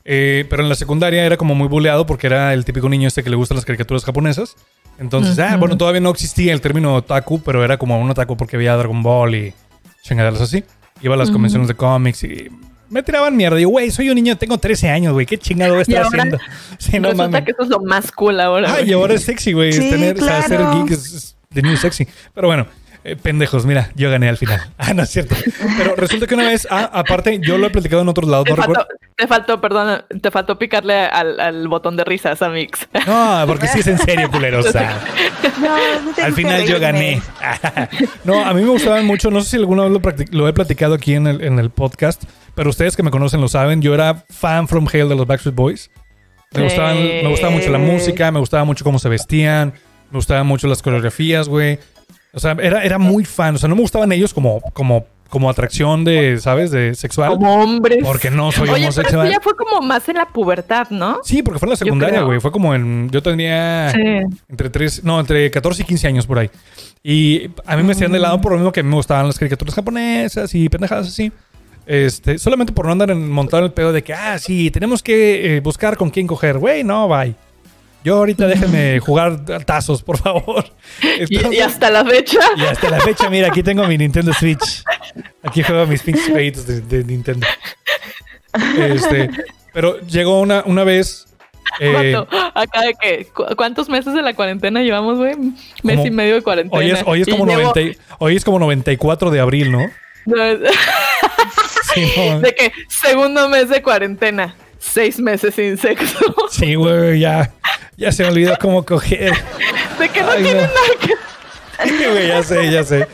Eh, pero en la secundaria era como muy buleado porque era el típico niño este que le gustan las caricaturas japonesas. Entonces, ah, Ujú. bueno, todavía no existía el término otaku, pero era como un otaku porque veía Dragon Ball y chingaderas así. Iba a las Ujú. convenciones de cómics y me tiraban mierda. Digo, güey, soy un niño, tengo 13 años, güey, qué chingado voy a Y estar ahora haciendo. [laughs] Sí, no resulta mames. que eso es lo más cool ahora Ay, y ahora es sexy, güey. Sí, tener, o sea, ser claro. geek es, es the new sexy. Pero bueno, eh, pendejos, mira, yo gané al final. [laughs] Ah, no es cierto. Pero resulta que una vez, ah, aparte, yo lo he platicado en otros lados, Te no faltó, recuerdo. te faltó, perdón, te faltó picarle al, al botón de risas a Mix. No, porque sí es en serio, culero. O sea, [laughs] No, no al final yo gané. no, a mí me gustaban mucho. No sé si alguna vez lo, lo he platicado aquí en el, en el podcast, pero ustedes que me conocen lo saben. Yo era fan from hell de los Backstreet Boys. Me, Sí. gustaban, me gustaba mucho la música, me gustaba mucho cómo se vestían, me gustaban mucho las coreografías, güey. O sea, era, era muy fan. O sea, no me gustaban ellos como, como, como atracción de, ¿sabes? De sexual. Como hombres. Porque no soy Oye, pero homosexual. ya fue como más en la pubertad, ¿no? Sí, porque fue en la secundaria, güey. Fue como en. Yo tenía Sí. entre tres, no, entre 14 y 15 años por ahí. Y a mí me hacían de lado por lo mismo que me gustaban las caricaturas japonesas y pendejadas así. Este, solamente por no andar en, montado en el pedo de que, ah, sí, tenemos que eh, buscar con quién coger. Güey, no, bye. Yo ahorita déjenme jugar tazos, por favor. [laughs] Y, Entonces- y hasta la fecha. y hasta la fecha, mira, aquí tengo mi Nintendo Switch. Aquí juego mis pinches jueguitos de, de Nintendo. Este, pero llegó una, una vez. eh. Acá de que, ¿cu- ¿cuántos meses de la cuarentena llevamos, güey? Mes Como- y medio de cuarentena. hoy es, hoy es Y como llevo- 90, y- hoy es como 94 de abril, ¿no? [laughs] Sí, [laughs] de que segundo mes de cuarentena, seis meses sin sexo. sí, güey, ya, ya se me olvidó cómo coger. De que no Ay, tiene no. nada que Sí, güey, ya sé, ya sé.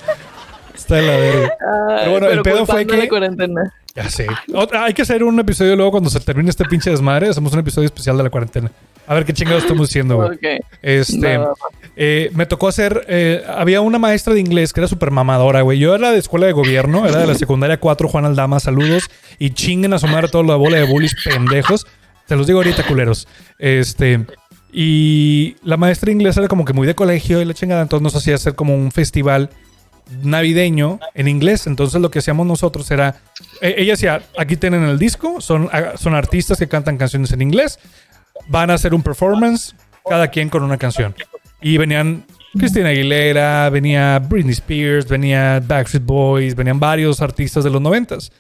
Está en la verga. Pero bueno, el pedo fue que- cuarentena. Ya sé. Otra- hay que hacer un episodio luego cuando se termine este pinche desmadre. Hacemos un episodio especial de la cuarentena. A ver qué chingados estamos haciendo, güey. Ok. Este. Eh, me tocó hacer, eh, había una maestra de inglés que era súper mamadora, güey. Yo era de escuela de gobierno, era de la secundaria 4, Juan Aldama, saludos. Y chinguen a su madre toda la bola de bullies pendejos. Te los digo ahorita, culeros. Este, y la maestra de inglés era como que muy de colegio y la chingada, entonces nos hacía hacer como un festival navideño en inglés. Entonces lo que hacíamos nosotros era, eh, ella decía, aquí tienen el disco, son, ah, son artistas que cantan canciones en inglés, van a hacer un performance cada quien con una canción. Y venían Cristina Aguilera, venía Britney Spears, venía Backstreet Boys, venían varios artistas de los noventas.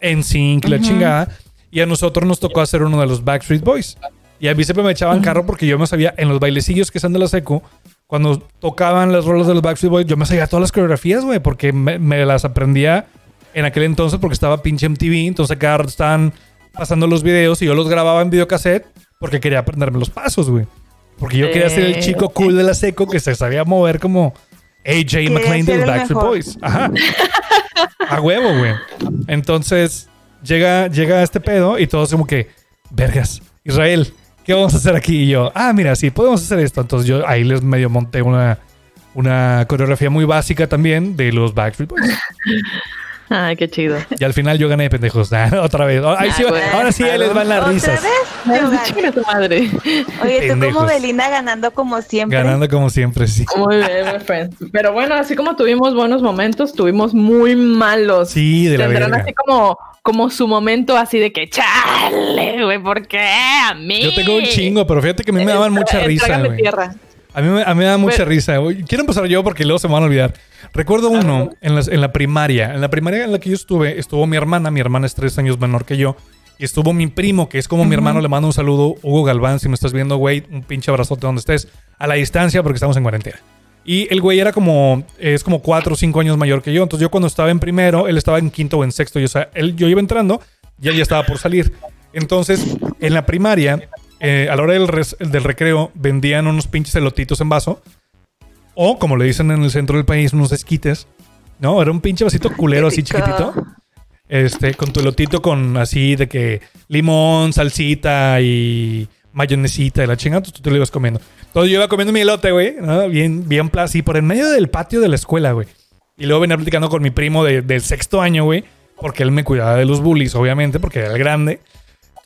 En Sync, la chingada. Y a nosotros nos tocó hacer uno de los Backstreet Boys. Y a mí siempre me echaban carro porque yo me sabía en los bailecillos que están de la seco, cuando tocaban las rolas de los Backstreet Boys, yo me sabía todas las coreografías, güey, porque me, me las aprendía en aquel entonces porque estaba pinche MTV, entonces rato estaban pasando los videos y yo los grababa en videocassette porque quería aprenderme los pasos, güey. Porque yo quería ser el Eh. chico cool de la seco que se sabía mover como AJ McLean de los Backstreet. Boys. Ajá. A huevo, güey. Entonces llega, llega este pedo y todos como que, vergas, Israel, ¿qué vamos a hacer aquí? Y yo, ah, mira, sí, podemos hacer esto. Entonces yo ahí les medio monté una, una coreografía muy básica también de los Backstreet Boys. [laughs] Ay, qué chido. Y al final yo gané, pendejos. [laughs] Ah, Otra vez. Ahí sí- Ah, ahora sí les van las ¿Otra risas. vez? Yo. Chinga tu madre. Oye, tú Pendejos. como Belinda ganando como siempre. Ganando como siempre, sí. Muy bien, my friend. Pero bueno, así como tuvimos buenos momentos, tuvimos muy malos. Sí, de la Tendrán verga. así como, como su momento así de que, chale, güey, ¿por qué a mí? Yo tengo un chingo, pero fíjate que a mí me daban mucha risa, trágame güey. tierra. A mí, me- a mí me da mucha Pero- risa. güey. Quiero empezar yo porque luego se me van a olvidar. Recuerdo uno en, las- en la primaria. En la primaria en la que yo estuve, estuvo mi hermana. Mi hermana es tres años menor que yo. Y estuvo mi primo, que es como mi hermano. Le mando un saludo, Hugo Galván. Si me estás viendo, güey, un pinche abrazote donde estés. A la distancia porque estamos en cuarentena. Y el güey era como, es como cuatro o cinco años mayor que yo. Entonces yo cuando estaba en primero, él estaba en quinto o en sexto. Y, o sea, él, yo iba entrando y él ya estaba por salir. Entonces, en la primaria, eh, a la hora del, res- del recreo, vendían unos pinches elotitos en vaso. O, como le dicen en el centro del país, unos esquites. ¿No? Era un pinche vasito culero así chiquitito. Este, con tu elotito con así de que limón, salsita y mayonesita y la chingada, tú, tú te lo ibas comiendo. Entonces yo iba comiendo mi elote, güey, ¿no? bien, bien así por en medio del patio de la escuela, güey. Y luego venía platicando con mi primo de- del sexto año, güey, porque él me cuidaba de los bullies, obviamente, porque era el grande.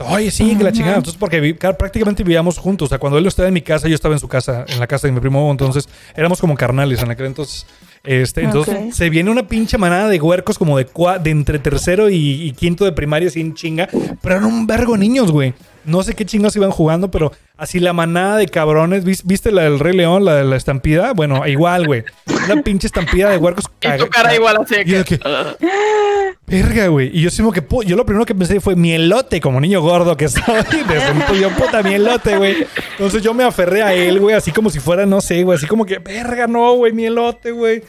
Oye, sí, que la chingada. Entonces, porque vi- prácticamente vivíamos juntos. O sea, cuando él estaba en mi casa, yo estaba en su casa, en la casa de mi primo. Entonces, éramos como carnales en aquel entonces. Este, entonces, se viene una pinche manada de huercos como de, cua- de entre tercero y, y quinto de primaria, sin chinga. Pero eran un vergo niños, güey. No sé qué chingos iban jugando, pero así la manada de cabrones. ¿Vis- ¿Viste la del Rey León, la de la estampida? Bueno, igual, güey. Una pinche estampida de huercos. [laughs] Y tu cara igual así que... que- [laughs] Verga, güey. Y yo sí como que yo lo primero que pensé fue mi elote, como niño gordo que estaba ahí. [laughs] Desde yo, puta, mi elote, güey. Entonces yo me aferré a él, güey, así como si fuera, no sé, güey, así como que, verga, no, güey, mi elote, güey.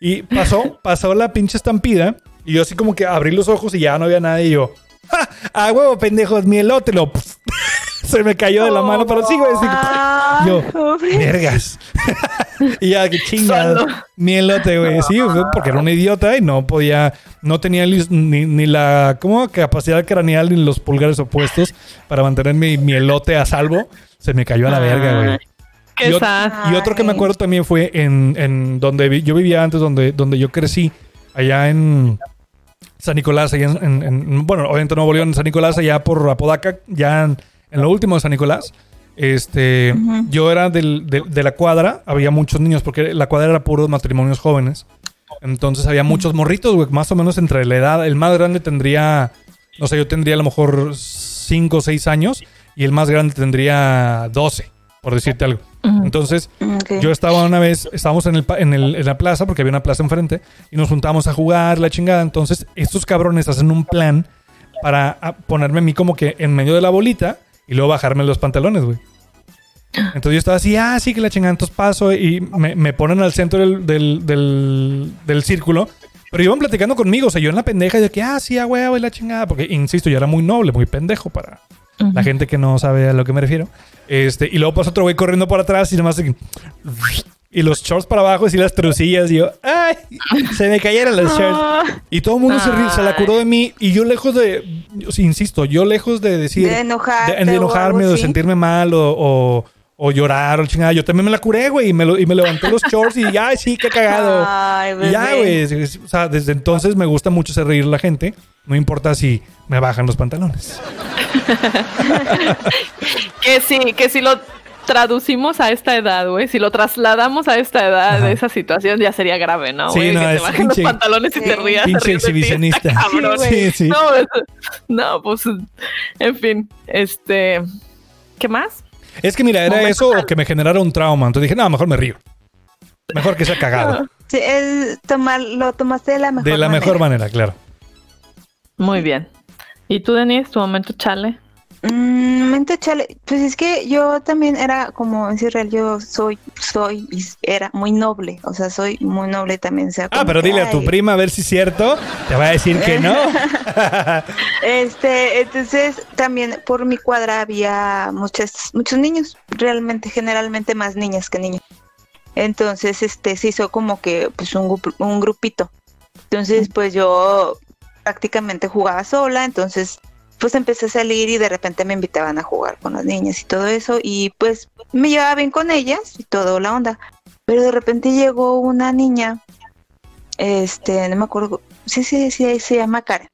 Y pasó, pasó la pinche estampida. Y yo así como que abrí los ojos y ya no había nada. Y yo, [laughs] ¡Ah, huevo, pendejos! Mi elote lo. [laughs] Se me cayó de la mano, pero sí, así que- Ay, yo, vergas. [laughs] y ya, que chingada. Solo. Mi elote, güey. Sí, porque era un idiota y no podía, no tenía ni, ni la, ¿cómo? Capacidad craneal ni los pulgares opuestos para mantener mi, mi elote a salvo. Se me cayó a la verga, güey. Y, ot- sad. y otro que me acuerdo también fue en, en donde vi- yo vivía antes, donde, donde yo crecí, allá en San Nicolás, allá en, en- en- bueno, obviamente Nuevo León, San Nicolás, allá por Apodaca, ya en, en lo último de San Nicolás. Este, yo era del- de, de la cuadra, había muchos niños, porque la cuadra era puros matrimonios jóvenes. Entonces había muchos morritos, güey, más o menos entre la edad. El más grande tendría, no sé, yo tendría a lo mejor 5 o 6 años y el más grande tendría 12, por decirte algo. Entonces, yo estaba una vez, estábamos en, el, en, el- en la plaza, porque había una plaza enfrente, y nos juntamos a jugar la chingada. Entonces, estos cabrones hacen un plan para ah, ponerme a mí como que en medio de la bolita y luego bajarme los pantalones, güey. Entonces yo estaba así, ah, sí, que la chingada, entonces paso y me, me ponen al centro del, del, del, del círculo. Pero iban platicando conmigo, o sea, yo en la pendeja, yo que, ah, sí, a huevo y la chingada. Porque, insisto, yo era muy noble, muy pendejo para, la gente que no sabe a lo que me refiero. Este, y luego pasa otro güey corriendo por atrás y nomás y los shorts para abajo y las trucillas y yo, ay, se me cayeron los shorts. Y todo el mundo se, se la curó de mí y yo lejos de, insisto, yo lejos de decir, de de, de o enojarme algo o de así. sentirme mal o, o, o llorar o chingada, yo también me la curé, güey, y me, lo- y me levanté los shorts y ay, sí, qué cagado. [laughs] Ay, Y ya, güey. O sea, desde entonces me gusta mucho hacer reír a la gente. No importa si me bajan los pantalones. [laughs] Que sí, que si lo traducimos a esta edad, güey, si lo trasladamos a esta edad, Ajá. esa situación ya sería grave, ¿no? Sí, no, que te bajen los pinche- pantalones y te Sí. rías. Pinche ti, exhibicionista. [laughs] cabrón. Sí, sí. No, eso- no, pues, en fin, este, ¿qué más? Es que mira, era eso o que me generara un trauma. Entonces dije, no, mejor me río. Mejor que sea [laughs] cagado. Sí, es tomar, lo tomaste de la mejor De la manera. mejor manera, claro. Muy bien. ¿Y tú, Denise, tu momento chale? Mm, momento chale. Pues es que yo también era como en Israel, yo soy, soy, era muy noble. O sea, soy muy noble también. sea, Ah, pero dile a tu prima a ver si es cierto. Te va a decir que no. [laughs] Este, entonces también por mi cuadra había muchas, muchos niños, realmente, generalmente más niñas que niños. Entonces, este, se hizo como que, pues, un, un grupito. Entonces, pues yo prácticamente jugaba sola, entonces, pues empecé a salir y de repente me invitaban a jugar con las niñas y todo eso, y pues me llevaba bien con ellas y todo la onda. Pero de repente llegó una niña, este, no me acuerdo, sí, sí, sí, se llama Karen.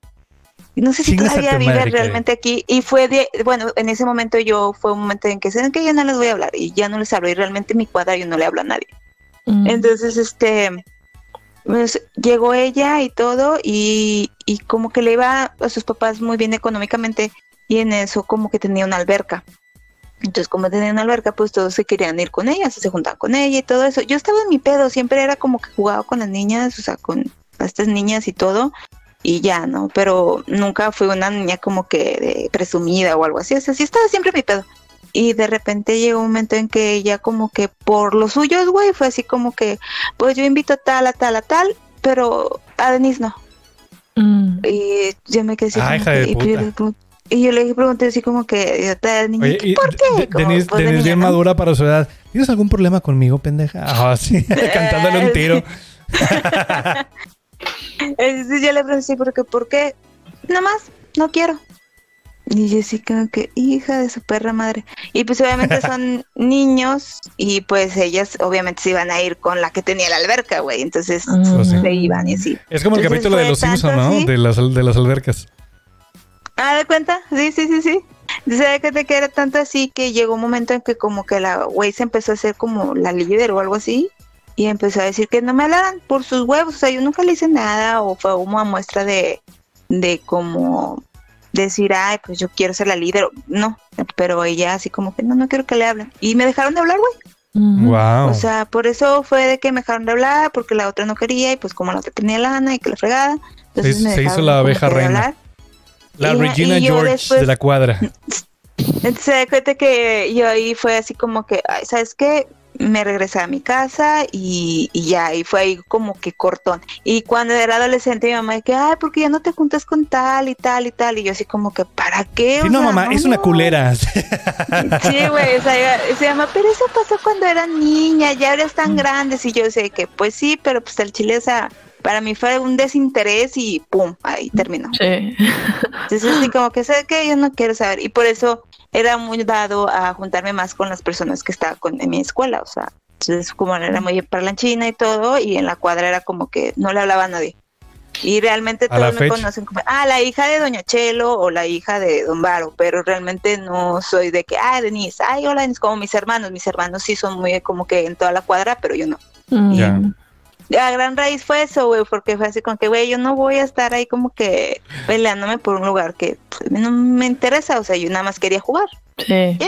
Y No sé si todavía vive madre, Karen. realmente aquí. Y fue de, bueno, en ese momento yo fue un momento en que saben que ya no les voy a hablar y ya no les hablo y realmente en mi cuadra yo no le hablo a nadie. Mm. Entonces, este, pues, llegó ella y todo y, y como que le iba a sus papás muy bien económicamente y en eso como que tenía una alberca. Entonces, como tenía una alberca, pues todos se querían ir con ella, se juntaban con ella y todo eso. Yo estaba en mi pedo, siempre era como que jugaba con las niñas, o sea, con estas niñas y todo, y ya, ¿no? Pero nunca fui una niña como que de presumida o algo así, o sea, sí estaba siempre en mi pedo. Y de repente llegó un momento en que ella como que por los suyos, güey, fue así como que, pues yo invito a tal, a tal, a tal, pero a Denise no. Mm. Y yo me quedé así Ah, como hija que- de y, yo y yo le pregunté así como que, yo, "Ta- niña, Oye, y ¿por qué? Como, Denise, pues, Denise bien ¿no? madura para su edad. ¿Tienes algún problema conmigo, pendeja? Ah, [laughs] sí, cantándole un tiro. [laughs] Entonces yo le pregunté, sí, porque, ¿por qué? Nada más, no quiero. Y yo sí como que, hija de su perra madre. Y pues obviamente [laughs] son niños y pues ellas obviamente se iban a ir con la que tenía la alberca, güey. Entonces Pues sí. se iban y así. Es como el Entonces capítulo de los Simpsons, ¿no? De las, de las albercas. Ah, ¿de cuenta? Sí, sí, sí, sí. Da cuenta que era tanto así que llegó un momento en que como que la güey se empezó a hacer como la líder o algo así y empezó a decir que no me hablaran por sus huevos, o sea, yo nunca le hice nada o fue una muestra de, de como decir, ay, pues yo quiero ser la líder, no, pero ella así como que no, no quiero que le hablen. Y me dejaron de hablar, güey. Wow. O sea, por eso fue de que me dejaron de hablar, porque la otra no quería y pues como la otra tenía lana y que la fregada. Entonces Se- me se hizo dejaron la abeja reina. hablar. la y- Regina y George después- de la cuadra. Entonces [laughs] se da cuenta que yo ahí fue así como que, ay, ¿sabes qué? Me regresé a mi casa y, y ya, y fue ahí como que cortón. Y cuando era adolescente mi mamá que, ay, porque ya no te juntas con tal y tal y tal. Y yo así como que, ¿para qué? Sí, no, sea, mamá, es una culera. [laughs] [laughs] Sí, güey, o sea, ella- se llama, pero eso pasó cuando era niña, ya ahora están grandes. Y yo sé que, pues sí, pero pues el chile, o sea, para mí fue un desinterés y pum, ahí terminó. Sí. Entonces, así como que sé que yo no quiero saber. Y por eso era muy dado a juntarme más con las personas que estaban con, en mi escuela. O sea, entonces, como era muy parlanchina y todo, y en la cuadra era como que no le hablaba a nadie. Y realmente A todos me fecha. conocen como, ah, la hija de Doña Chelo o la hija de Don Varo, pero realmente no soy de que, ah, Denise, ay, hola, Denise, como mis hermanos. Mis hermanos sí son muy como que en toda la cuadra, pero yo no. Mm. Ya. La gran raíz fue eso, güey, porque fue así con que, güey, yo no voy a estar ahí como que peleándome por un lugar que pues, no me interesa, o sea, yo nada más quería jugar. Sí.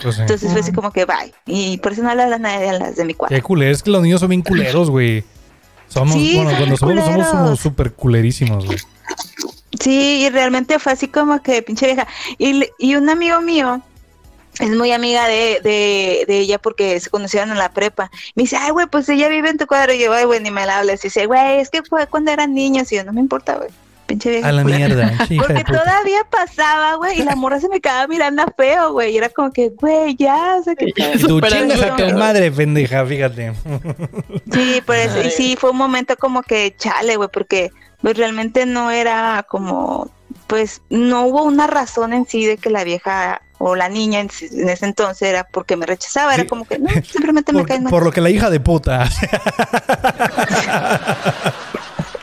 Pues sí. Entonces fue así como que, bye. Y por eso no le habla a nadie a las de mi Qué cuadra. culero. Es que los niños son bien culeros, güey. Somos, Sí, bueno, cuando somos, somos, culeros. somos súper culerísimos, güey. Sí, y realmente fue así como que, pinche vieja. Y, y un amigo mío es muy amiga de, de, de ella porque se conocieron en la prepa. Me dice, ay, güey, pues ella vive en tu cuadro. Y yo, ay, güey, ni me la hables. Y dice, güey, es que fue cuando eran niños. Y yo, no me importa, güey. Pinche vieja. A la culera". mierda. [laughs] Porque todavía pasaba, güey, y la morra se me quedaba mirando feo, güey. Y era como que, güey, ya, o sea, que Y tú chingas a tu madre, pendeja, fíjate. Sí, por eso. Y sí, fue un momento como que chale, güey, porque pues realmente no era como, pues no hubo una razón en sí de que la vieja o la niña en, sí- en ese entonces era porque me rechazaba, era Sí. como que no, simplemente me [laughs] Por, caen mal. por lo que la hija de puta.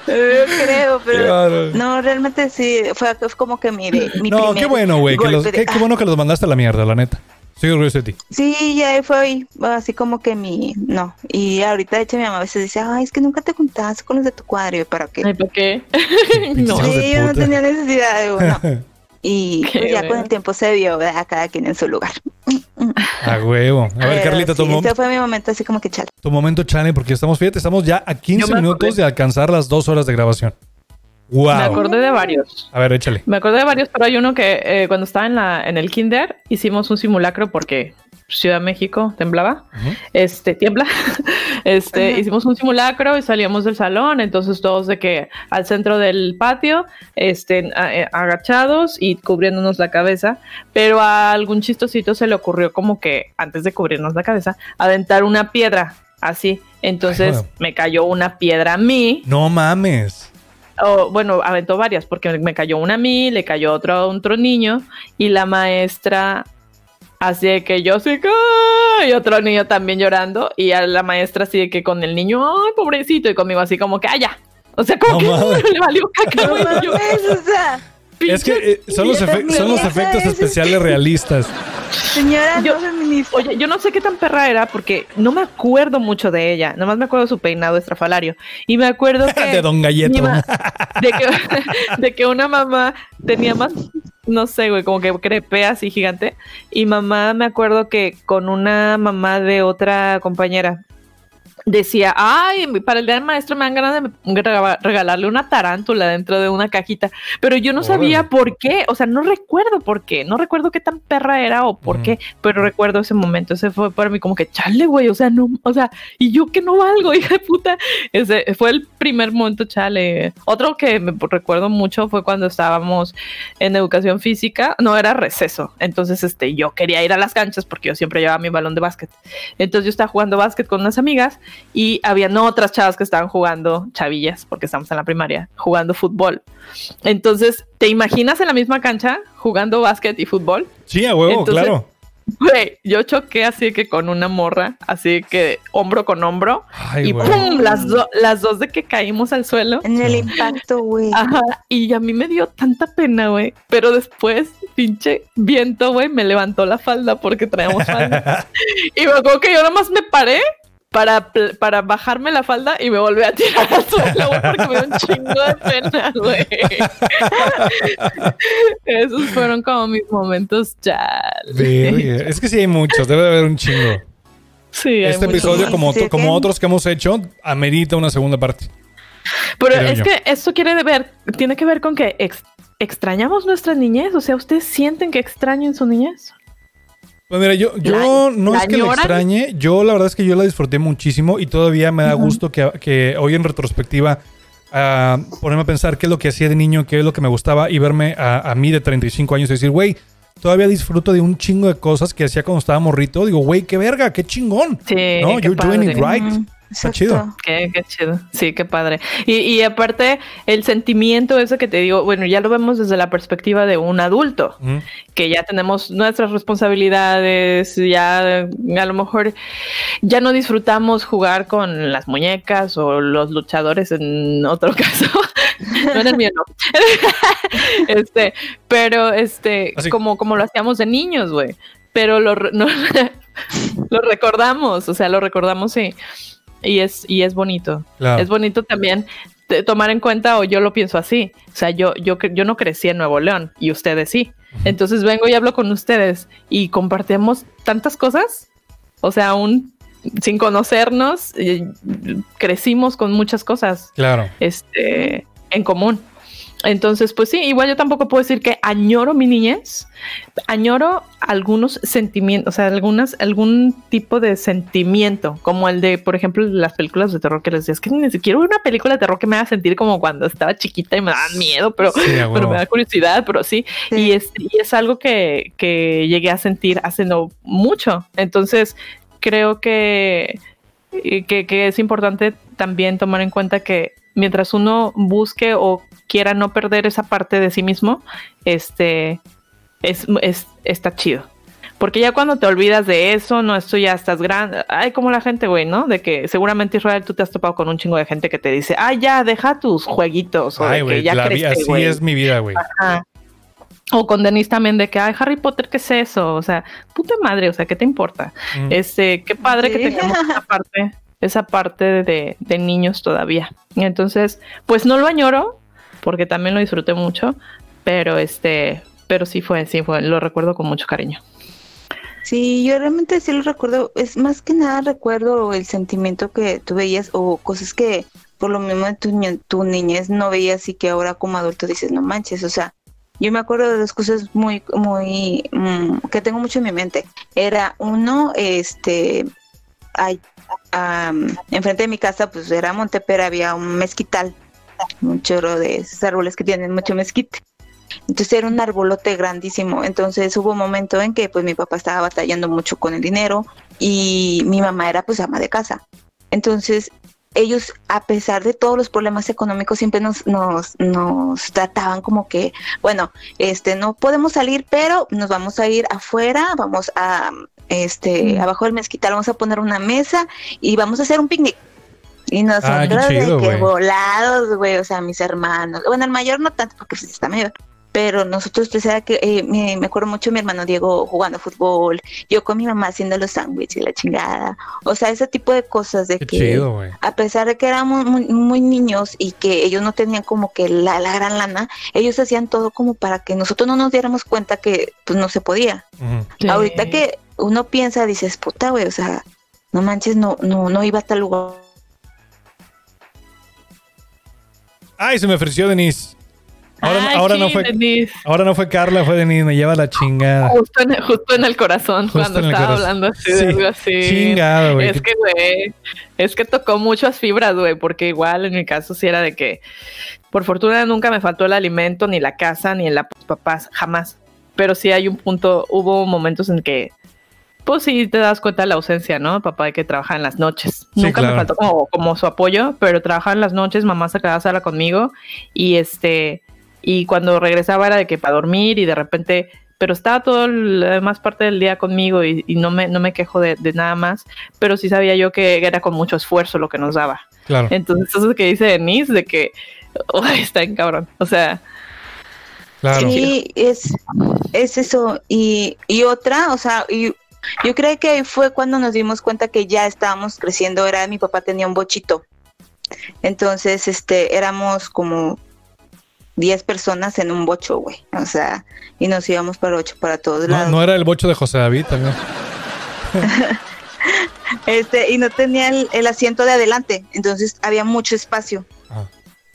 Yo [laughs] creo, pero Claro. no, realmente sí, fue, fue como que mi, mi No, primer qué bueno, güey. que golpe los- de- Qué, qué bueno que los mandaste a la mierda, la neta. Estoy orgulloso de ti. Sí, ya fue ahí, así como que mi, no. Y ahorita, de hecho, mi mamá a veces dice, ay, es que nunca te juntabas con los de tu cuadro, ¿y para qué? ¿por qué? [laughs] no. De Sí, yo no tenía necesidad, digo, no. Y [laughs] pues, ya con el tiempo se vio a cada quien en su lugar. [laughs] A huevo. A ver, Pero Carlita, tu, sí, este fue mi momento así como que chale. tu momento chale, porque estamos, fíjate, estamos ya a 15 Yo me minutos de alcanzar las dos horas de grabación. Me Wow. acordé de varios. A ver, échale. Me acordé de varios, pero hay uno que eh, cuando estaba en, la, en el kinder hicimos un simulacro porque Ciudad de México temblaba. Este, tiembla. [laughs] Este, hicimos un simulacro y salíamos del salón, entonces todos de que al centro del patio, este, a- eh, agachados y cubriéndonos la cabeza, pero a algún chistosito se le ocurrió como que antes de cubrirnos la cabeza, aventar una piedra, así. Entonces Ay, me cayó una piedra a mí, No mames. o bueno, aventó varias, porque me cayó una a mí, le cayó otro a otro niño, y la maestra, así de que yo sí, y otro niño también llorando, y a la maestra así de que con el niño, ay, pobrecito, y conmigo así como que, ah, ya. O sea, como No que [laughs] le valió caca, No mames, o sea, Es que eh, son, los son los efectos especiales realistas. Señora Yo- no feminista. Oye, yo no sé qué tan perra era porque no me acuerdo mucho de ella. Nomás me acuerdo de su peinado estrafalario. Y me acuerdo [laughs] que. De Don Galleto. de, que, [laughs] de que una mamá tenía más. No sé, güey, como que crepe así gigante. Y mamá, me acuerdo que con una mamá de otra compañera decía, ay, para el día del maestro me dan ganas de regalarle una tarántula dentro de una cajita, pero yo no sabía por qué, o sea, no recuerdo por qué, no recuerdo qué tan perra era o por qué, pero recuerdo ese momento, ese fue para mí como que chale, güey, o sea, no, o sea, y yo que no valgo, [laughs] hija de puta, ese fue el primer momento chale. Otro que me recuerdo mucho fue cuando estábamos en educación física, no era receso, entonces este, yo quería ir a las canchas porque yo siempre llevaba mi balón de básquet, entonces yo estaba jugando básquet con unas amigas y habían otras chavas que estaban jugando, chavillas, porque estamos en la primaria, jugando fútbol. Entonces, ¿te imaginas en la misma cancha jugando básquet y fútbol? Sí, a huevo, Entonces- claro. Güey, yo choqué así que con una morra, así que hombro con hombro, Ay, y güey. ¡pum! Las, do- las dos de que caímos al suelo. En el impacto, güey. Ajá, y a mí me dio tanta pena, güey. Pero después, pinche viento, güey, me levantó la falda porque traíamos falda. [laughs] y me acuerdo que yo nomás me paré para, para bajarme la falda y me volví a tirar al suelo, porque me dio un chingo de pena, güey. Esos fueron como mis momentos ya. Verga. Es que sí hay muchos, debe de haber un chingo. Sí, Este episodio, como, Sí, como que- otros que hemos hecho, amerita una segunda parte. Pero creo es yo. que esto quiere de ver, tiene que ver con que ex- extrañamos nuestra niñez. O sea, ¿ustedes sienten que extrañan su niñez? Pues mira, yo, yo La- no la es que la extrañe, yo la verdad es que yo la disfruté muchísimo y todavía me da gusto que, que hoy en retrospectiva ah, ponerme a pensar qué es lo que hacía de niño, qué es lo que me gustaba y verme a, a mí de 35 años y decir, güey, todavía disfruto de un chingo de cosas que hacía cuando estaba morrito. Digo, güey, qué verga, qué chingón. Sí, No, you're doing it right. Está chido. Qué, qué chido. Sí, qué padre. Y, y aparte, el sentimiento ese que te digo, bueno, ya lo vemos desde la perspectiva de un adulto, que ya tenemos nuestras responsabilidades, ya a lo mejor ya no disfrutamos jugar con las muñecas o los luchadores en otro [laughs] caso. no en el mío, no. [laughs] este, pero este, Así. como, como lo hacíamos de niños, güey. Pero lo, [laughs] no- lo recordamos, o sea, lo recordamos y, y es, y es bonito. Claro. Es bonito también tomar en cuenta, o yo lo pienso así. O sea, yo, yo, yo no crecí en Nuevo León y ustedes sí. Entonces vengo y hablo con ustedes y compartimos tantas cosas. O sea, aún sin conocernos, eh, crecimos con muchas cosas Claro. este, en común. Entonces, pues sí, igual yo tampoco puedo decir que añoro mi niñez, añoro algunos sentimientos, o sea, algunas, algún tipo de sentimiento, como el de, por ejemplo, las películas de terror que les decía, es que ni siquiera una película de terror que me haga sentir como cuando estaba chiquita y me daban miedo, pero, Sí, pero me da curiosidad, pero sí, Sí. y es, y es algo que, que llegué a sentir hace no mucho. Entonces, creo que, eh, que, que es importante también tomar en cuenta que mientras uno busque o quiera no perder esa parte de sí mismo, este es, es- está chido. Porque ya cuando te olvidas de eso, no, esto ya estás grande. Ay, como la gente, güey, ¿no? De que seguramente Israel tú te has topado con un chingo de gente que te dice, ay, ya, deja tus jueguitos. O Ay, de que güey, ya la así es mi vida, güey. Ajá. O con Denise también de que, ay, Harry Potter, ¿qué es eso? O sea, puta madre, o sea, ¿qué te importa? Mm. Este, qué padre que Sí. tengamos [laughs] esa parte, esa parte de, de niños todavía. Entonces, pues no lo añoro, porque también lo disfruté mucho, pero este, pero sí fue, sí fue, lo recuerdo con mucho cariño. Sí, yo realmente sí lo recuerdo. Es más que nada recuerdo el sentimiento que tú veías o cosas que por lo mismo de tu, tu niñez no veías y que ahora como adulto dices, no manches, o sea, yo me acuerdo de dos cosas muy, muy, mm, que tengo mucho en mi mente. Era uno, este, ay, am, enfrente de mi casa, pues era Montepera, había un mezquital, un chorro de esos árboles que tienen mucho mezquite. Entonces era un arbolote grandísimo. Entonces hubo un momento en que pues mi papá estaba batallando mucho con el dinero y mi mamá era pues ama de casa. Entonces ellos, a pesar de todos los problemas económicos, siempre nos, nos, nos trataban como que, bueno, este, no podemos salir, pero nos vamos a ir afuera, vamos a, este, Mm. abajo del mezquital, vamos a poner una mesa y vamos a hacer un picnic. Y nosotros Ah, qué chido, de que volados, güey, o sea, mis hermanos. Bueno, el mayor no tanto porque pues, está mayor. Pero nosotros, pues, era que eh, me, me acuerdo mucho de mi hermano Diego jugando fútbol, yo con mi mamá haciendo los sándwiches y la chingada. O sea, ese tipo de cosas de Qué que chido, a pesar de que éramos muy, muy niños y que ellos no tenían como que la, la gran lana, ellos hacían todo como para que nosotros no nos diéramos cuenta que pues no se podía. Ahorita que uno piensa, dices, puta, güey, o sea, no manches, no, no, no iba a tal lugar. Ay, se me ofreció Denise. Ahora, Ay, ahora no fue. Denise. Ahora no fue Carla, fue Denise, me lleva la chingada. Justo en, justo en el corazón Justo cuando en el estaba corazón. hablando así Sí, de algo así. Chingada, güey. Es que, güey, es que tocó muchas fibras, güey, porque igual en mi caso sí era de que, por fortuna nunca me faltó el alimento, ni la casa, ni el a mis papás, jamás. Pero sí hay un punto, hubo momentos en que, pues sí te das cuenta de la ausencia, ¿no? Papá hay que trabajar en las noches. Sí, nunca claro. me faltó como, como su apoyo, pero trabajaba en las noches, mamá se quedaba sola conmigo y este, y cuando regresaba era de que para dormir y de repente pero estaba todo la demás parte del día conmigo y, y no, me, no me quejo de, de nada más, pero sí sabía yo que era con mucho esfuerzo lo que nos daba. Claro. Entonces eso que dice Denise de que [laughs] "Uy, está en cabrón, o sea, Claro. Sí, es, es eso. Y, y otra, o sea, y yo creo que ahí fue cuando nos dimos cuenta que ya estábamos creciendo. Era mi papá tenía un bochito. Entonces, este, éramos como 10 personas en un bocho, güey. O sea, y nos íbamos para ocho para todos No, lados. no era el bocho de José David también. [laughs] Este, y no tenía el, el asiento de adelante. Entonces había mucho espacio. Ah.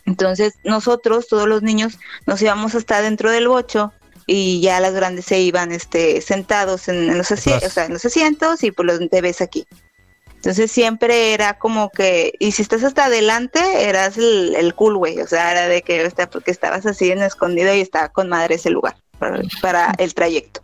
Entonces nosotros, todos los niños, nos íbamos hasta dentro del bocho y ya las grandes se iban este, sentados en, en los asi- Atrás. o sea, en los asientos y pues los bebés aquí. Entonces siempre era como que, y si estás hasta adelante, eras el, el cool, güey. O sea, era de que, o sea, porque estabas así en escondido y estaba con madre ese lugar para, para el trayecto.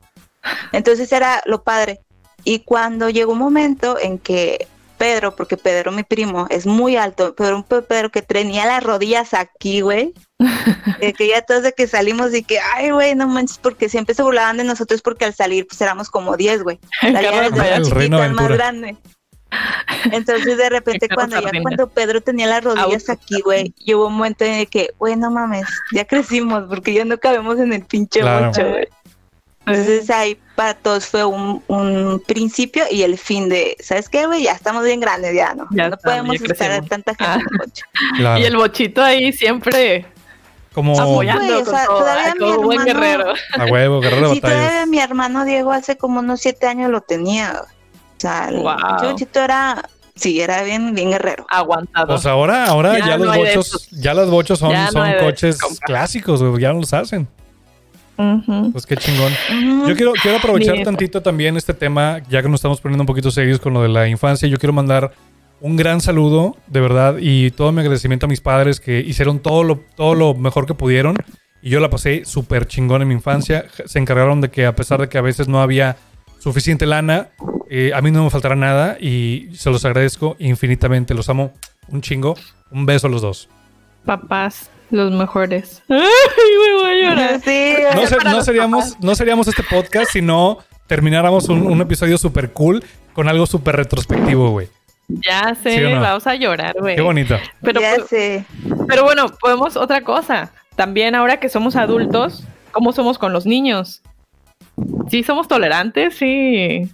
Entonces era lo padre. Y cuando llegó un momento en que Pedro, porque Pedro, mi primo, es muy alto, pero un pe- Pedro que tenía las rodillas aquí, güey. [laughs] eh, que ya todos de que salimos y que, ay, güey, no manches, porque siempre se burlaban de nosotros porque al salir pues éramos como 10, güey. [laughs] El Reino más grande. Entonces de repente cuando ya cuando Pedro tenía las rodillas aquí, güey, y hubo un momento en el que, güey, no mames, ya crecimos porque ya no cabemos en el pinche Claro. güey. Entonces ahí para todos fue un, un principio y el fin de, ¿sabes qué, güey? Ya estamos bien grandes, ya no. Ya no estamos, podemos ya estar crecimos. tanta gente Ah. en el bocho. [laughs] Claro. y el bochito ahí siempre Como apoyando o sea, todavía a todo mi buen hermano- guerrero. a huevo, guerrero Sí, todavía batallas. mi hermano Diego hace como unos siete años lo tenía. O sea, el Wow. pinche bochito era, sí, era bien, bien guerrero. Aguantado. Pues ahora, ahora Ya ya, no los bochos, ya los bochos son, no son coches clásicos, ya no los hacen. Pues qué chingón. Yo quiero, quiero aprovechar Bien. tantito también este tema, ya que nos estamos poniendo un poquito serios con lo de la infancia. Yo quiero mandar un gran saludo, de verdad, y todo mi agradecimiento a mis padres que hicieron todo lo, todo lo mejor que pudieron. Y yo la pasé súper chingón en mi infancia. Se encargaron de que, a pesar de que a veces no había suficiente lana, eh, a mí no me faltará nada y se los agradezco infinitamente. Los amo un chingo. Un beso a los dos. Papás, los mejores. [laughs] Ay, me voy a llorar. Sí, No, no seríamos, no seríamos este podcast si no termináramos un, un episodio súper cool con algo súper retrospectivo, güey. Ya sé, ¿Sí o no? vamos a llorar, güey. Qué bonito. Pero, ya pues, sé. pero bueno, podemos otra cosa. También ahora que somos adultos, ¿cómo somos con los niños? Sí, somos tolerantes, sí.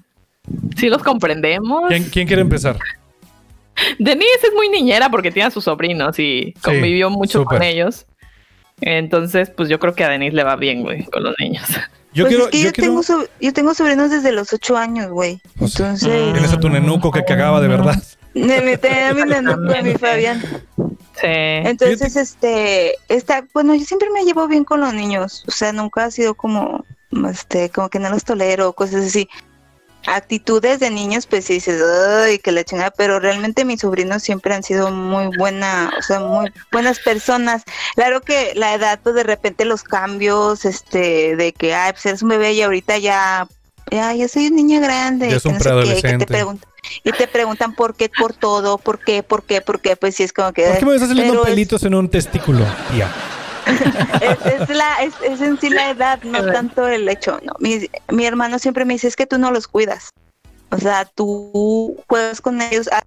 Sí los comprendemos. ¿Quién, quién quiere empezar? Denise es muy niñera porque tiene a sus sobrinos y convivió mucho con ellos. Entonces, pues yo creo que a Denise le va bien, güey, con los niños. Yo Pues quiero, es que yo yo, quiero- tengo sob- yo tengo sobrinos desde los ocho años, güey. Pues, Entonces, Tienes a tu nenuco que cagaba de verdad. me metí a mi nenuco, a mi Fabián. Sí. Entonces, este, está, bueno, yo siempre me llevo bien con los niños, o sea, nunca ha sido como, este, como que no los tolero, cosas así. Actitudes de niños, pues sí dices, ay, que la chingada, pero realmente mis sobrinos siempre han sido muy buena, o sea, muy buenas personas. Claro que la edad, pues de repente los cambios, este, de que, ay, pues eres un bebé y ahorita ya, ya, ya soy una niña grande, Ya es que un no qué, y que te preguntan, y te preguntan por qué, por todo, por qué, por qué, por qué, pues sí es como que... ¿Por qué me estás saliendo pero es- pelitos en un testículo, tía? [laughs] es, es la, es, es en sí la edad, no tanto el hecho. No. Mi, mi hermano siempre me dice, es que tú no los cuidas. O sea, tú juegas con ellos, ha-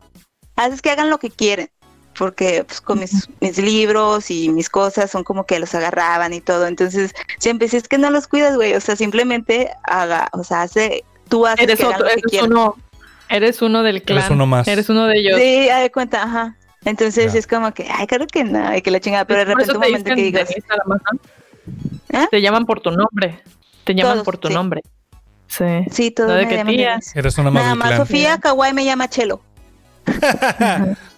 haces que hagan lo que quieren. Porque pues con mis, mis libros y mis cosas son como que los agarraban y todo. Entonces, siempre si es que no los cuidas, güey. O sea, simplemente haga, o sea, hace, tú haces Eres que hagan lo que eres quieran. uno, eres uno del clan. uno más. Eres uno de ellos. Sí, de cuenta, ajá. Entonces Ya. es como que, ay, claro que no, y que la chingada, pero de repente un te momento que digas, ¿no? ¿Eh? Te llaman por tu nombre. Te llaman Todos, por tu sí. nombre. Sí. sí, todos No de que. Eres una Nada más. Sofía Kawai me llama Chelo. [laughs]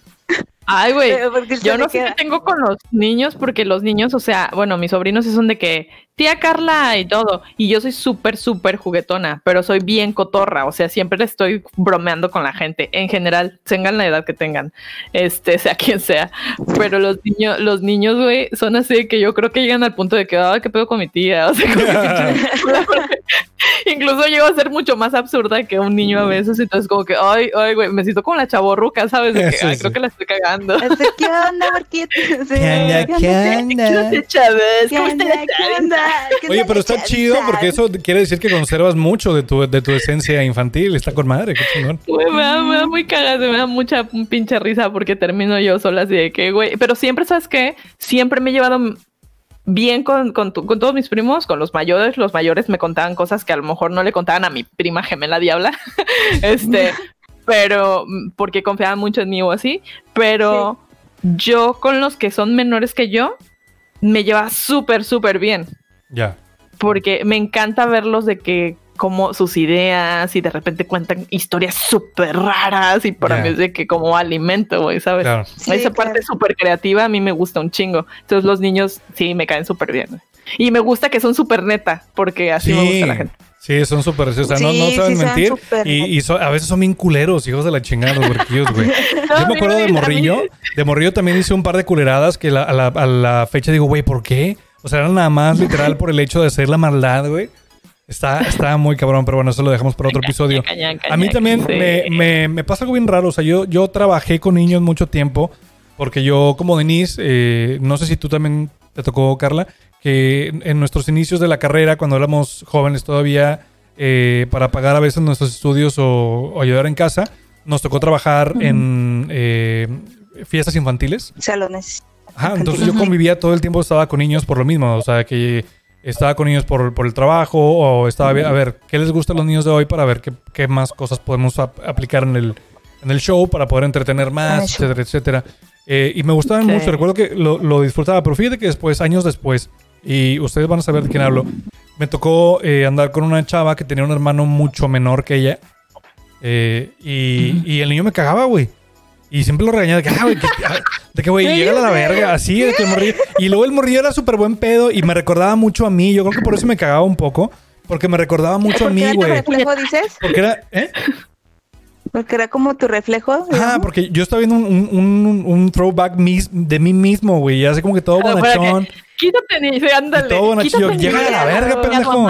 Ay, güey. Porque Yo no sé qué tengo con los niños, porque los niños, o sea, bueno, mis sobrinos sí son de que tía Carla y todo, y yo soy súper, súper juguetona, pero soy bien cotorra, o sea, siempre estoy bromeando con la gente, en general, tengan la edad que tengan, este, sea quien sea, pero los niños, los niños, güey, son así de que yo creo que llegan al punto de que, ay, qué pedo con mi tía, o sea, como que- [laughs] [laughs] [laughs] [laughs] incluso llego a ser mucho más absurda que un niño a veces, entonces como que, ay, ay, güey, me siento como la chaborruca, ¿sabes? De que, Sí, ay, sí. creo que la estoy cagando. ¿Qué onda, Marquito? [laughs] Sí, ¿Qué onda, qué onda? ¿Qué ¿cómo onda? Oye, pero está chido porque eso quiere decir que conservas mucho de tu, de tu esencia infantil. Está con madre, qué chingón. Güey, me da, me da muy cagado, me da mucha pinche risa porque termino yo sola así de que, güey, pero siempre, ¿sabes qué? Siempre me he llevado bien con, con, tu- con todos mis primos, con los mayores, los mayores me contaban cosas que a lo mejor no le contaban a mi prima gemela diabla, [laughs] este, pero porque confiaban mucho en mí o así, pero yo con los que son menores que yo, me lleva súper, súper bien Ya. porque me encanta verlos de que como sus ideas y de repente cuentan historias súper raras y para mí es de que como alimento, güey, ¿sabes? Claro. Sí, Esa claro. parte súper creativa a mí me gusta un chingo. Entonces los niños sí me caen súper bien. Y me gusta que son súper neta, porque así me gusta la gente. Sí, son súper, o sea, no, Sí, no saben sí mentir y, y so- a veces son bien culeros, hijos de la chingada los huerquillos, güey. [laughs] Yo me acuerdo de Morrillo, de Morrillo también hice un par de culeradas que la- a, la, a la fecha digo, güey, ¿por qué? O sea, era nada más literal por el hecho de hacer la maldad, güey. Está, está muy cabrón, pero bueno, eso lo dejamos para otro episodio. A mí también me, me- me pasa algo bien raro. O sea, yo, yo trabajé con niños mucho tiempo. Porque yo, como Denise, eh, no sé si tú también te tocó, Carla, que en- nuestros inicios de la carrera, cuando éramos jóvenes todavía, eh, para pagar a veces nuestros estudios o, o ayudar en casa, nos tocó trabajar en eh, fiestas infantiles. Salones. Ajá, entonces yo convivía todo el tiempo, estaba con niños por lo mismo, o sea, que estaba con niños por, por el trabajo o estaba a ver qué les gusta a los niños de hoy para ver qué, qué más cosas podemos ap- aplicar en el, en el show para poder entretener En más, etcétera, etcétera. Eh, y me gustaban mucho, recuerdo que lo, lo disfrutaba, pero fíjate que después, años después, y ustedes van a saber de quién hablo, me tocó eh, andar con una chava que tenía un hermano mucho menor que ella. eh, y, y el niño me cagaba, güey. Y siempre lo regañaba de que, ah, güey, que- ah, de que, güey, [laughs] llega a la verga, así, de que el morrillo. Y luego el morrillo era súper buen pedo y me recordaba mucho a mí. Yo creo que por eso me cagaba un poco, porque me recordaba mucho a ¿Porque mí, era tu güey. reflejo, dices? Porque era, ¿eh? Porque era como tu reflejo. Ajá, digamos. porque yo estaba viendo un, un, un- un throwback mis- de mí mismo, güey. Ya sé como que todo Ah, bonachón. Quítate, ni ándale. Todo bonachillo. quítate, Llega a la verga, pendejo.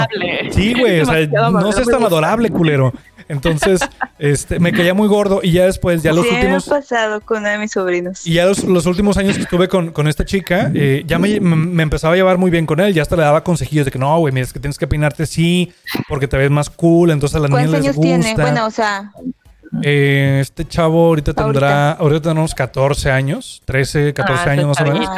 Sí, güey. O sea, no seas tan adorable, culero. Entonces, este, me caía muy gordo. Y ya después, ya los sí, últimos. me ha pasado con uno de mis sobrinos. Y ya los, los últimos años que estuve con, con esta chica, eh, ya me, me- empezaba a llevar muy bien con él. Ya hasta le daba consejillos de que no, güey, mira, es que tienes que peinarte así, porque te ves más cool. Entonces a las niñas ¿Cuántos les años gusta. tiene? Bueno, o sea, Eh, este chavo ahorita tendrá, ahorita tenemos 14 años, 13, 14 Ah, años más o menos.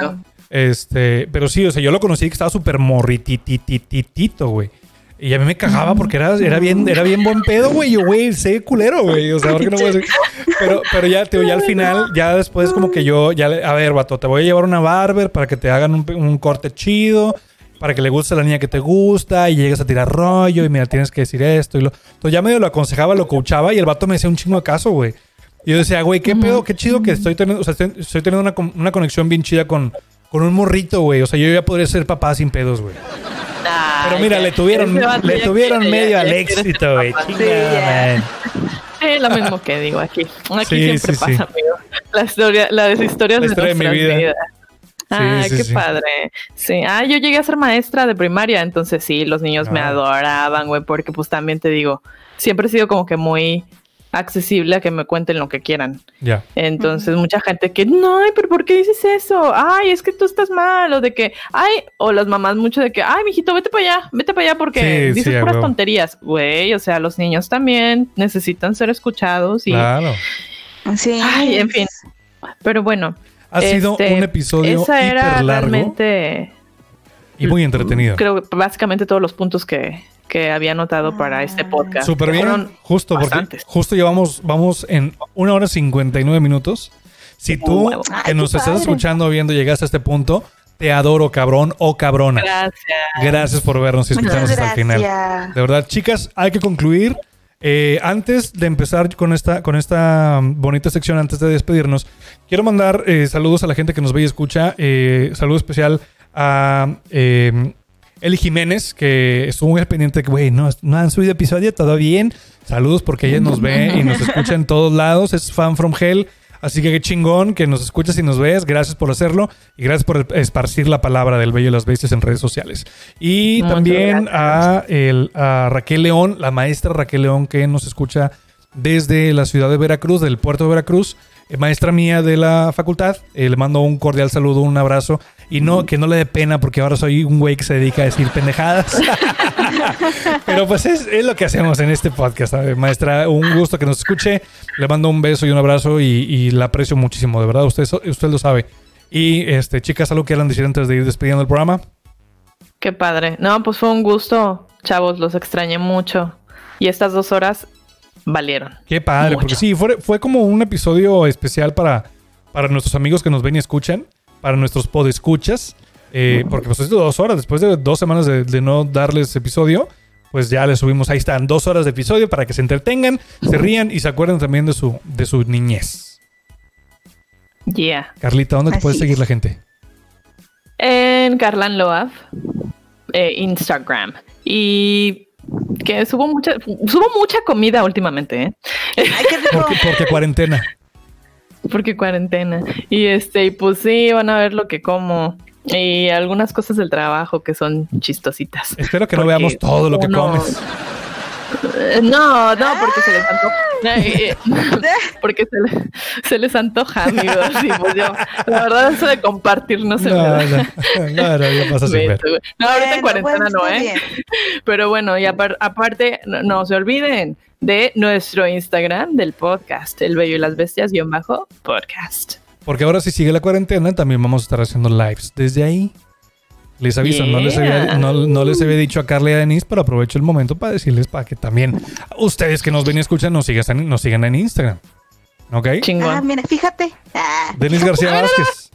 Este, pero sí, o sea, yo lo conocí que estaba súper morrititititito, güey. Y a mí me cagaba porque era, era, bien, era bien buen pedo, güey. Yo, güey, sé culero, güey. O sea, ¿por qué no voy a decir? Pero, pero ya, tío, ya al final, ya después como que yo, ya, a ver, vato, te voy a llevar una barber para que te hagan un, un corte chido, para que le guste a la niña que te gusta y llegues a tirar rollo y mira, tienes que decir esto y lo... Entonces ya medio lo aconsejaba, lo coachaba y el vato me decía un chingo de caso, güey. Y yo decía, güey, qué pedo, qué chido que estoy teniendo, o sea, estoy, estoy teniendo una, una conexión bien chida con, con un morrito, güey. O sea, yo ya podría ser papá sin pedos, güey. Pero mira, le tuvieron, le tuvieron medio ya- al éxito, güey. Sí. Sí, lo mismo que digo aquí. Aquí Sí, siempre sí, sí. pasa, amigo. La historia, las historias La historia de mi vida. vidas. Ah, Sí, sí, qué sí. padre. Sí. Ah, yo llegué a ser maestra de primaria, entonces sí, los niños me Ah. adoraban, güey, porque pues también te digo, siempre he sido como que muy accesible a que me cuenten lo que quieran. Ya. Entonces, mucha gente que, no, pero ¿por qué dices eso? Ay, es que tú estás mal, o de que, ay, o las mamás mucho de que, ay, mijito, vete para allá, vete para allá porque Sí, dices sí, puras tonterías. Güey, o sea, los niños también necesitan ser escuchados y, Claro. Sí. Ay, en fin. pero bueno. Ha sido este, un episodio Esa era hiper largo realmente, y muy entretenido. creo, que básicamente todos los puntos que, que había anotado para este podcast. Súper bien. fueron Justo, porque bastantes. justo llevamos, vamos en una hora 59 minutos. Si tú huevo. que Ay, nos estás escuchando viendo llegaste a este punto, te adoro, cabrón o cabrona. Gracias. Gracias por vernos y escucharnos hasta el final. gracias. De verdad, chicas, hay que concluir. Eh, antes de empezar con esta, con esta um, bonita sección, antes de despedirnos, quiero mandar eh, saludos a la gente que nos ve y escucha. Eh, saludo especial a eh, Eli Jiménez, que estuvo muy al pendiente que, güey, no, no han subido episodio, todo bien. Saludos porque ella nos ve y nos escucha en todos lados. Es fan from hell. Así que qué chingón que nos escuchas y nos ves. Gracias por hacerlo y gracias por esparcir la palabra del Bello y las Bestias en redes sociales. Y Muchas también a, el- a Raquel León, la maestra Raquel León, que nos escucha desde la ciudad de Veracruz, del puerto de Veracruz. Eh, maestra mía de la facultad. Eh, le mando un cordial saludo, un abrazo. Y no, que no le dé pena porque ahora soy un güey que se dedica a decir pendejadas. [laughs] Pero pues es, es lo que hacemos en este podcast. Maestra, un gusto que nos escuche. Le mando un beso y un abrazo y, y la aprecio muchísimo, de verdad. Usted, usted lo sabe. Y este, chicas, algo que quieran decir antes de ir despidiendo el programa. Qué padre. No, pues fue un gusto, chavos, los extrañé mucho. Y estas dos horas valieron. Qué padre, Mucho. porque sí, fue, fue como un episodio especial para, para nuestros amigos que nos ven y escuchan, para nuestros podescuchas, eh, porque pues es de dos horas, después de dos semanas de, de no darles episodio, pues ya les subimos, ahí están, dos horas de episodio para que se entretengan, se rían y se acuerden también de su, de su niñez. Yeah. Carlita, ¿dónde te Así puedes seguir es. la gente? En Carlan Loaf, eh, Instagram. Y que subo mucha, subo mucha comida últimamente, ¿eh? Ay, qué rico. Porque, porque cuarentena. Porque cuarentena. Y este, y pues sí, van a ver lo que como. Y algunas cosas del trabajo que son chistositas. Espero que no veamos todo lo que uno- comes. [laughs] No, no, porque se les antoja. [laughs] Porque se, le- se les antoja, amigos. Y pues yo, la verdad, eso de compartir no se me No, da. no, no, pasa sin ver. No, ahorita en cuarentena no, ¿eh? bien. [laughs] Pero bueno, y apar- aparte, no, no se olviden de nuestro Instagram del podcast, El Bello y las Bestias, guion bajo, podcast. Porque ahora si sigue la cuarentena, también vamos a estar haciendo lives desde ahí. Les aviso, no, les había, no, no les había dicho a Carla y a Denise, pero aprovecho el momento para decirles para que también ustedes que nos ven y escuchan nos sigan, nos sigan en Instagram. ¿Ok? Ah, Chingón. mira, fíjate. Ah, Denise García [laughs] Vázquez.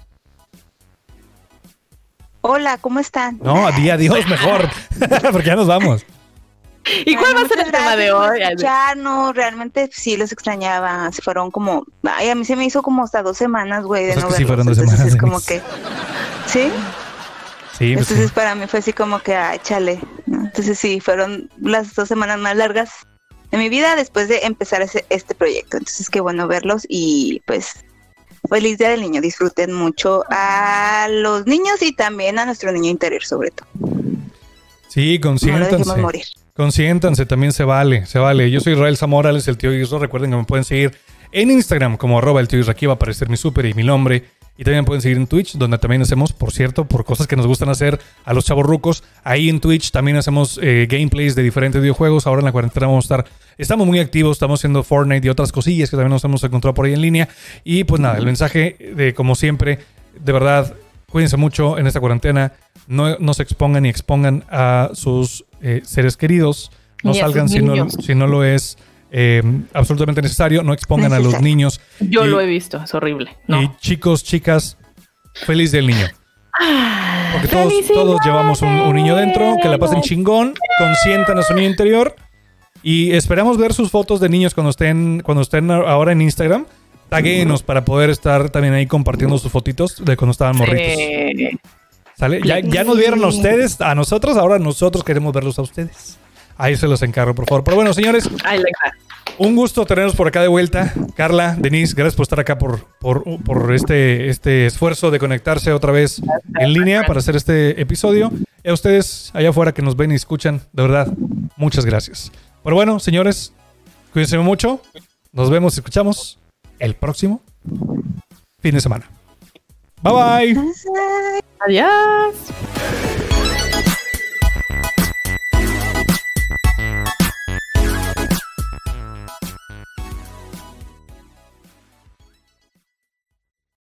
hola, ¿cómo están? No, di adiós mejor. [laughs] [laughs] Porque ya nos vamos. ¿Y cuál Ay, va a ser el tema de hoy? Ay, escucharnos. realmente sí los extrañaba. Se Fueron como, ay, a mí se me hizo como hasta dos semanas, güey, de Pues es no que sí verlos. fueron dos semanas, es como que, sí. Sí, pues. Entonces para mí fue así como que, ay, chale. ¿no? Entonces sí, fueron las dos semanas más largas de mi vida después de empezar ese- este proyecto. Entonces qué bueno verlos y pues feliz día del niño. Disfruten mucho a los niños y también a nuestro niño interior sobre todo. Sí, No consiéntanse. morir. Consiéntanse, también se vale, se vale. Yo soy Israel Zamora, él es el tío Isra. Recuerden que me pueden seguir en Instagram como arroba el tío Isra. Aquí va a aparecer mi súper y mi nombre. Y también pueden seguir en Twitch, donde también hacemos, por cierto, por cosas que nos gustan hacer a los chavos rucos. Ahí en Twitch también hacemos eh, gameplays de diferentes videojuegos. Ahora en la cuarentena vamos a estar, estamos muy activos, estamos haciendo Fortnite y otras cosillas que también nos hemos encontrado por ahí en línea. Y pues nada, el mensaje de como siempre, de verdad, cuídense mucho en esta cuarentena. No, no se expongan ni expongan a sus eh, seres queridos. No salgan si no, niños. si no lo es eh, absolutamente necesario. No expongan a los niños. Yo Y- lo he visto, es horrible. No. Y chicos, chicas, feliz del niño. Porque todos, todos llevamos un, un niño dentro, que la pasen chingón, consientan a su niño interior. Y esperamos ver sus fotos de niños cuando estén, cuando estén ahora en Instagram. Taguenos para poder estar también ahí compartiendo sus fotitos de cuando estaban morritos. ¿Sale? Ya, ya nos vieron a ustedes, a nosotros, ahora nosotros queremos verlos a ustedes. Ahí se los encargo, por favor. Pero bueno, señores, I like that. un gusto tenerlos por acá de vuelta. Carla, Denise, gracias por estar acá por, por, por este, este esfuerzo de conectarse otra vez en línea para hacer este episodio. Y a ustedes allá afuera que nos ven y escuchan, de verdad, muchas gracias. Pero bueno, señores, cuídense mucho. Nos vemos y escuchamos el próximo fin de semana. Bye bye. Adiós.